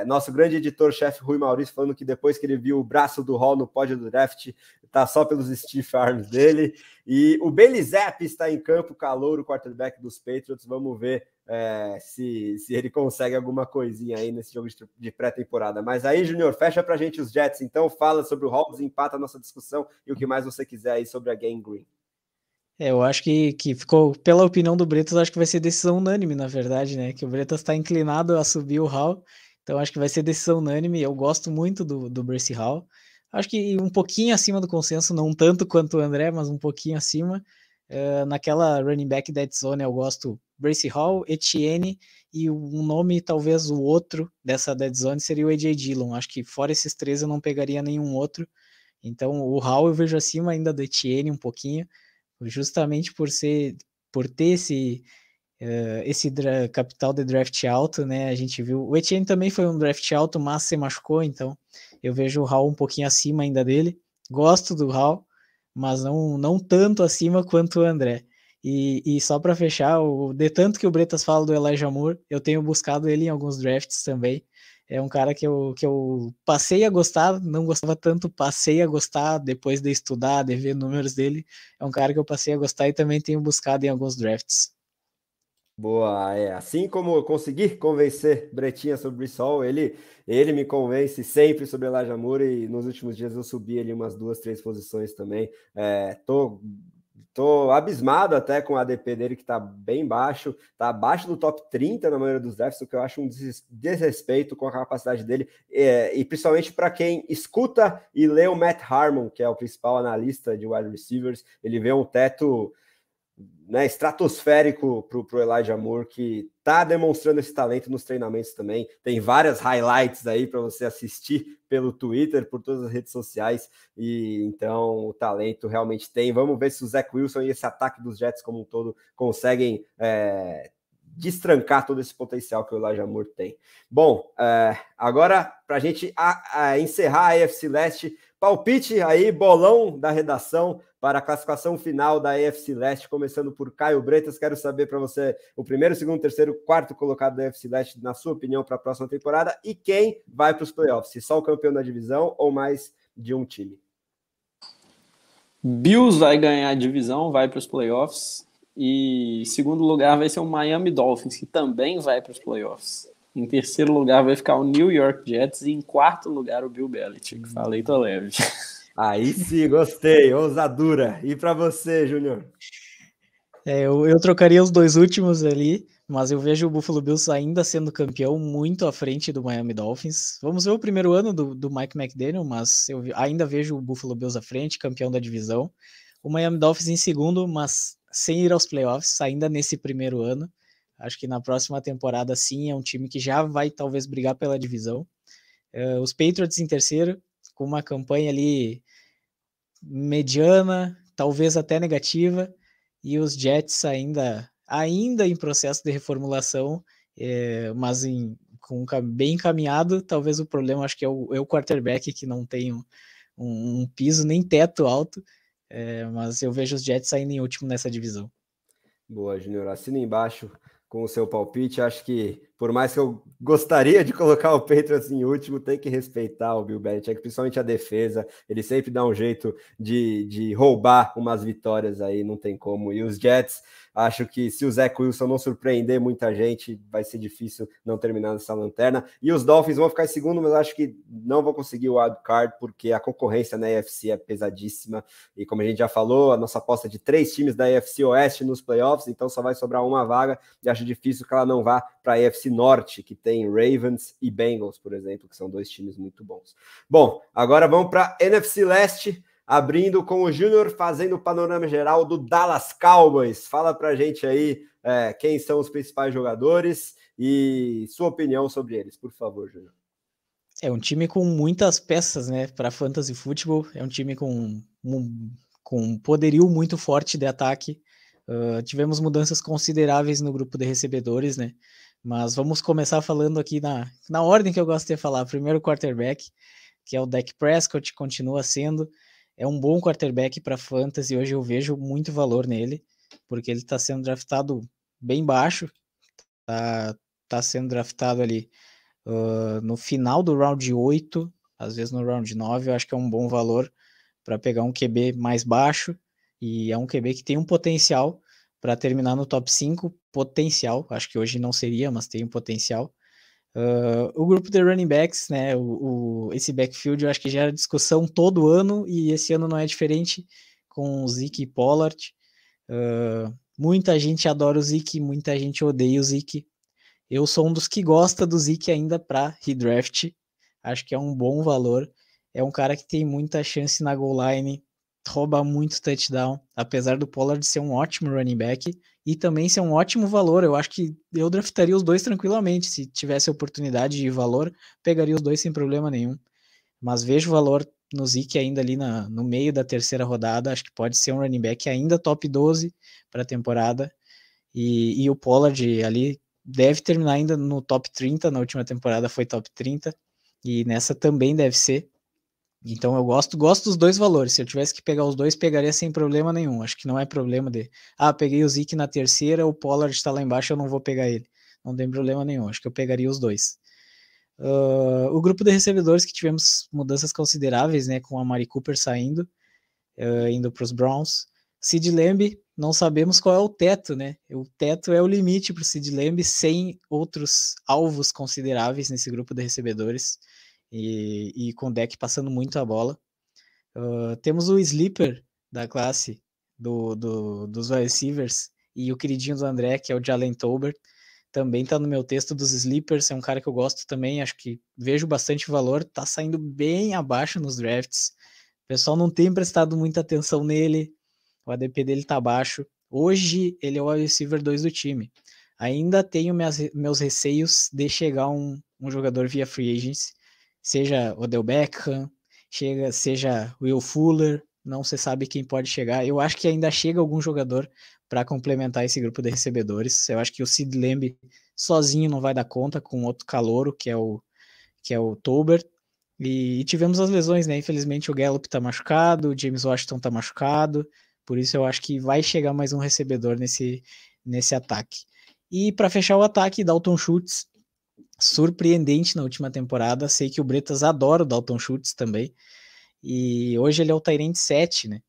Nosso grande editor-chefe Rui Maurício falando que depois que ele viu o braço do Hall no pódio do draft, tá só pelos stiff arms dele. E o Belizep está em campo, calor, o quarterback dos Patriots. Vamos ver é, se, se ele consegue alguma coisinha aí nesse jogo de, pré-temporada. Mas aí, Junior, fecha pra gente os Jets, então fala sobre o Hobbs, empata a nossa discussão e o que mais você quiser aí sobre a Game Green. É, eu acho que, que ficou, pela opinião do Bretas, acho que vai ser decisão unânime, na verdade, né? Que o Bretas está inclinado a subir o Hall, então acho que vai ser decisão unânime. Eu gosto muito do, do Brace Hall. Acho que um pouquinho acima do consenso, não tanto quanto o André, mas um pouquinho acima. Uh, naquela running back dead zone eu gosto Brace Hall, Etienne e um nome, talvez o outro dessa dead zone seria o AJ Dillon. Acho que fora esses três eu não pegaria nenhum outro. Então o Hall eu vejo acima ainda do Etienne um pouquinho, justamente por ser por ter esse uh, esse capital de draft alto, né? A gente viu o Etienne também foi um draft alto, mas se machucou, então eu vejo o Hall um pouquinho acima ainda dele. Gosto do Hall, mas não não tanto acima quanto o André. E, e só para fechar, o, de tanto que o Bretas fala do Elijah Moore, eu tenho buscado ele em alguns drafts também. É um cara que eu, que eu passei a gostar, não gostava tanto, passei a gostar depois de estudar, de ver números dele. É um cara que eu passei a gostar e também tenho buscado em alguns drafts. Boa, é assim como eu consegui convencer Bretinha sobre o Sol, ele, ele me convence sempre sobre Elijah Moore e nos últimos dias eu subi ali umas duas, três posições também. É, tô Tô abismado até com o ADP dele, que tá bem baixo, tá abaixo do top 30 na maioria dos drafts, o que eu acho um desrespeito com a capacidade dele, é, e principalmente para quem escuta e lê o Matt Harmon, que é o principal analista de wide receivers, ele vê um teto né, estratosférico para o Elijah Moore, que está demonstrando esse talento nos treinamentos também. Tem várias highlights aí para você assistir pelo Twitter, por todas as redes sociais. E então o talento realmente tem. Vamos ver se o Zach Wilson e esse ataque dos Jets como um todo conseguem é, destrancar todo esse potencial que o Elijah Moore tem. Bom, é, agora para a gente encerrar a AFC Leste, palpite aí, bolão da redação para a classificação final da AFC Leste, começando por Caio Bretas. Quero saber para você o primeiro, segundo, terceiro, quarto colocado da AFC Leste, na sua opinião, para a próxima temporada e quem vai para os playoffs, se só o campeão da divisão ou mais de um time. Bills vai ganhar a divisão, vai para os playoffs. E segundo lugar vai ser o Miami Dolphins, que também vai para os playoffs. Em terceiro lugar vai ficar o New York Jets e em quarto lugar o Bill Belichick. Falei, tô leve. Aí sim, gostei, ousadura. E para você, Júnior? É, eu, eu trocaria os dois últimos ali, mas eu vejo o Buffalo Bills ainda sendo campeão muito à frente do Miami Dolphins. Vamos ver o primeiro ano do, do Mike McDaniel, mas eu ainda vejo o Buffalo Bills à frente, campeão da divisão. O Miami Dolphins em segundo, mas sem ir aos playoffs, ainda nesse primeiro ano. Acho que na próxima temporada, sim, é um time que já vai talvez brigar pela divisão. Uh, os Patriots em terceiro, com uma campanha ali mediana, talvez até negativa, e os Jets ainda, ainda em processo de reformulação, é, mas em, com bem encaminhado. Talvez o problema acho que é o, é o quarterback que não tem um, um, piso nem teto alto, é, mas eu vejo os Jets saindo em último nessa divisão. Boa, Junior. Assina embaixo com o seu palpite. Acho que, por mais que eu gostaria de colocar o Patriots em último, tem que respeitar o Bill Belichick, principalmente a defesa. Ele sempre dá um jeito de, de roubar umas vitórias aí, não tem como. E os Jets Acho que se o Zach Wilson não surpreender muita gente, vai ser difícil não terminar nessa lanterna. E os Dolphins vão ficar em segundo, mas acho que não vão conseguir o wild card, porque a concorrência na AFC é pesadíssima. E como a gente já falou, a nossa aposta é de três times da AFC Oeste nos playoffs, então só vai sobrar uma vaga. E acho difícil que ela não vá para a AFC Norte, que tem Ravens e Bengals, por exemplo, que são dois times muito bons. Bom, agora vamos para a NFC Leste abrindo com o Júnior, fazendo o panorama geral do Dallas Cowboys. Fala pra gente aí é, quem são os principais jogadores e sua opinião sobre eles, por favor, Júnior. É um time com muitas peças, né, para fantasy futebol. É um time com um, com um poderio muito forte de ataque. Uh, tivemos mudanças consideráveis no grupo de recebedores, né? Mas vamos começar falando aqui na, na ordem que eu gosto de falar. Primeiro, quarterback, que é o Dak Prescott, continua sendo é um bom quarterback para fantasy. Hoje eu vejo muito valor nele, porque ele está sendo draftado bem baixo, tá, tá sendo draftado ali uh, no final do round 8, às vezes no round 9. Eu acho que é um bom valor para pegar um QB mais baixo, e é um QB que tem um potencial para terminar no top 5. Potencial, acho que hoje não seria, mas tem um potencial. Uh, o grupo de running backs, né, o, o, esse backfield, eu acho que já era discussão todo ano e esse ano não é diferente com o Zeke e Pollard. Uh, muita gente adora o Zeke, muita gente odeia o Zeke. Eu sou um dos que gosta do Zeke ainda para redraft. Acho que é um bom valor. É um cara que tem muita chance na goal line, rouba muito touchdown, apesar do Pollard ser um ótimo running back e também ser um ótimo valor. Eu acho que eu draftaria os dois tranquilamente. Se tivesse oportunidade de valor, pegaria os dois sem problema nenhum. Mas vejo valor no Zeke ainda ali na, no meio da terceira rodada. Acho que pode ser um running back ainda top 12 para a temporada. E, e o Pollard ali deve terminar ainda no top 30. Na última temporada foi top 30. E nessa também deve ser. Então eu gosto, gosto dos dois valores. Se eu tivesse que pegar os dois, pegaria sem problema nenhum. Acho que não é problema de, ah, peguei o Zik na terceira, o Pollard está lá embaixo, eu não vou pegar ele. Não tem problema nenhum. Acho que eu pegaria os dois. Uh, o grupo de recebedores que tivemos mudanças consideráveis, né, com a Mari Cooper saindo, uh, indo para os Browns. Sid Lamb, não sabemos qual é o teto, né? O teto é o limite para o Sid Lamb sem outros alvos consideráveis nesse grupo de recebedores e, e com o deck passando muito a bola. Uh, temos o Sleeper da classe do, do, dos receivers e o queridinho do André, que é o Jalen Tolbert. Também tá no meu texto dos Sleepers, é um cara que eu gosto também, acho que vejo bastante valor, tá saindo bem abaixo nos drafts. O pessoal não tem prestado muita atenção nele, o ADP dele tá baixo. Hoje ele é o receiver 2 do time. Ainda tenho minhas, meus receios de chegar um, um jogador via free agency, seja Odell Beckham, chega, seja Will Fuller, não se sabe quem pode chegar. Eu acho que ainda chega algum jogador para complementar esse grupo de recebedores. Eu acho que o Sid Lamb sozinho não vai dar conta com outro calouro, que é o que é o Tolbert. E, e tivemos as lesões, né? Infelizmente o Gallup tá machucado, o James Washington tá machucado. Por isso eu acho que vai chegar mais um recebedor nesse nesse ataque. E para fechar o ataque, Dalton Schultz surpreendente na última temporada. Sei que o Bretas adora o Dalton Schultz também. E hoje ele é o Tyrant 7, né?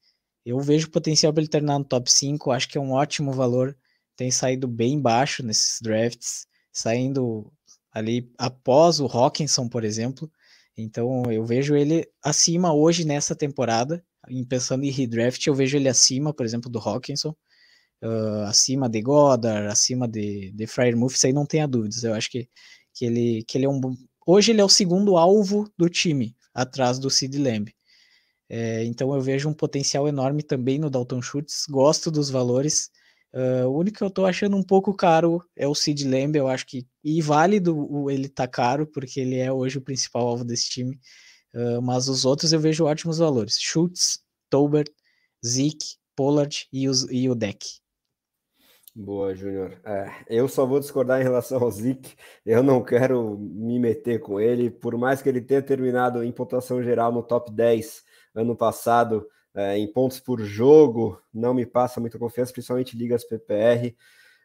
Eu vejo potencial para ele terminar no top 5, acho que é um ótimo valor. Tem saído bem baixo nesses drafts, saindo ali após o Hawkinson, por exemplo. Então eu vejo ele acima hoje nessa temporada. Em pensando em redraft, eu vejo ele acima, por exemplo, do Hawkinson, uh, acima de Goddard, acima de, de Fryer Muff, isso aí não tenha dúvidas. Eu acho que que ele, que ele é um hoje ele é o segundo alvo do time atrás do Sid Lamb. É, então eu vejo um potencial enorme também no Dalton Schultz, gosto dos valores. Uh, o único que eu tô achando um pouco caro é o Sid Lamb, eu acho que e válido ele tá caro porque ele é hoje o principal alvo desse time. uh, mas os outros eu vejo ótimos valores. Schultz, Tolbert, Zeke, Pollard e, os, e o Deck. Boa, Júnior. É, eu só vou discordar em relação ao Zeke. Eu não quero me meter com ele, por mais que ele tenha terminado em pontuação geral no top 10 ano passado, é, em pontos por jogo, não me passa muita confiança, principalmente ligas PPR.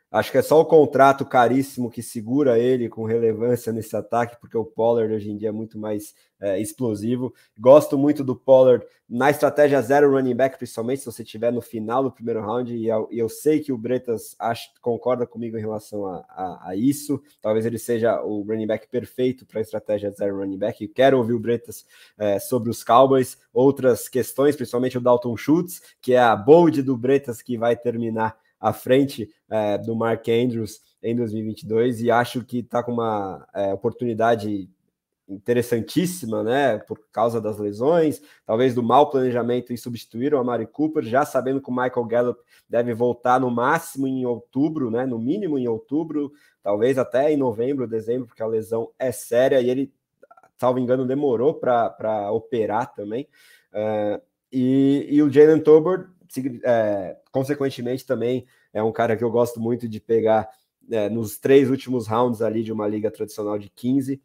Acho que é só o contrato caríssimo que segura ele com relevância nesse ataque, porque o Pollard hoje em dia é muito mais é, explosivo. Gosto muito do Pollard na estratégia zero running back, principalmente se você estiver no final do primeiro round, e eu, e eu sei que o Bretas acha, concorda comigo em relação a, a, a, isso. Talvez ele seja o running back perfeito para a estratégia zero running back. Quero ouvir o Bretas é, sobre os Cowboys, outras questões, principalmente o Dalton Schultz, que é a bold do Bretas que vai terminar à frente é, do Mark Andrews em 2022 e acho que está com uma é, oportunidade interessantíssima, né, por causa das lesões, talvez do mau planejamento em substituir o Amari Cooper, já sabendo que o Michael Gallup deve voltar no máximo em outubro, né, no mínimo em outubro, talvez até em novembro, dezembro, porque a lesão é séria e ele, salvo engano, demorou para operar também. Uh, e, e o Jalen Tolbert é, consequentemente, também é um cara que eu gosto muito de pegar é, nos três últimos rounds ali de uma liga tradicional de 15,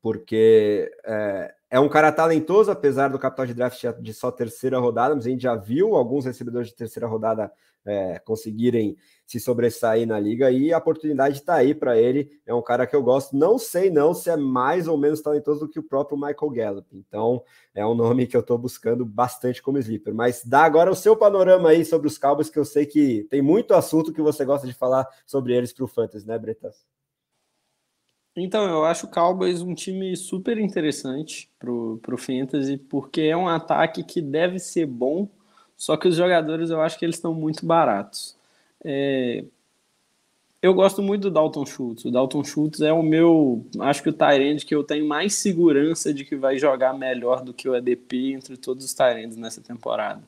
porque é, é um cara talentoso, apesar do capital de draft de só terceira rodada, mas a gente já viu alguns recebedores de terceira rodada é, conseguirem se sobressair na liga e a oportunidade está aí para ele. É um cara que eu gosto. Não sei não se é mais ou menos talentoso do que o próprio Michael Gallup. Então é um nome que eu estou buscando bastante como sleeper. Mas dá agora o seu panorama aí sobre os Cowboys, que eu sei que tem muito assunto que você gosta de falar sobre eles para o Fantasy, né, Bretas? Então, eu acho o Cowboys um time super interessante pro, pro Fantasy, porque é um ataque que deve ser bom, só que os jogadores eu acho que eles estão muito baratos. É, eu gosto muito do Dalton Schultz. O Dalton Schultz é o meu, acho que o Tyrande que eu tenho mais segurança de que vai jogar melhor do que o EDP entre todos os Tyrands nessa temporada.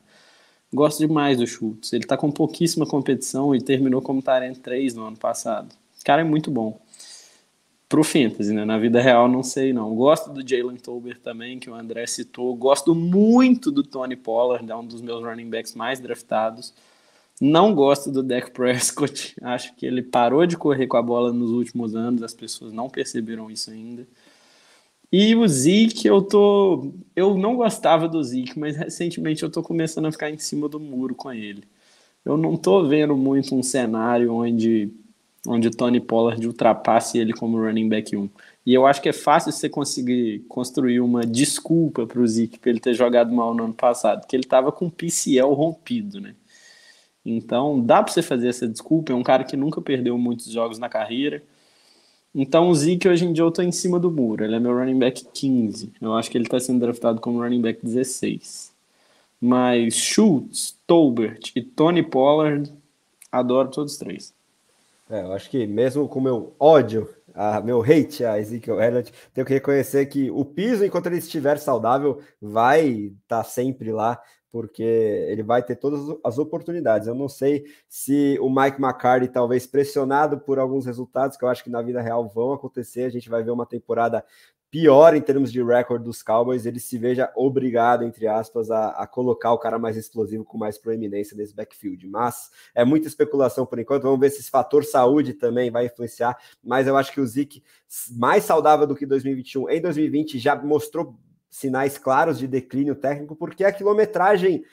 Gosto demais do Schultz. Ele tá com pouquíssima competição e terminou como Tyrande 3 no ano passado. O cara é muito bom pro Fantasy, né? Na vida real, não sei não. Gosto do Jalen Tolbert também, que o André citou. Gosto muito do Tony Pollard, é um dos meus running backs mais draftados. Não gosto do Dak Prescott. Acho que ele parou de correr com a bola nos últimos anos. As pessoas não perceberam isso ainda. E o Zeke, eu tô. Eu não gostava do Zeke, mas recentemente eu tô começando a ficar em cima do muro com ele. Eu não tô vendo muito um cenário onde onde Tony Pollard ultrapasse ele como running back 1. E eu acho que é fácil você conseguir construir uma desculpa para o Zeke para ele ter jogado mal no ano passado, porque ele estava com o PCL rompido, né? Então dá para você fazer essa desculpa. É um cara que nunca perdeu muitos jogos na carreira. Então o Zeke hoje em dia eu tô em cima do muro. Ele é meu running back 15. Eu acho que ele está sendo draftado como running back 16. Mas Schultz, Tolbert e Tony Pollard, adoro todos os três. É, eu acho que mesmo com meu ódio, a, meu hate a Ezekiel Elliott, tenho que reconhecer que o piso, enquanto ele estiver saudável, vai estar tá sempre lá, porque ele vai ter todas as oportunidades. Eu não sei se o Mike McCarthy, talvez pressionado por alguns resultados que eu acho que na vida real vão acontecer, a gente vai ver uma temporada pior em termos de recorde dos Cowboys, ele se veja obrigado, entre aspas, a, a, colocar o cara mais explosivo com mais proeminência nesse backfield. Mas é muita especulação por enquanto. Vamos ver se esse fator saúde também vai influenciar. Mas eu acho que o Zeke, mais saudável do que 2021, em 2020 já mostrou sinais claros de declínio técnico, porque a quilometragem,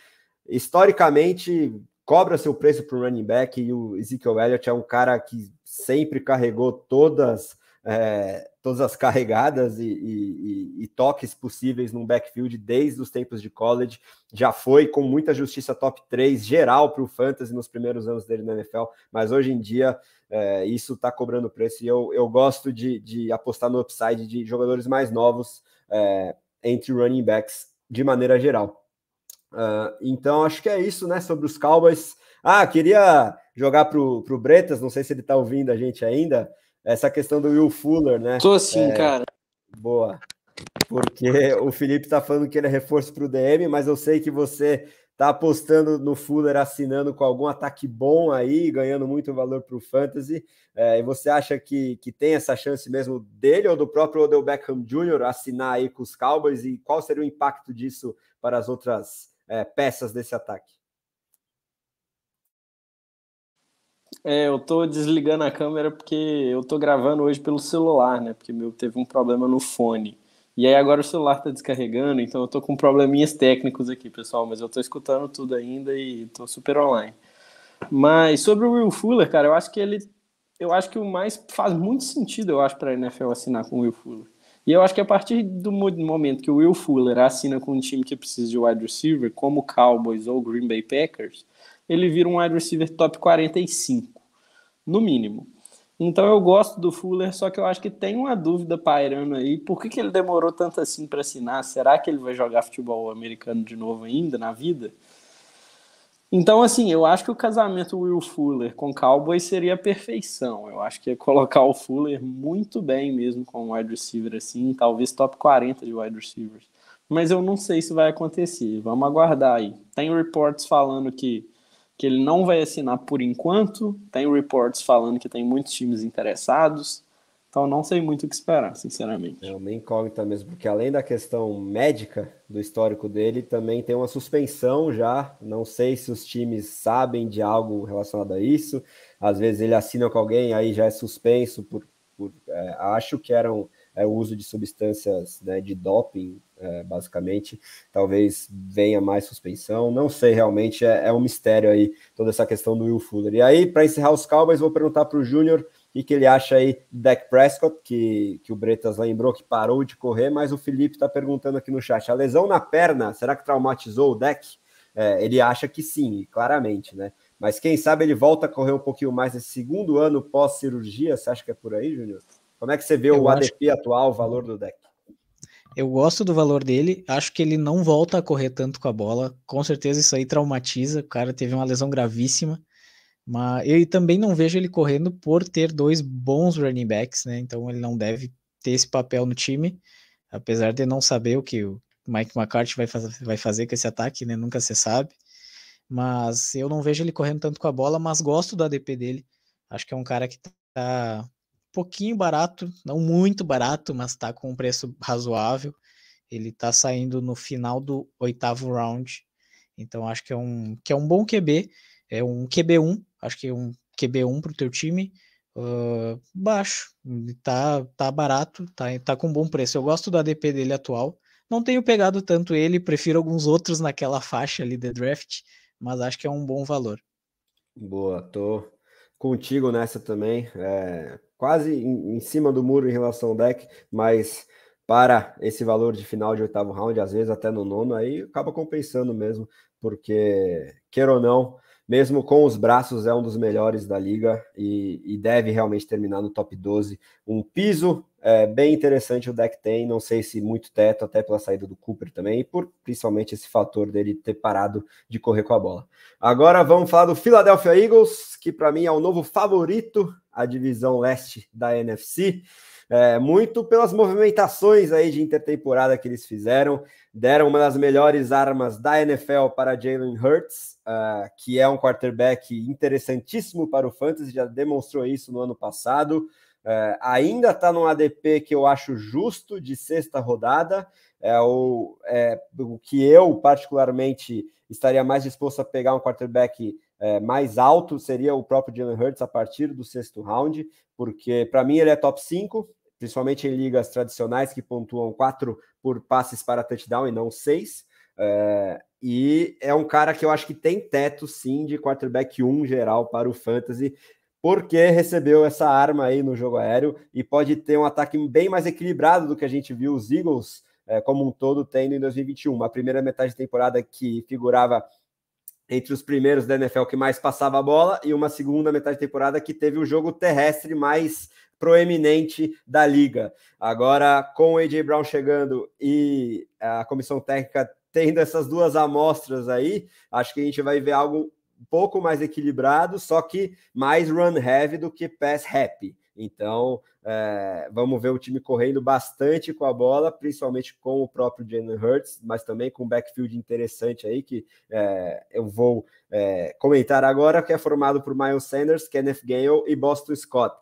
historicamente, cobra seu preço para o running back. E o Ezekiel Elliott é um cara que sempre carregou todas é, todas as carregadas e, e, e, toques possíveis num backfield desde os tempos de college. Já foi com muita justiça top 3 geral para o Fantasy nos primeiros anos dele na NFL, mas hoje em dia é, isso está cobrando preço e eu, eu gosto de, de, apostar no upside de jogadores mais novos é, entre running backs de maneira geral. Uh, então acho que é isso, né? Sobre os Cowboys. Ah, queria jogar para o Bretas, não sei se ele está ouvindo a gente ainda essa questão do Will Fuller, né? Tô sim, é, cara. Boa. Porque o Felipe tá falando que ele é reforço para o DM, mas eu sei que você tá apostando no Fuller assinando com algum ataque bom aí, ganhando muito valor para o Fantasy. É, e você acha que, que tem essa chance mesmo dele ou do próprio Odell Beckham Jr. assinar aí com os Cowboys? E qual seria o impacto disso para as outras é, peças desse ataque? É, eu tô desligando a câmera porque eu tô gravando hoje pelo celular, né? Porque meu teve um problema no fone. E aí agora o celular tá descarregando, então eu tô com probleminhas técnicos aqui, pessoal, mas eu tô escutando tudo ainda e tô super online. Mas sobre o Will Fuller, cara, eu acho que ele eu acho que o mais faz muito sentido, eu acho, para a NFL assinar com o Will Fuller. E eu acho que a partir do momento que o Will Fuller assina com um time que precisa de wide receiver, como o Cowboys ou Green Bay Packers, ele vira um wide receiver top 45, no mínimo. Então eu gosto do Fuller, só que eu acho que tem uma dúvida pairando aí. Por que, que ele demorou tanto assim para assinar? Será que ele vai jogar futebol americano de novo ainda na vida? Então, assim, eu acho que o casamento Will Fuller com Cowboys seria a perfeição. Eu acho que ia colocar o Fuller muito bem mesmo com wide receiver assim, talvez top 40 de wide receivers. Mas eu não sei se vai acontecer. Vamos aguardar aí. Tem reports falando que que ele não vai assinar por enquanto. Tem reports falando que tem muitos times interessados. Então não sei muito o que esperar, sinceramente. É uma incógnita mesmo, porque além da questão médica do histórico dele, também tem uma suspensão já. Não sei se os times sabem de algo relacionado a isso. Às vezes ele assina com alguém, aí já é suspenso por. por é, acho que eram é, o uso de substâncias né, de doping é, basicamente. Talvez venha mais suspensão, não sei realmente, é, é, um mistério aí toda essa questão do Will Fuller. E aí, para encerrar os Cowboys, vou perguntar para o Júnior o que ele acha aí do Dak Prescott, que, que o Bretas lembrou que parou de correr, mas o Felipe está perguntando aqui no chat: a lesão na perna, será que traumatizou o Dak? É, ele acha que sim, claramente, né? Mas quem sabe ele volta a correr um pouquinho mais nesse segundo ano pós-cirurgia? Você acha que é por aí, Júnior? Como é que você vê Eu o ADP atual, o valor do deck? Eu gosto do valor dele, acho que ele não volta a correr tanto com a bola. Com certeza isso aí traumatiza. O cara teve uma lesão gravíssima. Mas eu também não vejo ele correndo por ter dois bons running backs, né? Então ele não deve ter esse papel no time, apesar de não saber o que o Mike McCarthy vai, faz, vai fazer com esse ataque, né? Nunca se sabe. Mas eu não vejo ele correndo tanto com a bola, mas gosto do ADP dele. Acho que é um cara que tá pouquinho barato, não muito barato, mas está com um preço razoável. Ele está saindo no final do oitavo round, então acho que é um, que é um bom QB, é um QB1, acho que é um QB1 para o teu time, uh, baixo, tá, tá barato, tá, tá com bom preço. Eu gosto do ADP dele atual, não tenho pegado tanto ele, prefiro alguns outros naquela faixa ali de draft, mas acho que é um bom valor. Boa, tô contigo nessa também. É, quase em, em, cima do muro em relação ao deck, mas para esse valor de final de oitavo round, às vezes até no nono, aí acaba compensando mesmo, porque, queira ou não, mesmo com os braços, é um dos melhores da liga e, e deve realmente terminar no top 12. Um piso é, bem interessante o deck tem, não sei se muito teto, até pela saída do Cooper também, e por principalmente esse fator dele ter parado de correr com a bola. Agora vamos falar do Philadelphia Eagles, que para mim é o novo favorito à divisão leste da NFC. É, muito pelas movimentações aí de intertemporada que eles fizeram, deram uma das melhores armas da NFL para Jalen Hurts, uh, que é um quarterback interessantíssimo para o fantasy, já demonstrou isso no ano passado. Uh, ainda está num ADP que eu acho justo de sexta rodada, é o, é, o que eu particularmente estaria mais disposto a pegar um quarterback é, mais alto seria o próprio Jalen Hurts a partir do sexto round, porque para mim ele é top 5, principalmente em ligas tradicionais que pontuam 4 por passes para touchdown e não 6. É, e é um cara que eu acho que tem teto sim de quarterback 1 geral para o fantasy, porque recebeu essa arma aí no jogo aéreo e pode ter um ataque bem mais equilibrado do que a gente viu os Eagles é, como um todo tendo em 2021. Uma primeira metade de temporada que figurava entre os primeiros da NFL que mais passava a bola e uma segunda metade de temporada que teve o jogo terrestre mais proeminente da liga. Agora, com o AJ Brown chegando e a comissão técnica tendo essas duas amostras aí, acho que a gente vai ver algo um pouco mais equilibrado, só que mais run heavy do que pass happy. Então, é, vamos ver o time correndo bastante com a bola, principalmente com o próprio Jalen Hurts, mas também com um backfield interessante aí, que é, eu vou é, comentar agora, que é formado por Miles Sanders, Kenneth Gale e Boston Scott.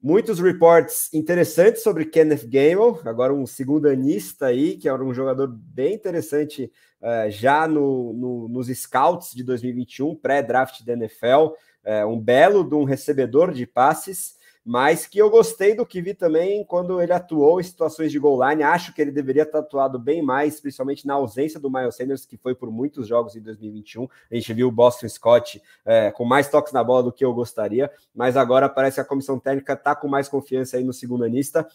Muitos reports interessantes sobre Kenneth Gamble, agora um segundanista aí, que era um jogador bem interessante uh, já no, no, nos scouts de 2021, pré-draft da NFL, uh, é, um belo de um recebedor de passes, mas que eu gostei do que vi também quando ele atuou em situações de goal line. Acho que ele deveria ter atuado bem mais, principalmente na ausência do Miles Sanders, que foi por muitos jogos em 2021. A gente viu o Boston Scott é, com mais toques na bola do que eu gostaria, mas agora parece que a comissão técnica está com mais confiança aí no segundo anista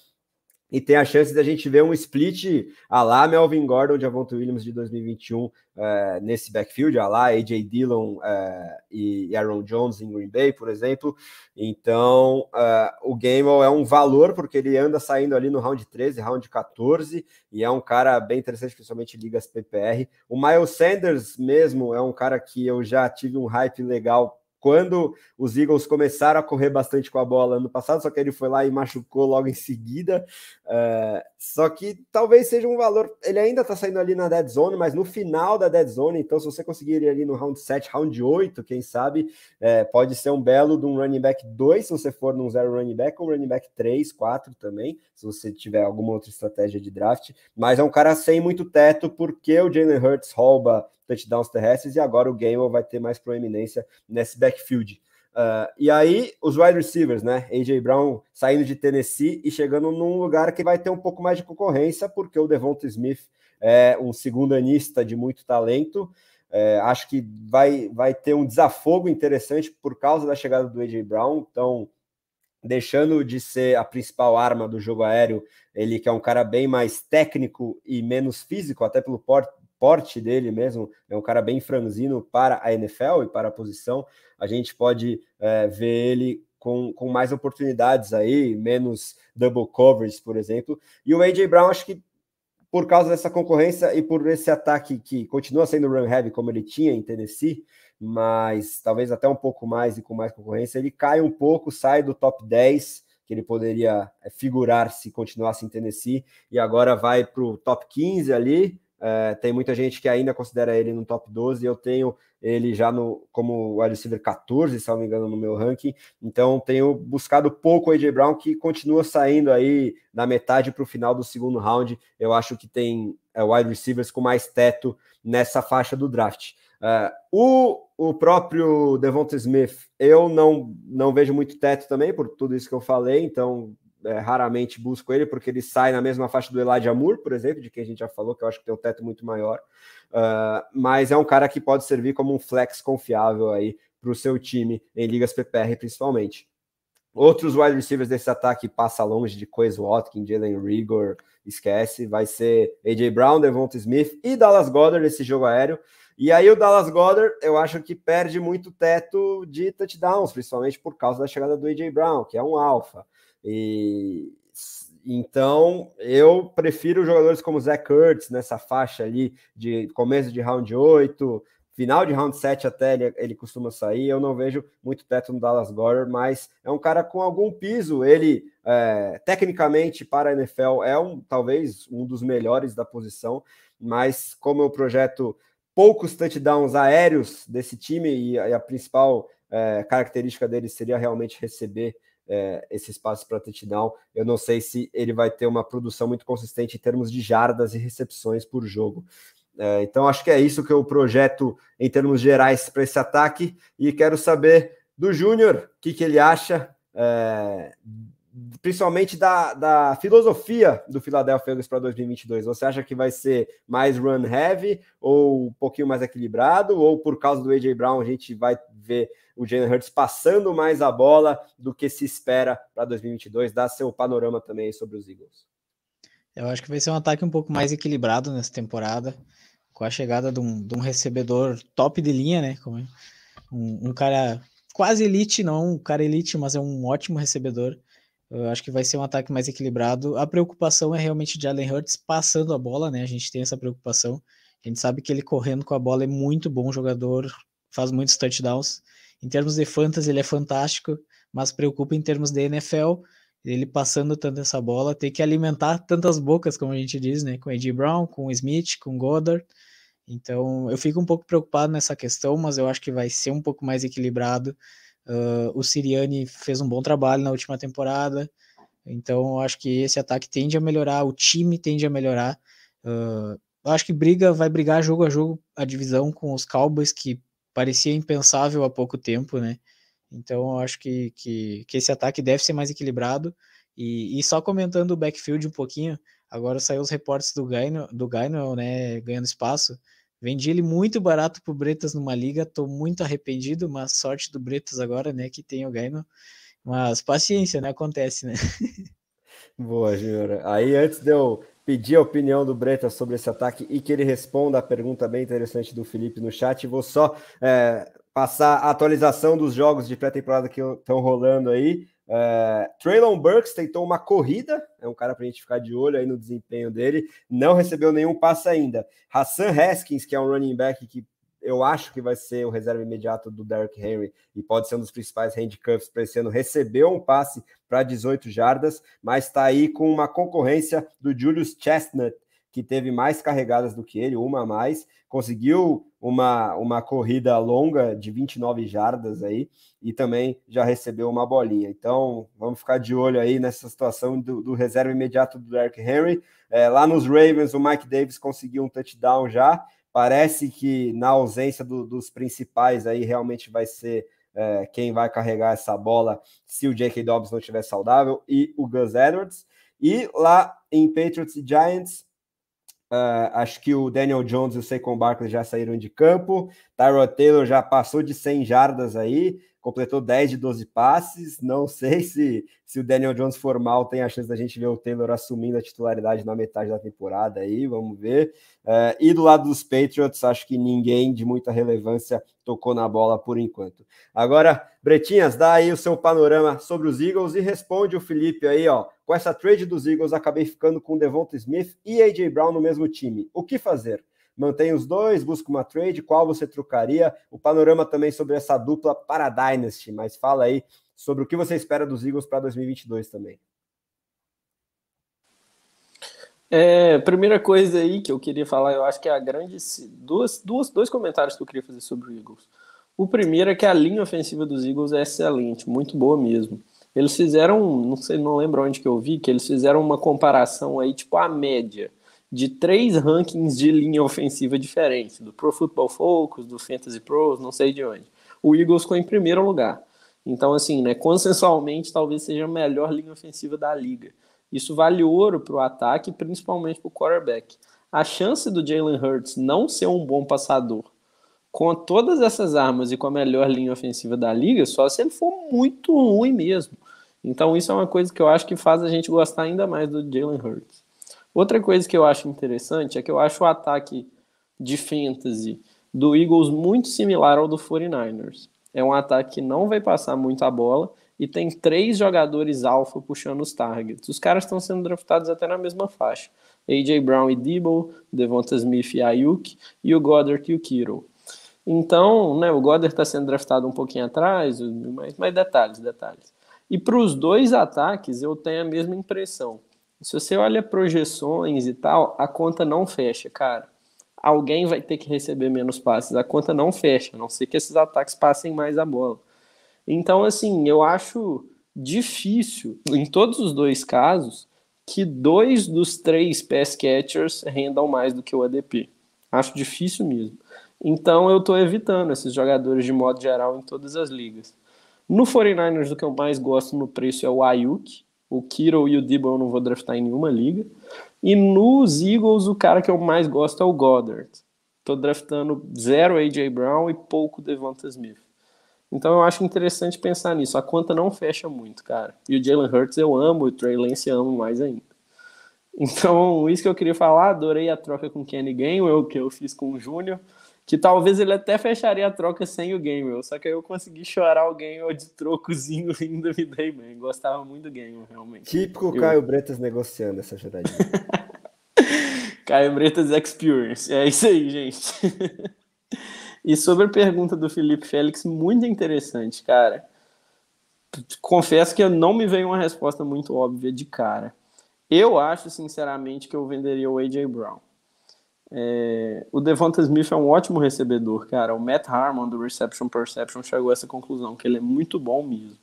e tem a chance da gente ver um split a lá Melvin Gordon, Javonte Williams de 2021 é, nesse backfield, a lá AJ Dillon é, e Aaron Jones em Green Bay, por exemplo. Então, é, o Gamble é um valor porque ele anda saindo ali no round 13, round 14 e é um cara bem interessante, principalmente ligas PPR. O Miles Sanders mesmo é um cara que eu já tive um hype legal quando os Eagles começaram a correr bastante com a bola ano passado, só que ele foi lá e machucou logo em seguida. Uh, só que talvez seja um valor. Ele ainda está saindo ali na dead zone, mas no final da dead zone, então se você conseguir ir ali no round 7, round 8, quem sabe, é, pode ser um belo de um running back 2, se você for num zero running back, ou running back 3, 4 também, se você tiver alguma outra estratégia de draft. Mas é um cara sem muito teto, porque o Jalen Hurts rouba touchdowns terrestres e agora o Gamble vai ter mais proeminência nesse backfield. Uh, e aí, os wide receivers, né? AJ Brown saindo de Tennessee e chegando num lugar que vai ter um pouco mais de concorrência, porque o Devonta Smith é um segundo anista de muito talento. É, acho que vai, vai ter um desafogo interessante por causa da chegada do AJ Brown. Então, deixando de ser a principal arma do jogo aéreo, ele que é um cara bem mais técnico e menos físico, até pelo porte, porte dele mesmo, é um cara bem franzino para a NFL e para a posição. A gente pode é, ver ele com, com mais oportunidades aí, menos double covers, por exemplo. E o A.J. Brown, acho que por causa dessa concorrência e por esse ataque que continua sendo run heavy como ele tinha em Tennessee, mas talvez até um pouco mais e com mais concorrência, ele cai um pouco, sai do top 10, que ele poderia é, figurar se continuasse em Tennessee, e agora vai para o top 15 ali, é, tem muita gente que ainda considera ele no top 12, eu tenho ele já no como wide receiver 14, se não me engano, no meu ranking. Então tenho buscado pouco o AJ Brown, que continua saindo aí da metade para o final do segundo round. Eu acho que tem é, wide receivers com mais teto nessa faixa do draft. Uh, o, o próprio Devonta Smith, eu não, não vejo muito teto também, por tudo isso que eu falei, então é, raramente busco ele, porque ele sai na mesma faixa do Elijah Moore, por exemplo, de quem a gente já falou, que eu acho que tem um teto muito maior. Uh, mas é um cara que pode servir como um flex confiável aí para o seu time em ligas PPR, principalmente. Outros wide receivers desse ataque passa longe de Quez Watkins, Jalen Rigor, esquece, vai ser AJ Brown, Devonta Smith e Dallas Goddard nesse jogo aéreo. E aí o Dallas Goddard, eu acho que perde muito teto de touchdowns, principalmente por causa da chegada do AJ Brown, que é um alfa. E então eu prefiro jogadores como Zach Kurtz nessa faixa ali de começo de round 8, final de round 7 até ele, ele costuma sair. Eu não vejo muito teto no Dallas Goddard, mas é um cara com algum piso. Ele, é, tecnicamente, para a NFL, é um talvez um dos melhores da posição, mas como eu projeto poucos touchdowns aéreos desse time e a, e a principal é, característica dele seria realmente receber é, esse espaço para touchdown. Eu não sei se ele vai ter uma produção muito consistente em termos de jardas e recepções por jogo. É, então, acho que é isso que eu projeto em termos gerais para esse ataque. E quero saber do Júnior o que, que ele acha, é, principalmente da, da filosofia do Philadelphia Eagles para 2022. Você acha que vai ser mais run heavy ou um pouquinho mais equilibrado? Ou por causa do A.J. Brown a gente vai ver o Jalen Hurts passando mais a bola do que se espera para 2022. Dá seu panorama também sobre os Eagles. Eu acho que vai ser um ataque um pouco mais equilibrado nessa temporada, com a chegada de um, de um recebedor top de linha, né? Como um, um, cara quase elite, não um cara elite, mas é um ótimo recebedor. Eu acho que vai ser um ataque mais equilibrado. A preocupação é realmente de Jalen Hurts passando a bola, né? A gente tem essa preocupação. A gente sabe que ele correndo com a bola é muito bom jogador, faz muitos touchdowns. Em termos de fantasy, ele é fantástico, mas preocupa em termos de NFL, ele passando tanto essa bola, ter que alimentar tantas bocas, como a gente diz, né? Com A.J. Brown, com Smith, com Goddard. Então, eu fico um pouco preocupado nessa questão, mas eu acho que vai ser um pouco mais equilibrado. Uh, o Siriani fez um bom trabalho na última temporada, então eu acho que esse ataque tende a melhorar, o time tende a melhorar. Uh, eu acho que briga, vai brigar jogo a jogo a divisão com os Cowboys, que parecia impensável há pouco tempo, né? Então eu acho que, que, que esse ataque deve ser mais equilibrado. E, e, só comentando o backfield um pouquinho, agora saiu os reportes do Gaino, do Gaino, né, ganhando espaço. Vendi ele muito barato pro Bretas numa liga, tô muito arrependido, mas sorte do Bretas agora, né, que tem o Gaino. Mas paciência, né, acontece, né? Boa, Júnior. Aí antes de eu pedir a opinião do Bretas sobre esse ataque e que ele responda a pergunta bem interessante do Felipe no chat, vou só é, passar a atualização dos jogos de pré-temporada que estão rolando aí. É, Traylon Burks tentou uma corrida, é um cara para a gente ficar de olho aí no desempenho dele, não recebeu nenhum passe ainda. Hassan Haskins, que é um running back que eu acho que vai ser o reserva imediato do Derrick Henry e pode ser um dos principais handcuffs para esse ano, recebeu um passe para 18 jardas, mas está aí com uma concorrência do Julius Chestnut, que teve mais carregadas do que ele, uma a mais, conseguiu uma, uma corrida longa de 29 jardas aí e também já recebeu uma bolinha. Então, vamos ficar de olho aí nessa situação do, do reserva imediato do Derrick Henry. É, lá nos Ravens, o Mike Davis conseguiu um touchdown já. Parece que na ausência do, dos principais aí realmente vai ser é, quem vai carregar essa bola se o J.K. Dobbs não estiver saudável e o Gus Edwards. E lá em Patriots e Giants, Uh, acho que o Daniel Jones e o Saquon Barkley já saíram de campo. Tyrod Taylor já passou de 100 jardas aí, completou 10 de 12 passes. Não sei se, se o Daniel Jones for mal, tem a chance da gente ver o Taylor assumindo a titularidade na metade da temporada aí, vamos ver. Uh, e do lado dos Patriots, acho que ninguém de muita relevância tocou na bola por enquanto. Agora, Bretinhas, dá aí o seu panorama sobre os Eagles e responde o Felipe aí, ó. Com essa trade dos Eagles, acabei ficando com Devonta Smith e AJ Brown no mesmo time. O que fazer? Mantém os dois, busca uma trade, qual você trocaria? O panorama também sobre essa dupla para a Dynasty, mas fala aí sobre o que você espera dos Eagles para 2022 também. É, primeira coisa aí que eu queria falar, eu acho que é a grande. Duas, duas, dois comentários que eu queria fazer sobre o Eagles. O primeiro é que a linha ofensiva dos Eagles é excelente, muito boa mesmo. Eles fizeram, não sei, não lembro onde que eu vi, que eles fizeram uma comparação aí, tipo, a média de três rankings de linha ofensiva diferentes, do Pro Football Focus, do Fantasy Pros, não sei de onde. O Eagles ficou em primeiro lugar. Então, assim, né, consensualmente, talvez seja a melhor linha ofensiva da liga. Isso vale ouro para o ataque, principalmente para o quarterback. A chance do Jalen Hurts não ser um bom passador com todas essas armas e com a melhor linha ofensiva da liga, só se ele for muito ruim mesmo. Então isso é uma coisa que eu acho que faz a gente gostar ainda mais do Jalen Hurts. Outra coisa que eu acho interessante é que eu acho o ataque de fantasy do Eagles muito similar ao do 49ers. É um ataque que não vai passar muito a bola e tem três jogadores alfa puxando os targets. Os caras estão sendo draftados até na mesma faixa. AJ Brown e Debo, Devonta Smith e Ayuk, e o Goddard e o Kittle. Então, né, o Goddard está sendo draftado um pouquinho atrás, mas, mas detalhes, detalhes. E para os dois ataques, eu tenho a mesma impressão. Se você olha projeções e tal, a conta não fecha, cara. Alguém vai ter que receber menos passes. A conta não fecha, a não ser que esses ataques passem mais a bola. Então, assim, eu acho difícil, em todos os dois casos, que dois dos três pass catchers rendam mais do que o ADP. Acho difícil mesmo. Então eu estou evitando esses jogadores de modo geral em todas as ligas. No 49ers, o que eu mais gosto no preço é o Ayuk. O Kiro e o Debo eu não vou draftar em nenhuma liga. E nos Eagles, o cara que eu mais gosto é o Goddard. Estou draftando zero AJ Brown e pouco Devonta Smith. Então eu acho interessante pensar nisso. A conta não fecha muito, cara. E o Jalen Hurts eu amo, e o Trey Lance eu amo mais ainda. Então, isso que eu queria falar, adorei a troca com o Kenny Gainwell, que eu fiz com o Júnior, que talvez ele até fecharia a troca sem o Gainwell, só que aí eu consegui chorar o Gainwell de trocozinho e ainda me dei bem. Gostava muito do Gainwell, realmente. Típico eu... Caio Bretas negociando essa jogadinha. Caio Bretas Experience, é isso aí, gente. E sobre a pergunta do Felipe Félix, muito interessante, cara. confesso que não me veio uma resposta muito óbvia de cara. Eu acho, sinceramente, que eu venderia o A.J. Brown. É, o Devonta Smith é um ótimo recebedor, cara. O Matt Harmon, do Reception Perception, chegou a essa conclusão, que ele é muito bom mesmo.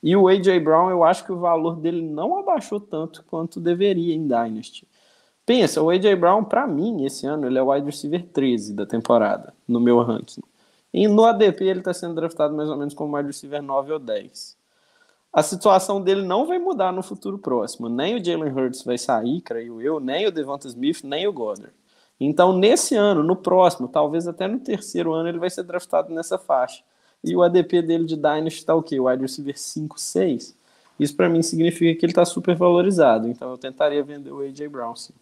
E o A.J. Brown, eu acho que o valor dele não abaixou tanto quanto deveria em Dynasty. Pensa, o A.J. Brown, para mim, esse ano, ele é o wide receiver 13 da temporada, no meu ranking. E no ADP ele está sendo draftado mais ou menos como wide receiver 9 ou 10. A situação dele não vai mudar no futuro próximo. Nem o Jalen Hurts vai sair, creio eu, nem o Devonta Smith, nem o Goddard. Então, nesse ano, no próximo, talvez até no terceiro ano, ele vai ser draftado nessa faixa. E o ADP dele de Dynasty está o quê? O wide receiver 5, 6. Isso para mim significa que ele está super valorizado. Então eu tentaria vender o AJ Brown, sim.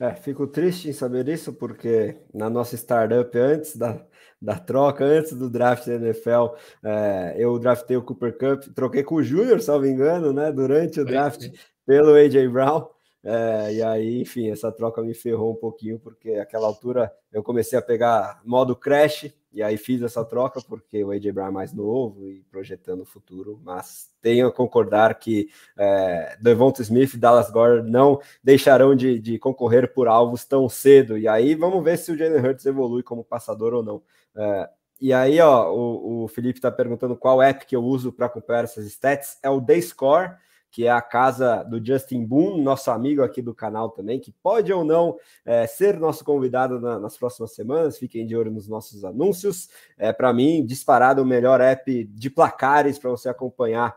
É, fico triste em saber isso, porque na nossa startup, antes da, da troca, antes do draft da NFL, é, eu draftei o Cooper Cup, troquei com o Júnior, salvo engano, né, durante o draft, pelo AJ Brown. É, e aí, enfim, essa troca me ferrou um pouquinho, porque aquela altura eu comecei a pegar modo crash, e aí fiz essa troca, porque o AJ Brown é mais novo e projetando o futuro, mas tenho a concordar que é, Devonta Smith e Dallas Gore não deixarão de, de, concorrer por alvos tão cedo, e aí vamos ver se o Jalen Hurts evolui como passador ou não. É, e aí, ó, o, o Felipe está perguntando qual app que eu uso para acompanhar essas stats, é o Dayscore, que é a casa do Justin Boone, nosso amigo aqui do canal também, que pode ou não é, ser nosso convidado na, nas próximas semanas. Fiquem de olho nos nossos anúncios. É, para mim, disparado o melhor app de placares para você acompanhar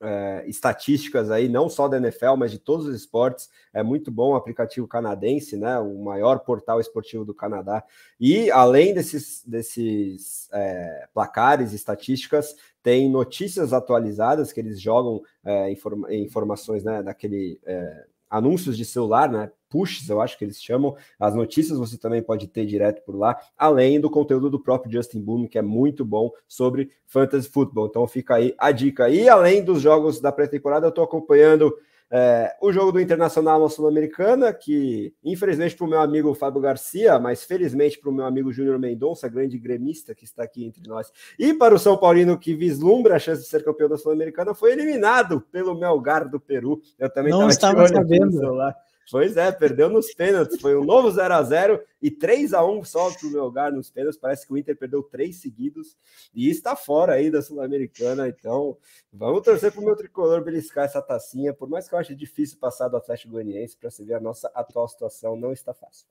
é, estatísticas aí, não só da NFL, mas de todos os esportes. É muito bom o aplicativo canadense, né? O maior portal esportivo do Canadá. E além desses, desses é, placares, estatísticas, tem notícias atualizadas que eles jogam é, informa informações né, daquele anúncios de celular, né? Pushes, eu acho que eles chamam. As notícias você também pode ter direto por lá, além do conteúdo do próprio Justin Boone, que é muito bom sobre fantasy football. Então fica aí a dica. E além dos jogos da pré-temporada, eu estou acompanhando é, o jogo do Internacional na Sul-Americana, que infelizmente para o meu amigo Fábio Garcia, mas felizmente para o meu amigo Júnior Mendonça, grande gremista que está aqui entre nós, e para o São Paulino que vislumbra a chance de ser campeão da Sul-Americana, foi eliminado pelo Melgar do Peru. Eu também não estava sabendo. Pois é, perdeu nos pênaltis. Foi um novo 0 a 0 e 3 a 1 só para o meu lugar nos pênaltis. Parece que o Inter perdeu três seguidos e está fora aí da Sul-Americana. Então, vamos torcer para o meu tricolor beliscar essa tacinha. Por mais que eu ache difícil passar do Atlético Goianiense, para você ver a nossa atual situação não está fácil.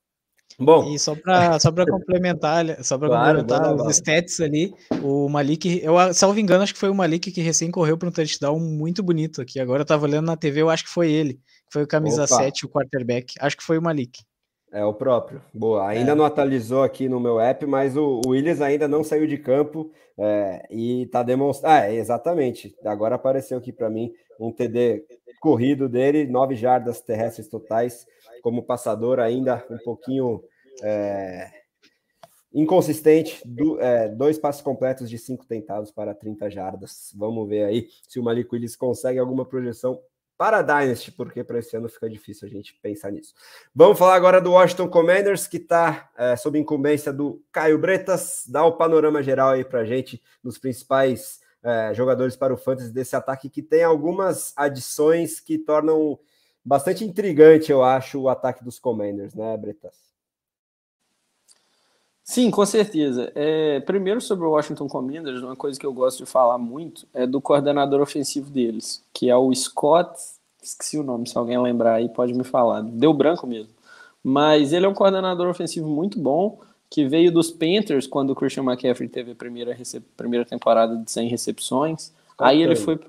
Bom, e só para só complementar, só para claro, complementar os stats ali, o Malik, eu salvo engano, acho que foi o Malik que recém correu para um touchdown muito bonito aqui. Agora eu estava olhando na TV, eu acho que foi ele. Foi o camisa Opa. 7, o quarterback. Acho que foi o Malik. É o próprio. Boa. Ainda é. não atualizou aqui no meu app, mas o, o Williams ainda não saiu de campo é, e está demonstrando. Ah, é, exatamente. Agora apareceu aqui para mim um TD corrido dele, nove jardas terrestres totais, como passador ainda um pouquinho é, inconsistente. Do, é, dois passos completos de cinco tentados para 30 jardas. Vamos ver aí se o Malik Willis consegue alguma projeção para a Dynasty, porque para esse ano fica difícil a gente pensar nisso. Vamos falar agora do Washington Commanders, que está é, sob incumbência do Caio Bretas. Dá o panorama geral aí para a gente nos principais é, jogadores para o fantasy desse ataque, que tem algumas adições que tornam bastante intrigante, eu acho, o ataque dos Commanders, né, Bretas? Sim, com certeza. É, primeiro sobre o Washington Commanders, uma coisa que eu gosto de falar muito é do coordenador ofensivo deles, que é o Scott, esqueci o nome, se alguém lembrar aí pode me falar, deu branco mesmo. Mas ele é um coordenador ofensivo muito bom, que veio dos Panthers quando o Christian McCaffrey teve a primeira, primeira temporada de 100 recepções. Scott aí Turner. ele foi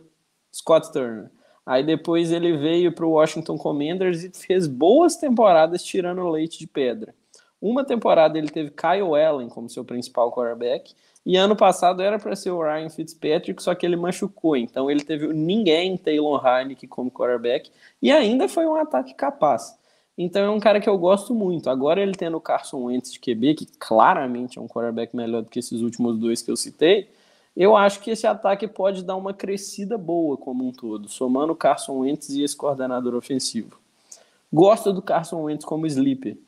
Scott Turner. Aí depois ele veio para o Washington Commanders e fez boas temporadas tirando leite de pedra. Uma temporada ele teve Kyle Allen como seu principal quarterback, e ano passado era para ser o Ryan Fitzpatrick, só que ele machucou. Então ele teve ninguém, Taylor Heineke, como quarterback, e ainda foi um ataque capaz. Então é um cara que eu gosto muito. Agora ele tendo o Carson Wentz de QB, que claramente é um quarterback melhor do que esses últimos dois que eu citei, eu acho que esse ataque pode dar uma crescida boa como um todo, somando o Carson Wentz e esse coordenador ofensivo. Gosto do Carson Wentz como sleeper.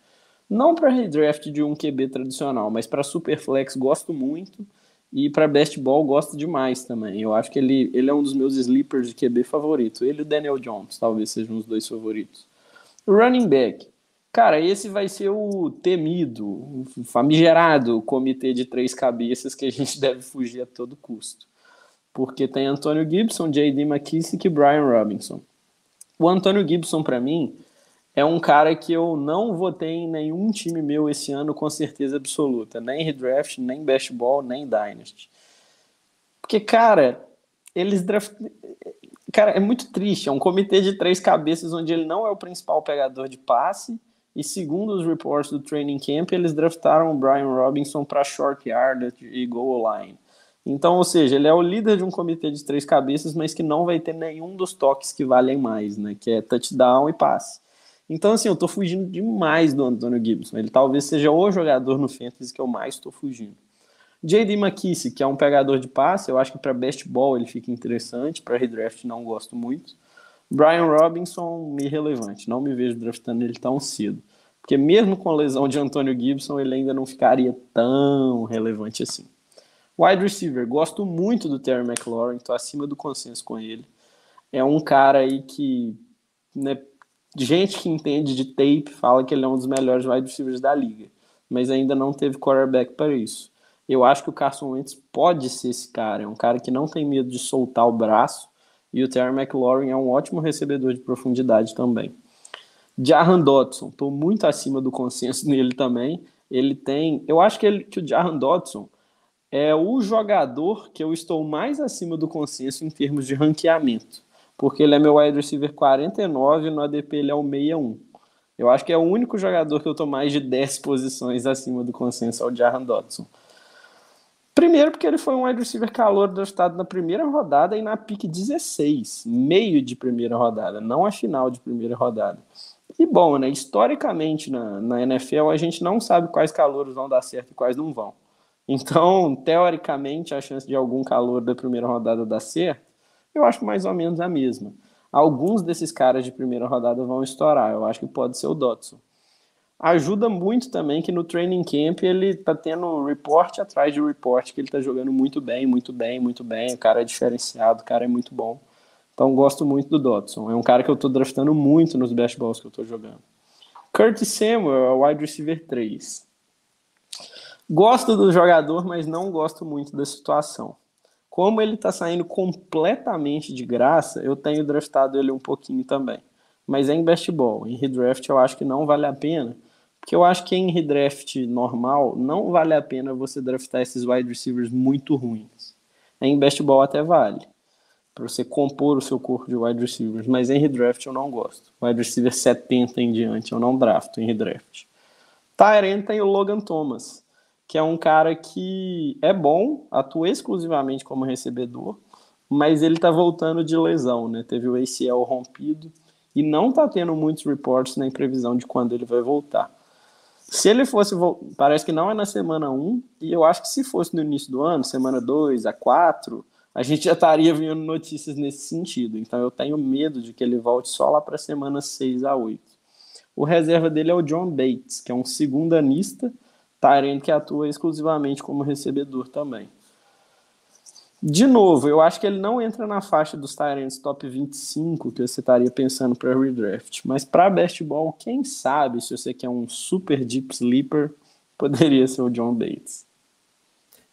Não para redraft de um QB tradicional, mas para Superflex gosto muito. E para best ball gosto demais também. Eu acho que ele, ele é um dos meus sleepers de QB favorito. Ele e o Daniel Jones, talvez sejam os dois favoritos. Running back. Cara, esse vai ser o temido, famigerado comitê de três cabeças que a gente deve fugir a todo custo. Porque tem Antônio Gibson, J.D. McKissick e Brian Robinson. O Antônio Gibson, para mim, é um cara que eu não votei em nenhum time meu esse ano com certeza absoluta. Nem redraft, nem best ball, nem dynasty. Porque, cara, eles draft... Cara, é muito triste. É um comitê de três cabeças onde ele não é o principal pegador de passe. E segundo os reports do training camp, eles draftaram o Brian Robinson para short yardage e goal line. Então, ou seja, ele é o líder de um comitê de três cabeças, mas que não vai ter nenhum dos toques que valem mais, né? Que é touchdown e passe. Então, assim, eu tô fugindo demais do Antônio Gibson. Ele talvez seja o jogador no Fantasy que eu mais estou fugindo. J.D. McKissick, que é um pegador de passe, eu acho que para best ball ele fica interessante, para redraft não gosto muito. Brian Robinson, irrelevante, não me vejo draftando ele tão cedo. Porque mesmo com a lesão de Antônio Gibson, ele ainda não ficaria tão relevante assim. Wide receiver, gosto muito do Terry McLaurin, estou acima do consenso com ele. É um cara aí que né, gente que entende de tape fala que ele é um dos melhores wide receivers da liga, mas ainda não teve quarterback para isso. Eu acho que o Carson Wentz pode ser esse cara, é um cara que não tem medo de soltar o braço, e o Terry McLaurin é um ótimo recebedor de profundidade também. Jahan Dodson, estou muito acima do consenso nele também. Ele tem, eu acho que, ele, que o Jahan Dodson é o jogador que eu estou mais acima do consenso em termos de ranqueamento porque ele é meu wide receiver 49 e no ADP ele é o 61. Eu acho que é o único jogador que eu tô mais de 10 posições acima do consenso, é o Jahan Dodson. Primeiro porque ele foi um wide receiver calor draftado na primeira rodada e na pick 16, meio de primeira rodada, não a final de primeira rodada. E bom, né, historicamente na, na NFL a gente não sabe quais calouros vão dar certo e quais não vão. Então, teoricamente, a chance de algum calor da primeira rodada dar certo eu acho mais ou menos a mesma. Alguns desses caras de primeira rodada vão estourar, eu acho que pode ser o Dotson. Ajuda muito também que no training camp ele tá tendo report atrás de report, que ele tá jogando muito bem, muito bem, muito bem. O cara é diferenciado, o cara é muito bom. Então gosto muito do Dotson. É um cara que eu tô draftando muito nos best balls que eu tô jogando. Curtis Samuel é o wide receiver 3. Gosto do jogador, mas não gosto muito da situação. Como ele está saindo completamente de graça, eu tenho draftado ele um pouquinho também. Mas é em best ball. Em redraft eu acho que não vale a pena. Porque eu acho que em redraft normal não vale a pena você draftar esses wide receivers muito ruins. Em best ball até vale. Para você compor o seu corpo de wide receivers. Mas em redraft eu não gosto. Wide receiver 70 em diante eu não drafto em redraft. Tyrant tem o Logan Thomas que é um cara que é bom, atua exclusivamente como recebedor, mas ele tá voltando de lesão, né? Teve o ACL rompido e não tá tendo muitos reports nem previsão de quando ele vai voltar. Se ele fosse, parece que não é na semana 1, e eu acho que se fosse no início do ano, semana 2 a 4, a gente já estaria vendo notícias nesse sentido. Então eu tenho medo de que ele volte só lá para semana 6 a 8. O reserva dele é o John Bates, que é um segundanista, Tyrant que atua exclusivamente como recebedor também. De novo, eu acho que ele não entra na faixa dos Tyrants top 25 que você estaria pensando para redraft. Mas para best ball, quem sabe, se você quer um super deep sleeper, poderia ser o John Bates.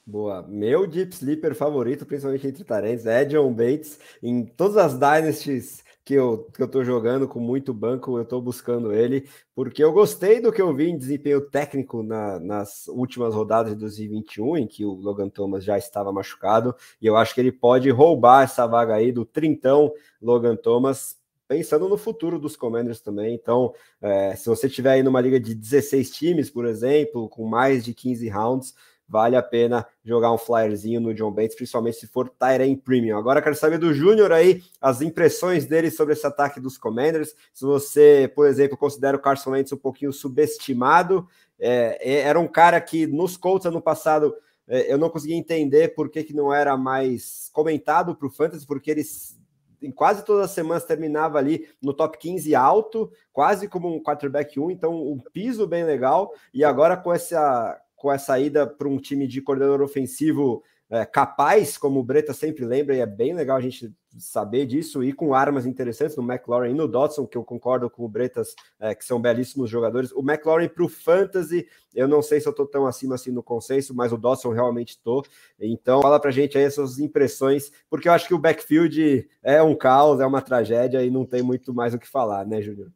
Boa. Meu deep sleeper favorito, principalmente entre Tyrants, é John Bates. Em todas as dynasties que eu, que eu tô jogando com muito banco, eu tô buscando ele, porque eu gostei do que eu vi em desempenho técnico na, nas últimas rodadas de 2021, em que o Logan Thomas já estava machucado, e eu acho que ele pode roubar essa vaga aí do trintão Logan Thomas, pensando no futuro dos Commanders também. Então, é, se você tiver aí numa liga de 16 times, por exemplo, com mais de 15 rounds, vale a pena jogar um flyerzinho no John Bates, principalmente se for Tyrant Premium. Agora quero saber do Júnior aí, as impressões dele sobre esse ataque dos Commanders. Se você, por exemplo, considera o Carson Wentz um pouquinho subestimado, é, é era um cara que nos Colts ano passado é, eu não conseguia entender por que, que não era mais comentado para o Fantasy, porque eles em quase todas as semanas terminava ali no top 15 alto, quase como um quarterback 1, então um piso bem legal, e agora com essa com a saída para um time de coordenador ofensivo é, capaz, como o Breta sempre lembra, e é bem legal a gente saber disso, e com armas interessantes no McLaurin e no Dodson, que eu concordo com o Bretas, é, que são belíssimos jogadores. O McLaurin para o Fantasy, eu não sei se eu estou tão acima assim no consenso, mas o Dodson realmente estou. Então, fala para gente aí as suas impressões, porque eu acho que o backfield é um caos, é uma tragédia e não tem muito mais o que falar, né, Júnior?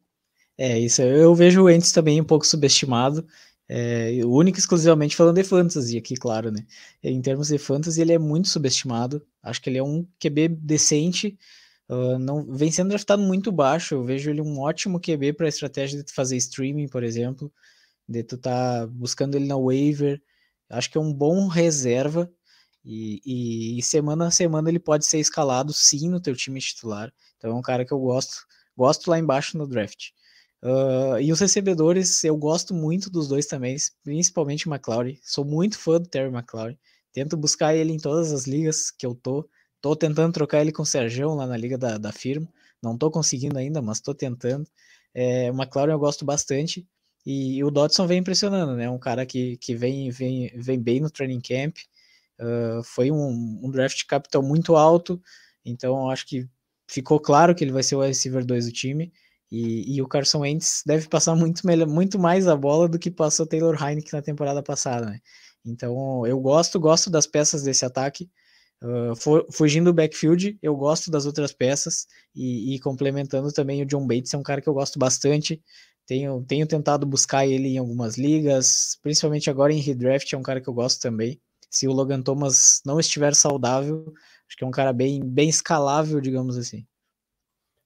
É, isso. Eu vejo o Entes também um pouco subestimado. É, único exclusivamente falando de fantasy aqui, claro, né? Em termos de fantasy, ele é muito subestimado. Acho que ele é um QB decente. Uh, não vem sendo draftado muito baixo. Eu vejo ele um ótimo QB para a estratégia de fazer streaming, por exemplo, de tu tá buscando ele na waiver. Acho que é um bom reserva. E, e, e, semana a semana ele pode ser escalado sim no teu time titular. Então é um cara que eu gosto, gosto lá embaixo no draft. Uh, e os recebedores, eu gosto muito dos dois também, principalmente o McLaurin. Sou muito fã do Terry McLaurin. Tento buscar ele em todas as ligas que eu tô. Tô tentando trocar ele com o Sergão lá na liga da, da firma. Não tô conseguindo ainda, mas tô tentando. É, o McLaurin eu gosto bastante. E, e, o Dodson vem impressionando, né? Um cara que, que vem, vem, vem bem no training camp. Uh, foi um, um draft capital muito alto. Então acho que ficou claro que ele vai ser o receiver 2 do time. E, e, o Carson Wentz deve passar muito, melhor, muito mais a bola do que passou Taylor Heineken na temporada passada, né? Então, eu gosto, gosto das peças desse ataque. Uh, fugindo do backfield, eu gosto das outras peças e, e, complementando também o John Bates, é um cara que eu gosto bastante. Tenho, tenho tentado buscar ele em algumas ligas, principalmente agora em redraft, é um cara que eu gosto também. Se o Logan Thomas não estiver saudável, acho que é um cara bem, bem escalável, digamos assim.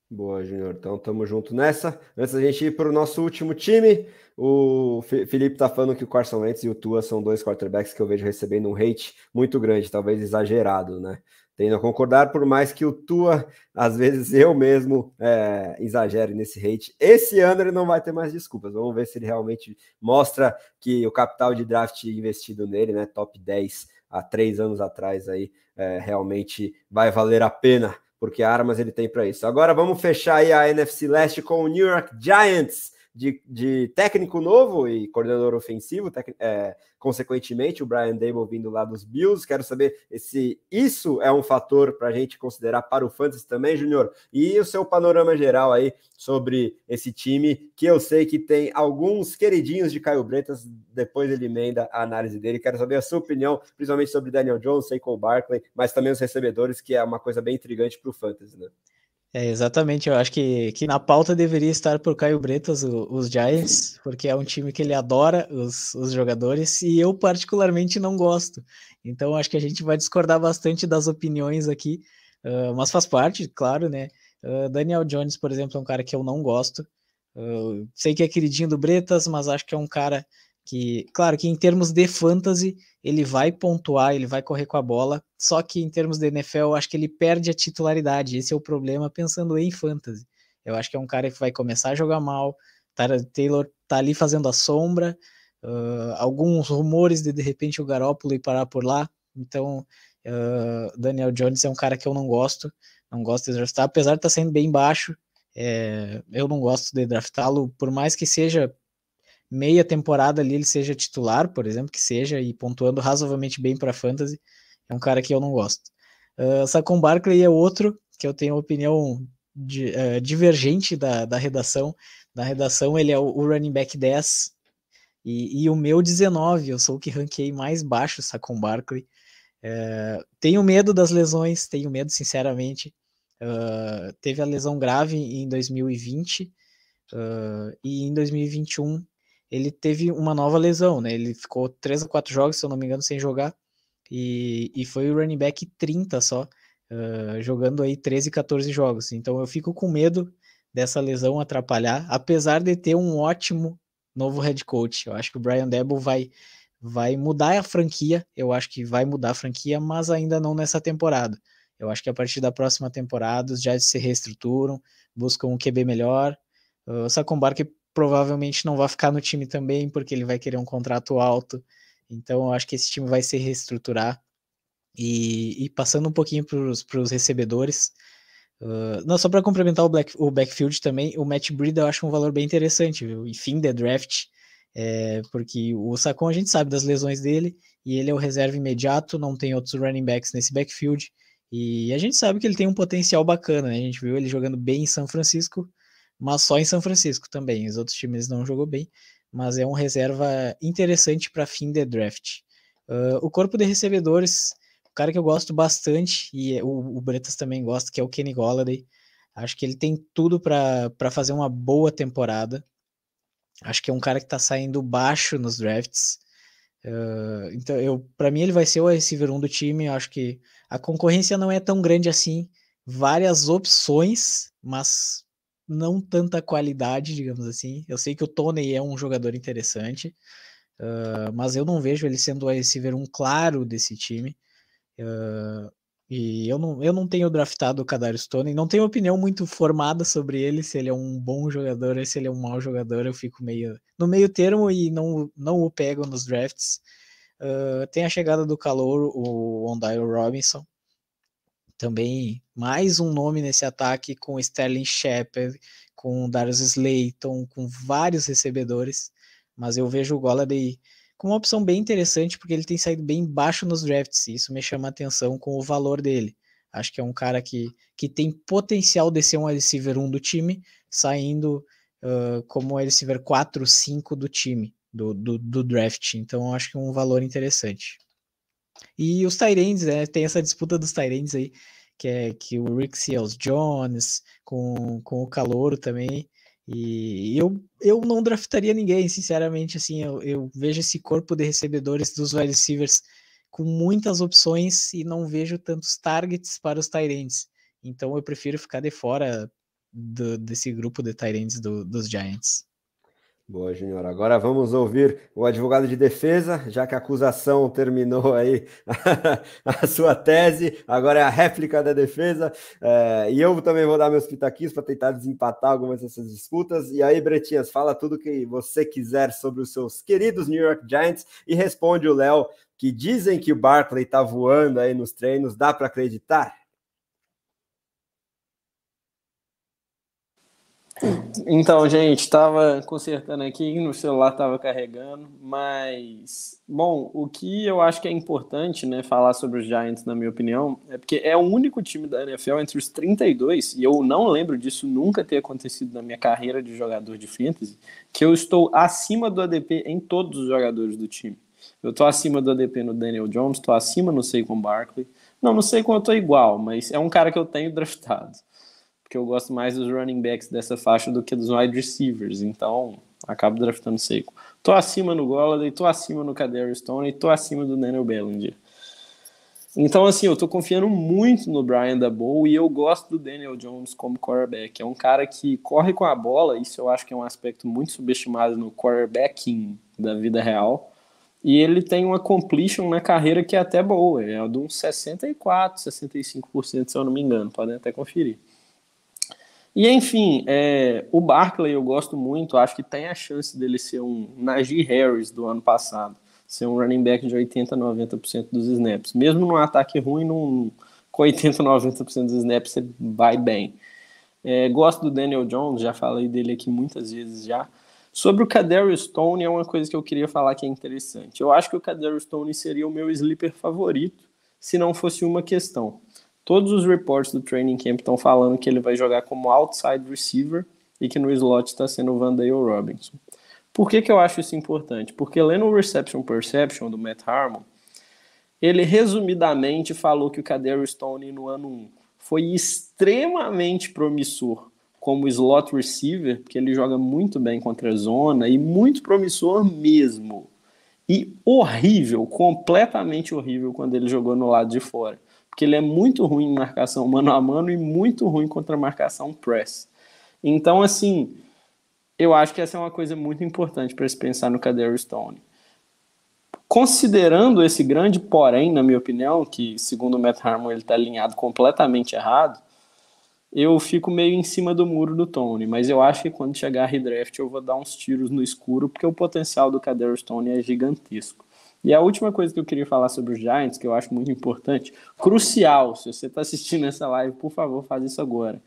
Boa, Júnior. Então, tamo junto nessa. Antes da gente ir para o nosso último time, o Felipe tá falando que o Carson Wentz e o Tua são dois quarterbacks que eu vejo recebendo um hate muito grande, talvez exagerado, né? Tendo a concordar, por mais que o Tua, às vezes eu mesmo é, exagere nesse hate. Esse ano ele não vai ter mais desculpas. Vamos ver se ele realmente mostra que o capital de draft investido nele, né? Top 10 há três anos atrás aí, é, realmente vai valer a pena porque armas ele tem para isso. Agora vamos fechar aí a NFC Leste com o New York Giants de, de técnico novo e coordenador ofensivo, é, consequentemente, o Brian Dable vindo lá dos Bills. Quero saber se isso é um fator para a gente considerar para o Fantasy também, Júnior. E o seu panorama geral aí sobre esse time, que eu sei que tem alguns queridinhos de Caio Bretas, depois ele emenda a análise dele. Quero saber a sua opinião, principalmente sobre Daniel Jones, Saquon Barkley, mas também os recebedores, que é uma coisa bem intrigante para o Fantasy, né? É, exatamente, eu acho que, que na pauta deveria estar por Caio Bretas o, os Giants, porque é um time que ele adora os, os jogadores e eu particularmente não gosto. Então acho que a gente vai discordar bastante das opiniões aqui, uh, mas faz parte, claro, né? Uh, Daniel Jones, por exemplo, é um cara que eu não gosto. Uh, sei que é queridinho do Bretas, mas acho que é um cara que, claro, que em termos de fantasy, ele vai pontuar, ele vai correr com a bola, só que em termos de NFL, eu acho que ele perde a titularidade. Esse é o problema pensando em fantasy. Eu acho que é um cara que vai começar a jogar mal. Taylor tá ali fazendo a sombra. Uh, alguns rumores de de repente o Garópolo ir parar por lá. Então, uh, Daniel Jones é um cara que eu não gosto. Não gosto de draftar, apesar de estar tá sendo bem baixo. É, eu não gosto de draftá-lo, por mais que seja meia temporada ali ele seja titular, por exemplo, que seja, e pontuando razoavelmente bem para fantasy, é um cara que eu não gosto. Uh, Saquon Barkley é outro que eu tenho opinião de, uh, divergente da, da redação. Na redação ele é o, o running back 10 e, e, o meu 19, eu sou o que ranquei mais baixo, Saquon Barkley. Uh, tenho medo das lesões, tenho medo sinceramente. Uh, teve a lesão grave em 2020 uh, e em 2021 ele teve uma nova lesão, né? Ele ficou três ou quatro jogos, se eu não me engano, sem jogar. E, e foi o running back 30 só, uh, jogando aí 13, 14 jogos. Então eu fico com medo dessa lesão atrapalhar, apesar de ter um ótimo novo head coach. Eu acho que o Brian Debo vai, vai mudar a franquia, eu acho que vai mudar a franquia, mas ainda não nessa temporada. Eu acho que a partir da próxima temporada os Jets se reestruturam, buscam um QB melhor. Uh, o Saquon Barkley provavelmente não vai ficar no time também, porque ele vai querer um contrato alto. Então, eu acho que esse time vai se reestruturar. E, e passando um pouquinho para os recebedores, uh, não, só para complementar o, black, o backfield também, o Matt Breida eu acho um valor bem interessante, viu? E fim de draft, é, porque o Sacon a gente sabe das lesões dele, e ele é o reserva imediato, não tem outros running backs nesse backfield, e a gente sabe que ele tem um potencial bacana, né? A gente viu ele jogando bem em São Francisco, mas só em São Francisco também. Os outros times não jogou bem, mas é um reserva interessante para fim de draft. Uh, o corpo de recebedores, o cara que eu gosto bastante, e o, o Bretas também gosta, que é o Kenny Golladay. Acho que ele tem tudo para fazer uma boa temporada. Acho que é um cara que está saindo baixo nos drafts. Uh, então, eu, para mim, ele vai ser o receiver 1 do time. Eu acho que a concorrência não é tão grande assim. Várias opções, mas não tanta qualidade, digamos assim. Eu sei que o Tony é um jogador interessante, uh, mas eu não vejo ele sendo o receiver um claro desse time. Uh, e eu não, eu não tenho draftado o Kadarius Tony, não tenho opinião muito formada sobre ele, se ele é um bom jogador ou se ele é um mau jogador, eu fico meio no meio termo e não, não o pego nos drafts. Uh, tem a chegada do calor, o Ondairo Robinson, também mais um nome nesse ataque com Sterling Shepard, com Darius Slayton, com vários recebedores, mas eu vejo o Golladay com uma opção bem interessante porque ele tem saído bem baixo nos drafts, e isso me chama a atenção com o valor dele. Acho que é um cara que, que tem potencial de ser um receiver 1 do time, saindo uh, como receiver 4, 5 do time, do, do, do draft. Então, acho que é um valor interessante. E os Tyrands, né? Tem essa disputa dos Tyrands aí, que é que o Rick Seals Jones, com, com o Calouro também. E eu, eu não draftaria ninguém, sinceramente. Assim, eu, eu vejo esse corpo de recebedores dos wide receivers com muitas opções e não vejo tantos targets para os Tyrands. Então eu prefiro ficar de fora do, desse grupo de Tyrands do, dos Giants. Boa, Junior. Agora vamos ouvir o advogado de defesa, já que a acusação terminou aí a sua tese, agora é a réplica da defesa. É, e eu também vou dar meus pitaquinhos para tentar desempatar algumas dessas disputas. E aí, Bretinhas, fala tudo que você quiser sobre os seus queridos New York Giants e responde o Léo, que dizem que o Barkley está voando aí nos treinos, dá para acreditar? Então, gente, estava consertando aqui, no celular estava carregando, mas, bom, o que eu acho que é importante, né, falar sobre os Giants, na minha opinião, é porque é o único time da NFL entre os 32, e eu não lembro disso nunca ter acontecido na minha carreira de jogador de fantasy, que eu estou acima do ADP em todos os jogadores do time. Eu estou acima do ADP no Daniel Jones, estou acima no Saquon Barkley, não, não sei quanto estou igual, mas é um cara que eu tenho draftado porque eu gosto mais dos running backs dessa faixa do que dos wide receivers, então acabo draftando seco. Tô acima no Golladay, tô acima no Kadarius Stone e tô acima do Daniel Bellinger. Então, assim, eu tô confiando muito no Brian Dabow e eu gosto do Daniel Jones como quarterback. É um cara que corre com a bola, isso eu acho que é um aspecto muito subestimado no quarterbacking da vida real. E ele tem uma completion na carreira que é até boa, é de uns 64, 65%, se eu não me engano, podem até conferir. E enfim, é, o Barkley eu gosto muito, acho que tem a chance dele ser um Najee Harris do ano passado, ser um running back de 80, 90% dos snaps. Mesmo num ataque ruim, num, com 80, 90% dos snaps você vai bem. É, gosto do Daniel Jones, já falei dele aqui muitas vezes já. Sobre o Kadarius Stone, é uma coisa que eu queria falar que é interessante. Eu acho que o Kadarius Stone seria o meu sleeper favorito, se não fosse uma questão. Todos os reports do training camp estão falando que ele vai jogar como outside receiver e que no slot está sendo o Vandale Robinson. Por que, que eu acho isso importante? Porque lendo o Reception Perception do Matt Harmon, ele resumidamente falou que o Kadarius Stone no ano 1 foi extremamente promissor como slot receiver, porque ele joga muito bem contra a zona e muito promissor mesmo. E horrível, completamente horrível quando ele jogou no lado de fora porque ele é muito ruim em marcação mano a mano e muito ruim contra marcação press. Então, assim, eu acho que essa é uma coisa muito importante para se pensar no Kadarius Stone. Considerando esse grande porém, na minha opinião, que segundo o Matt Harmon ele está alinhado completamente errado, eu fico meio em cima do muro do Tony, mas eu acho que quando chegar a redraft eu vou dar uns tiros no escuro, porque o potencial do Kadarius Stone é gigantesco. E a última coisa que eu queria falar sobre os Giants, que eu acho muito importante, crucial, se você está assistindo essa live, por favor, faz isso agora.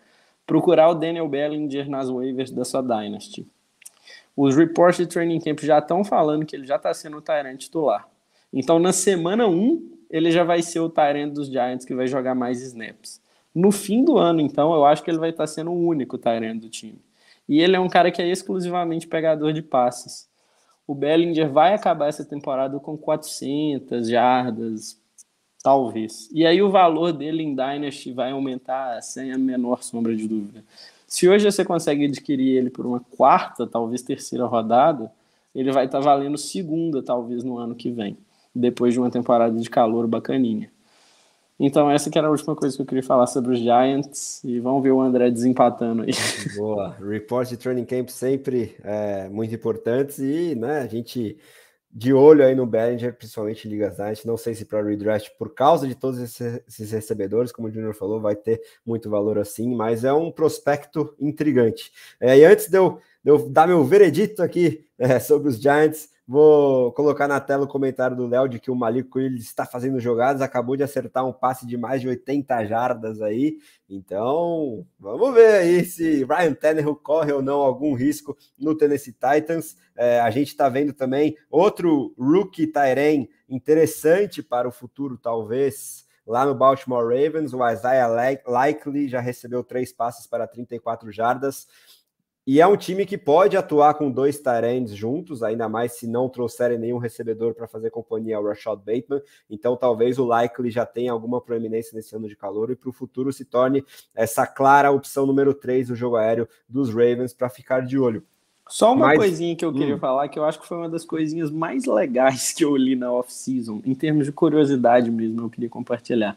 Procurar o Daniel Bellinger nas waivers da sua Dynasty. Os reports de training camp já estão falando que ele já está sendo o Tyrant titular. Então, na semana 1, ele já vai ser o Tyrant dos Giants que vai jogar mais snaps. No fim do ano, então, eu acho que ele vai estar tá sendo o único Tyrant do time. E ele é um cara que é exclusivamente pegador de passes. O Bellinger vai acabar essa temporada com 400 jardas, talvez. E aí o valor dele em Dynasty vai aumentar sem a menor sombra de dúvida. Se hoje você consegue adquirir ele por uma quarta, talvez terceira rodada, ele vai estar valendo segunda, talvez, no ano que vem, depois de uma temporada de calor bacaninha. Então, essa que era a última coisa que eu queria falar sobre os Giants. E vamos ver o André desempatando aí. Boa. Report de training camp sempre é, muito importantes. E né, a gente de olho aí no Bellinger, principalmente Ligas Night. Não sei se para redraft, por causa de todos esses recebedores, como o Junior falou, vai ter muito valor assim, mas é um prospecto intrigante. É, e antes de eu, de eu, dar meu veredito aqui é, sobre os Giants, Vou colocar na tela o comentário do Léo de que o Malik Willis está fazendo jogadas, acabou de acertar um passe de mais de 80 jardas aí. Então, vamos ver aí se Ryan Tannehill corre ou não algum risco no Tennessee Titans. É, a gente está vendo também outro rookie Tyren interessante para o futuro, talvez. Lá no Baltimore Ravens, o Isaiah Likely já recebeu três passes para 34 jardas. E é um time que pode atuar com dois Tyrands juntos, ainda mais se não trouxerem nenhum recebedor para fazer companhia ao Rashad Bateman. Então, talvez o Likely já tenha alguma proeminência nesse ano de calor e para o futuro se torne essa clara opção número 3 do jogo aéreo dos Ravens para ficar de olho. Só uma Mas, coisinha que eu queria hum. falar, que eu acho que foi uma das coisinhas mais legais que eu li na off-season, em termos de curiosidade mesmo, eu queria compartilhar.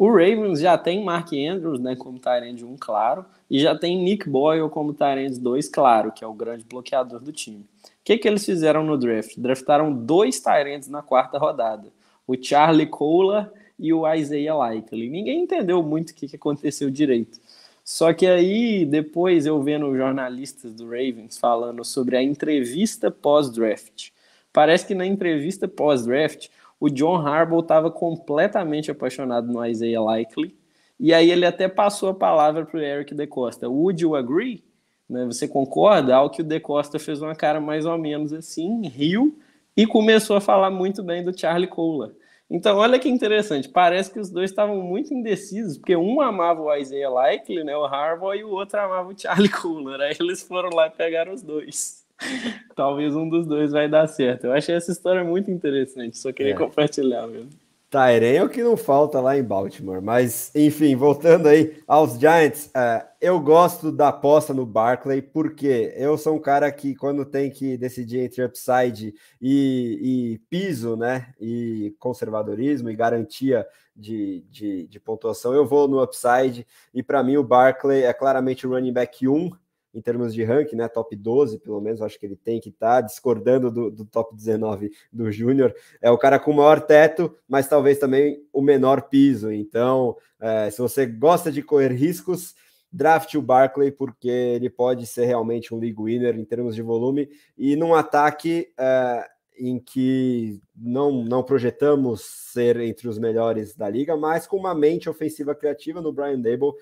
O Ravens já tem Mark Andrews, né, como Tyrande 1, claro, e já tem Nick Boyle como Tyrande 2, claro, que é o grande bloqueador do time. O que, que eles fizeram no draft? Draftaram dois Tyrands na quarta rodada, o Charlie Kohler e o Isaiah Likely. Ninguém entendeu muito o que, que aconteceu direito. Só que aí, depois eu vendo jornalistas do Ravens falando sobre a entrevista pós-draft. Parece que na entrevista pós-draft, o John Harbaugh estava completamente apaixonado no Isaiah Likely, e aí ele até passou a palavra para o Eric DeCosta. Would you agree? Né, você concorda? Ao que o DeCosta fez uma cara mais ou menos assim, riu, e começou a falar muito bem do Charlie Kohler. Então, olha que interessante, parece que os dois estavam muito indecisos, porque um amava o Isaiah Likely, né, o Harbaugh, e o outro amava o Charlie Kohler. Aí eles foram lá e pegaram os dois. Talvez um dos dois vai dar certo. Eu achei essa história muito interessante, só queria é. compartilhar mesmo. Tyren é o que não falta lá em Baltimore. Mas, enfim, voltando aí aos Giants, é, eu gosto da aposta no Barkley, porque eu sou um cara que, quando tem que decidir entre upside e, e piso, né, e conservadorismo e garantia de, de, de pontuação, eu vou no upside. E para mim, o Barkley é claramente o running back 1 em termos de ranking, né? Top 12, pelo menos, acho que ele tem que estar, tá, discordando do, do, top 19 do Júnior. É o cara com o maior teto, mas talvez também o menor piso. Então, é, se você gosta de correr riscos, draft o Barkley, porque ele pode ser realmente um league winner em termos de volume e num ataque. É, em que não, não projetamos ser entre os melhores da liga, mas com uma mente ofensiva criativa no Brian Dable,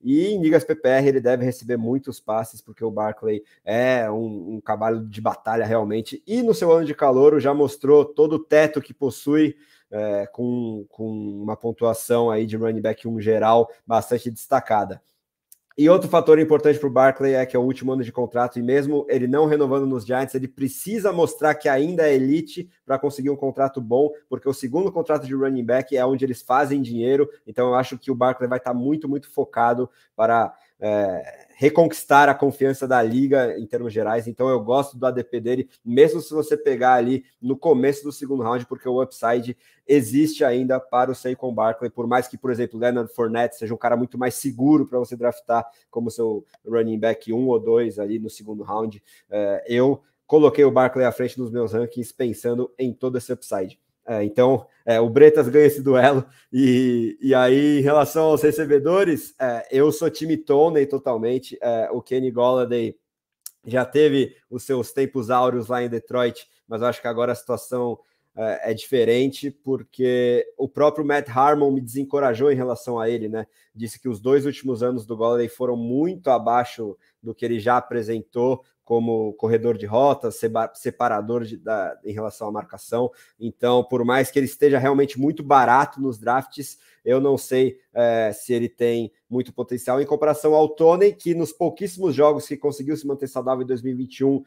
e em ligas PPR ele deve receber muitos passes, porque o Barclay é um, um cavalo de batalha realmente. E no seu ano de calor já mostrou todo o teto que possui, é, com, com uma pontuação aí de running back 1 geral bastante destacada. E outro fator importante para o Barkley é que é o último ano de contrato, e mesmo ele não renovando nos Giants, ele precisa mostrar que ainda é elite para conseguir um contrato bom, porque o segundo contrato de running back é onde eles fazem dinheiro. Então eu acho que o Barkley vai estar muito, muito focado para é, reconquistar a confiança da liga em termos gerais. Então eu gosto do ADP dele, mesmo se você pegar ali no começo do segundo round, porque o upside existe ainda para o Saquon Barkley, por mais que, por exemplo, Leonard Fournette seja um cara muito mais seguro para você draftar como seu running back um ou dois ali no segundo round. É, eu coloquei o Barkley à frente dos meus rankings pensando em todo esse upside. É, então, é, o Bretas ganha esse duelo. E, e aí, em relação aos recebedores, é, eu sou time Tony totalmente. É, o Kenny Golladay já teve os seus tempos áureos lá em Detroit, mas eu acho que agora a situação é, é diferente, porque o próprio Matt Harmon me desencorajou em relação a ele, né? Disse que os dois últimos anos do Golladay foram muito abaixo do que ele já apresentou como corredor de rotas, separador de, da, em relação à marcação. Então, por mais que ele esteja realmente muito barato nos drafts, eu não sei é, se ele tem muito potencial em comparação ao Tony, que nos pouquíssimos jogos que conseguiu se manter saudável em 2021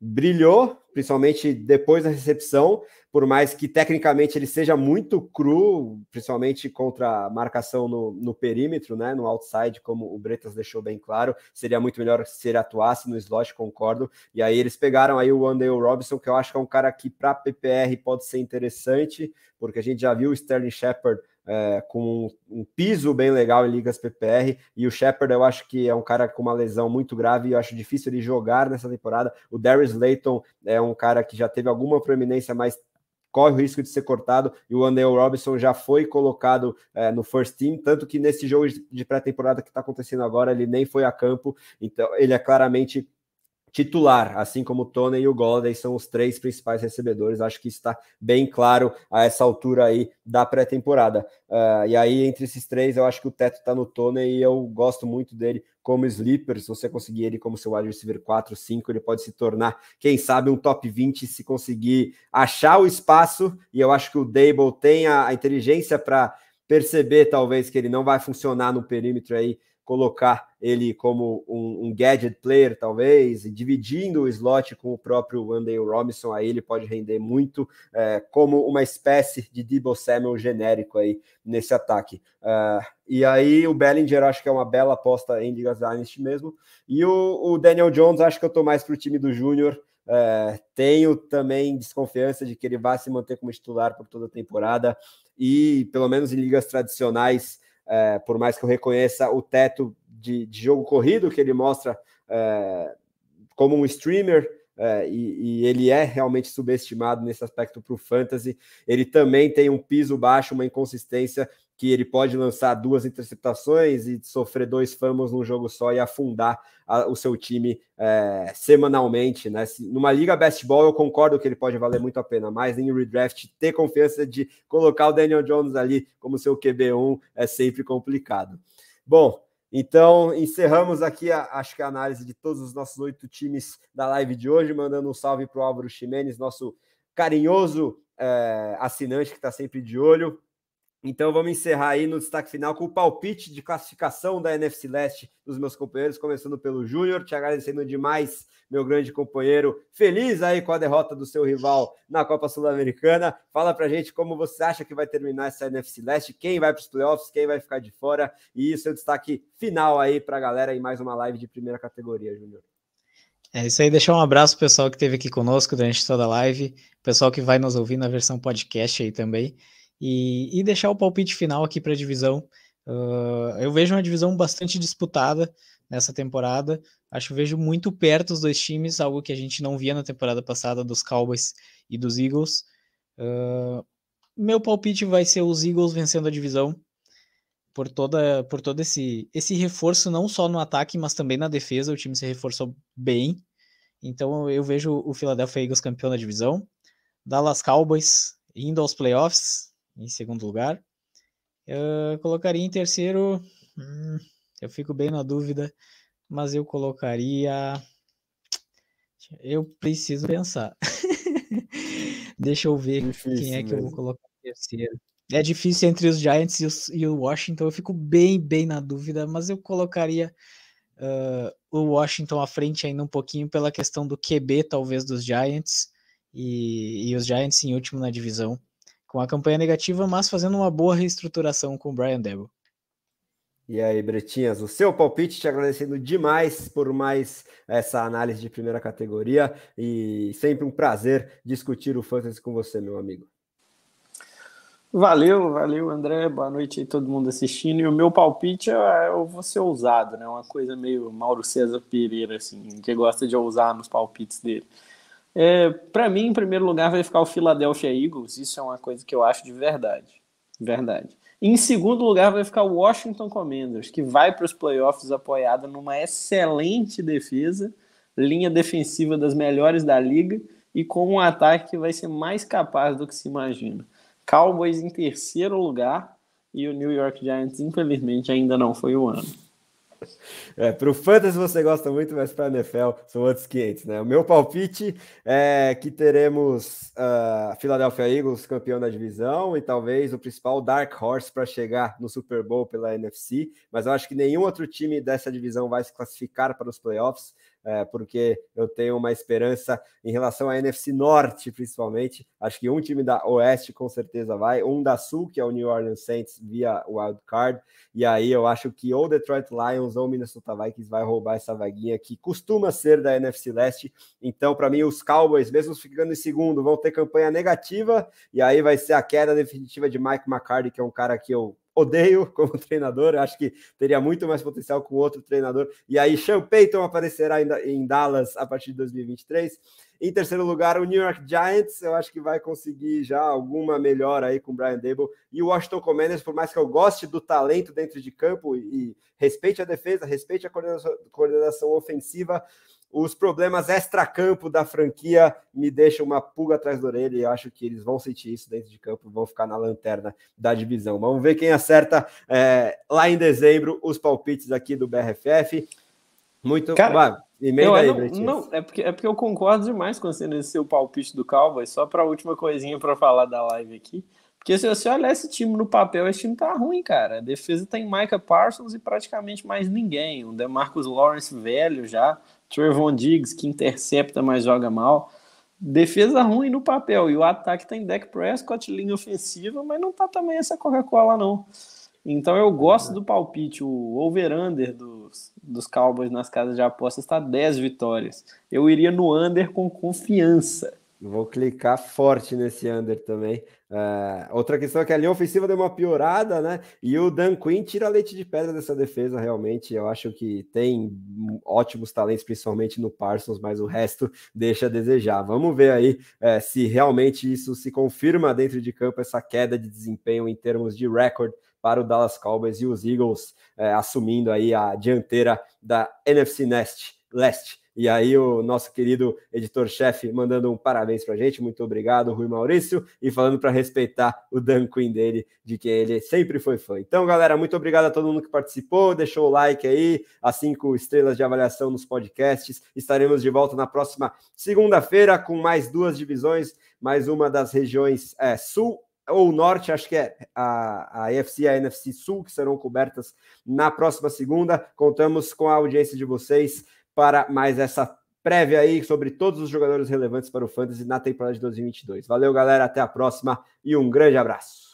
brilhou, principalmente depois da recepção, por mais que tecnicamente ele seja muito cru, principalmente contra a marcação no, no perímetro, né, no outside, como o Bretas deixou bem claro, seria muito melhor se ele atuasse no slot, concordo. E aí eles pegaram aí o Wandale Robinson, que eu acho que é um cara que para PPR pode ser interessante, porque a gente já viu o Sterling Shepard é, com um piso bem legal em ligas PPR, e o Shepard eu acho que é um cara com uma lesão muito grave e eu acho difícil ele jogar nessa temporada. O Darius Layton é um cara que já teve alguma proeminência, mas corre o risco de ser cortado, e o Andale Robinson já foi colocado é, no first team, tanto que nesse jogo de pré-temporada que está acontecendo agora, ele nem foi a campo, então ele é claramente titular, assim como o Tony e o Golladay são os três principais recebedores. Acho que está bem claro a essa altura aí da pré-temporada. Uh, e aí, entre esses três, eu acho que o teto está no Tony e eu gosto muito dele como sleeper. Se você conseguir ele como seu wide receiver 4, 5, ele pode se tornar, quem sabe, um top 20 se conseguir achar o espaço. E eu acho que o Dable tem a, a inteligência para perceber, talvez, que ele não vai funcionar no perímetro aí colocar ele como um, um, gadget player, talvez, e dividindo o slot com o próprio Wandale Robinson, aí ele pode render muito é, como uma espécie de Debo Samuel genérico aí nesse ataque. Uh, e aí o Bellinger acho que é uma bela aposta em Ligas Dynasty mesmo. E o, o Daniel Jones, acho que eu estou mais para o time do Júnior. É, tenho também desconfiança de que ele vai se manter como titular por toda a temporada e, pelo menos em ligas tradicionais, é, por mais que eu reconheça o teto de, de jogo corrido que ele mostra é, como um streamer, é, e, e, ele é realmente subestimado nesse aspecto para o fantasy. Ele também tem um piso baixo, uma inconsistência que ele pode lançar duas interceptações e sofrer dois fumbles num jogo só e afundar a, o seu time é, semanalmente, né? Se, numa liga best ball, eu concordo que ele pode valer muito a pena, mas em redraft, ter confiança de colocar o Daniel Jones ali como seu QB1 é sempre complicado. Bom, então, encerramos aqui, a, acho que a análise de todos os nossos oito times da live de hoje, mandando um salve para o Álvaro Ximenes, nosso carinhoso é, assinante que está sempre de olho. Então vamos encerrar aí no destaque final com o palpite de classificação da NFC Leste dos meus companheiros, começando pelo Júnior, te agradecendo demais, meu grande companheiro, feliz aí com a derrota do seu rival na Copa Sul-Americana. Fala pra gente como você acha que vai terminar essa NFC Leste, quem vai para os playoffs, quem vai ficar de fora, e isso é destaque final aí para a galera em mais uma live de primeira categoria, Júnior. É isso aí, deixar um abraço pro pessoal que esteve aqui conosco durante toda a live, pessoal que vai nos ouvir na versão podcast aí também. E, e deixar o palpite final aqui para a divisão. Uh, eu vejo uma divisão bastante disputada nessa temporada. Acho que vejo muito perto os dois times, algo que a gente não via na temporada passada dos Cowboys e dos Eagles. Uh, meu palpite vai ser os Eagles vencendo a divisão por toda por todo esse esse reforço não só no ataque, mas também na defesa. O time se reforçou bem. Então eu vejo o Philadelphia Eagles campeão da divisão. Dallas Cowboys indo aos playoffs em segundo lugar. Eu colocaria em terceiro. Hum, eu fico bem na dúvida, mas eu colocaria. Eu preciso pensar. Deixa eu ver difícil quem é que mesmo. eu vou colocar em terceiro. É difícil entre os Giants e, os, e, o Washington. Eu fico bem, bem na dúvida, mas eu colocaria uh, o Washington à frente ainda um pouquinho pela questão do QB, talvez, dos Giants. E, e os Giants em último na divisão com a campanha negativa, mas fazendo uma boa reestruturação com o Brian Debo. E aí, Bretinhas, o seu palpite, te agradecendo demais por mais essa análise de primeira categoria e sempre um prazer discutir o fantasy com você, meu amigo. Valeu, valeu, André. Boa noite aí todo mundo assistindo. E o meu palpite é, eu vou ser ousado, né? Uma coisa meio Mauro César Pereira, assim, que gosta de ousar nos palpites dele. É, para mim, em primeiro lugar, vai ficar o Philadelphia Eagles. Isso é uma coisa que eu acho de verdade. Verdade. Em segundo lugar, vai ficar o Washington Commanders, que vai para os playoffs apoiado numa excelente defesa, linha defensiva das melhores da liga e com um ataque que vai ser mais capaz do que se imagina. Cowboys em terceiro lugar e o New York Giants, infelizmente, ainda não foi o ano. É, para o Fantasy você gosta muito, mas para a NFL são outros 500, né? O meu palpite é que teremos uh, Philadelphia Eagles campeão da divisão e talvez o principal Dark Horse para chegar no Super Bowl pela NFC, mas eu acho que nenhum outro time dessa divisão vai se classificar para os playoffs é, porque eu tenho uma esperança em relação à NFC Norte, principalmente. Acho que um time da Oeste com certeza vai, um da Sul, que é o New Orleans Saints via Wild Card, e aí eu acho que ou Detroit Lions ou Minnesota Vikings vai roubar essa vaguinha que costuma ser da NFC Leste. Então, para mim, os Cowboys, mesmo ficando em segundo, vão ter campanha negativa, e aí vai ser a queda definitiva de Mike McCarthy, que é um cara que eu odeio como treinador, acho que teria muito mais potencial com outro treinador. E aí, Sean Payton aparecerá em Dallas a partir de 2023. Em terceiro lugar, o New York Giants, eu acho que vai conseguir já alguma melhora aí com o Brian Dable. E o Washington Commanders, por mais que eu goste do talento dentro de campo e, e respeite a defesa, respeite a coordenação, coordenação ofensiva, os problemas extra-campo da franquia me deixam uma pulga atrás da orelha e acho que eles vão sentir isso dentro de campo, vão ficar na lanterna da divisão. Vamos ver quem acerta é, lá em dezembro os palpites aqui do BRFF. Muito. Cara, Vai, eu, aí, não, não, é, porque, é porque eu concordo demais com você nesse seu palpite do Cowboys. Só para a última coisinha para falar da live aqui. Porque se você olhar esse time no papel, esse time tá ruim, cara. A defesa tem Micah Parsons e praticamente mais ninguém. O DeMarcus Lawrence velho já. Trevon Diggs, que intercepta, mas joga mal. Defesa ruim no papel. E o ataque tem Dak Prescott, linha ofensiva, mas não tá também essa Coca-Cola, não. Então eu gosto do palpite. O over-under dos, dos Cowboys nas casas de apostas está 10 vitórias. Eu iria no under com confiança. Vou clicar forte nesse under também. Uh, outra questão é que a linha ofensiva deu uma piorada, né? E o Dan Quinn tira leite de pedra dessa defesa, realmente. Eu acho que tem ótimos talentos, principalmente no Parsons, mas o resto deixa a desejar. Vamos ver aí uh, se realmente isso se confirma dentro de campo, essa queda de desempenho em termos de recorde para o Dallas Cowboys e os Eagles uh, assumindo aí a dianteira da NFC Nest, Leste. E aí, o nosso querido editor-chefe mandando um parabéns para a gente. Muito obrigado, Rui Maurício, e falando para respeitar o Dan Quinn dele, de que ele sempre foi fã. Então, galera, muito obrigado a todo mundo que participou, deixou o like aí, as cinco estrelas de avaliação nos podcasts. Estaremos de volta na próxima segunda-feira com mais duas divisões, mais uma das regiões é, sul ou norte, acho que é a, a EFC e a NFC Sul, que serão cobertas na próxima segunda. Contamos com a audiência de vocês para mais essa prévia aí sobre todos os jogadores relevantes para o Fantasy na temporada de 2022. Valeu, galera, até a próxima e um grande abraço.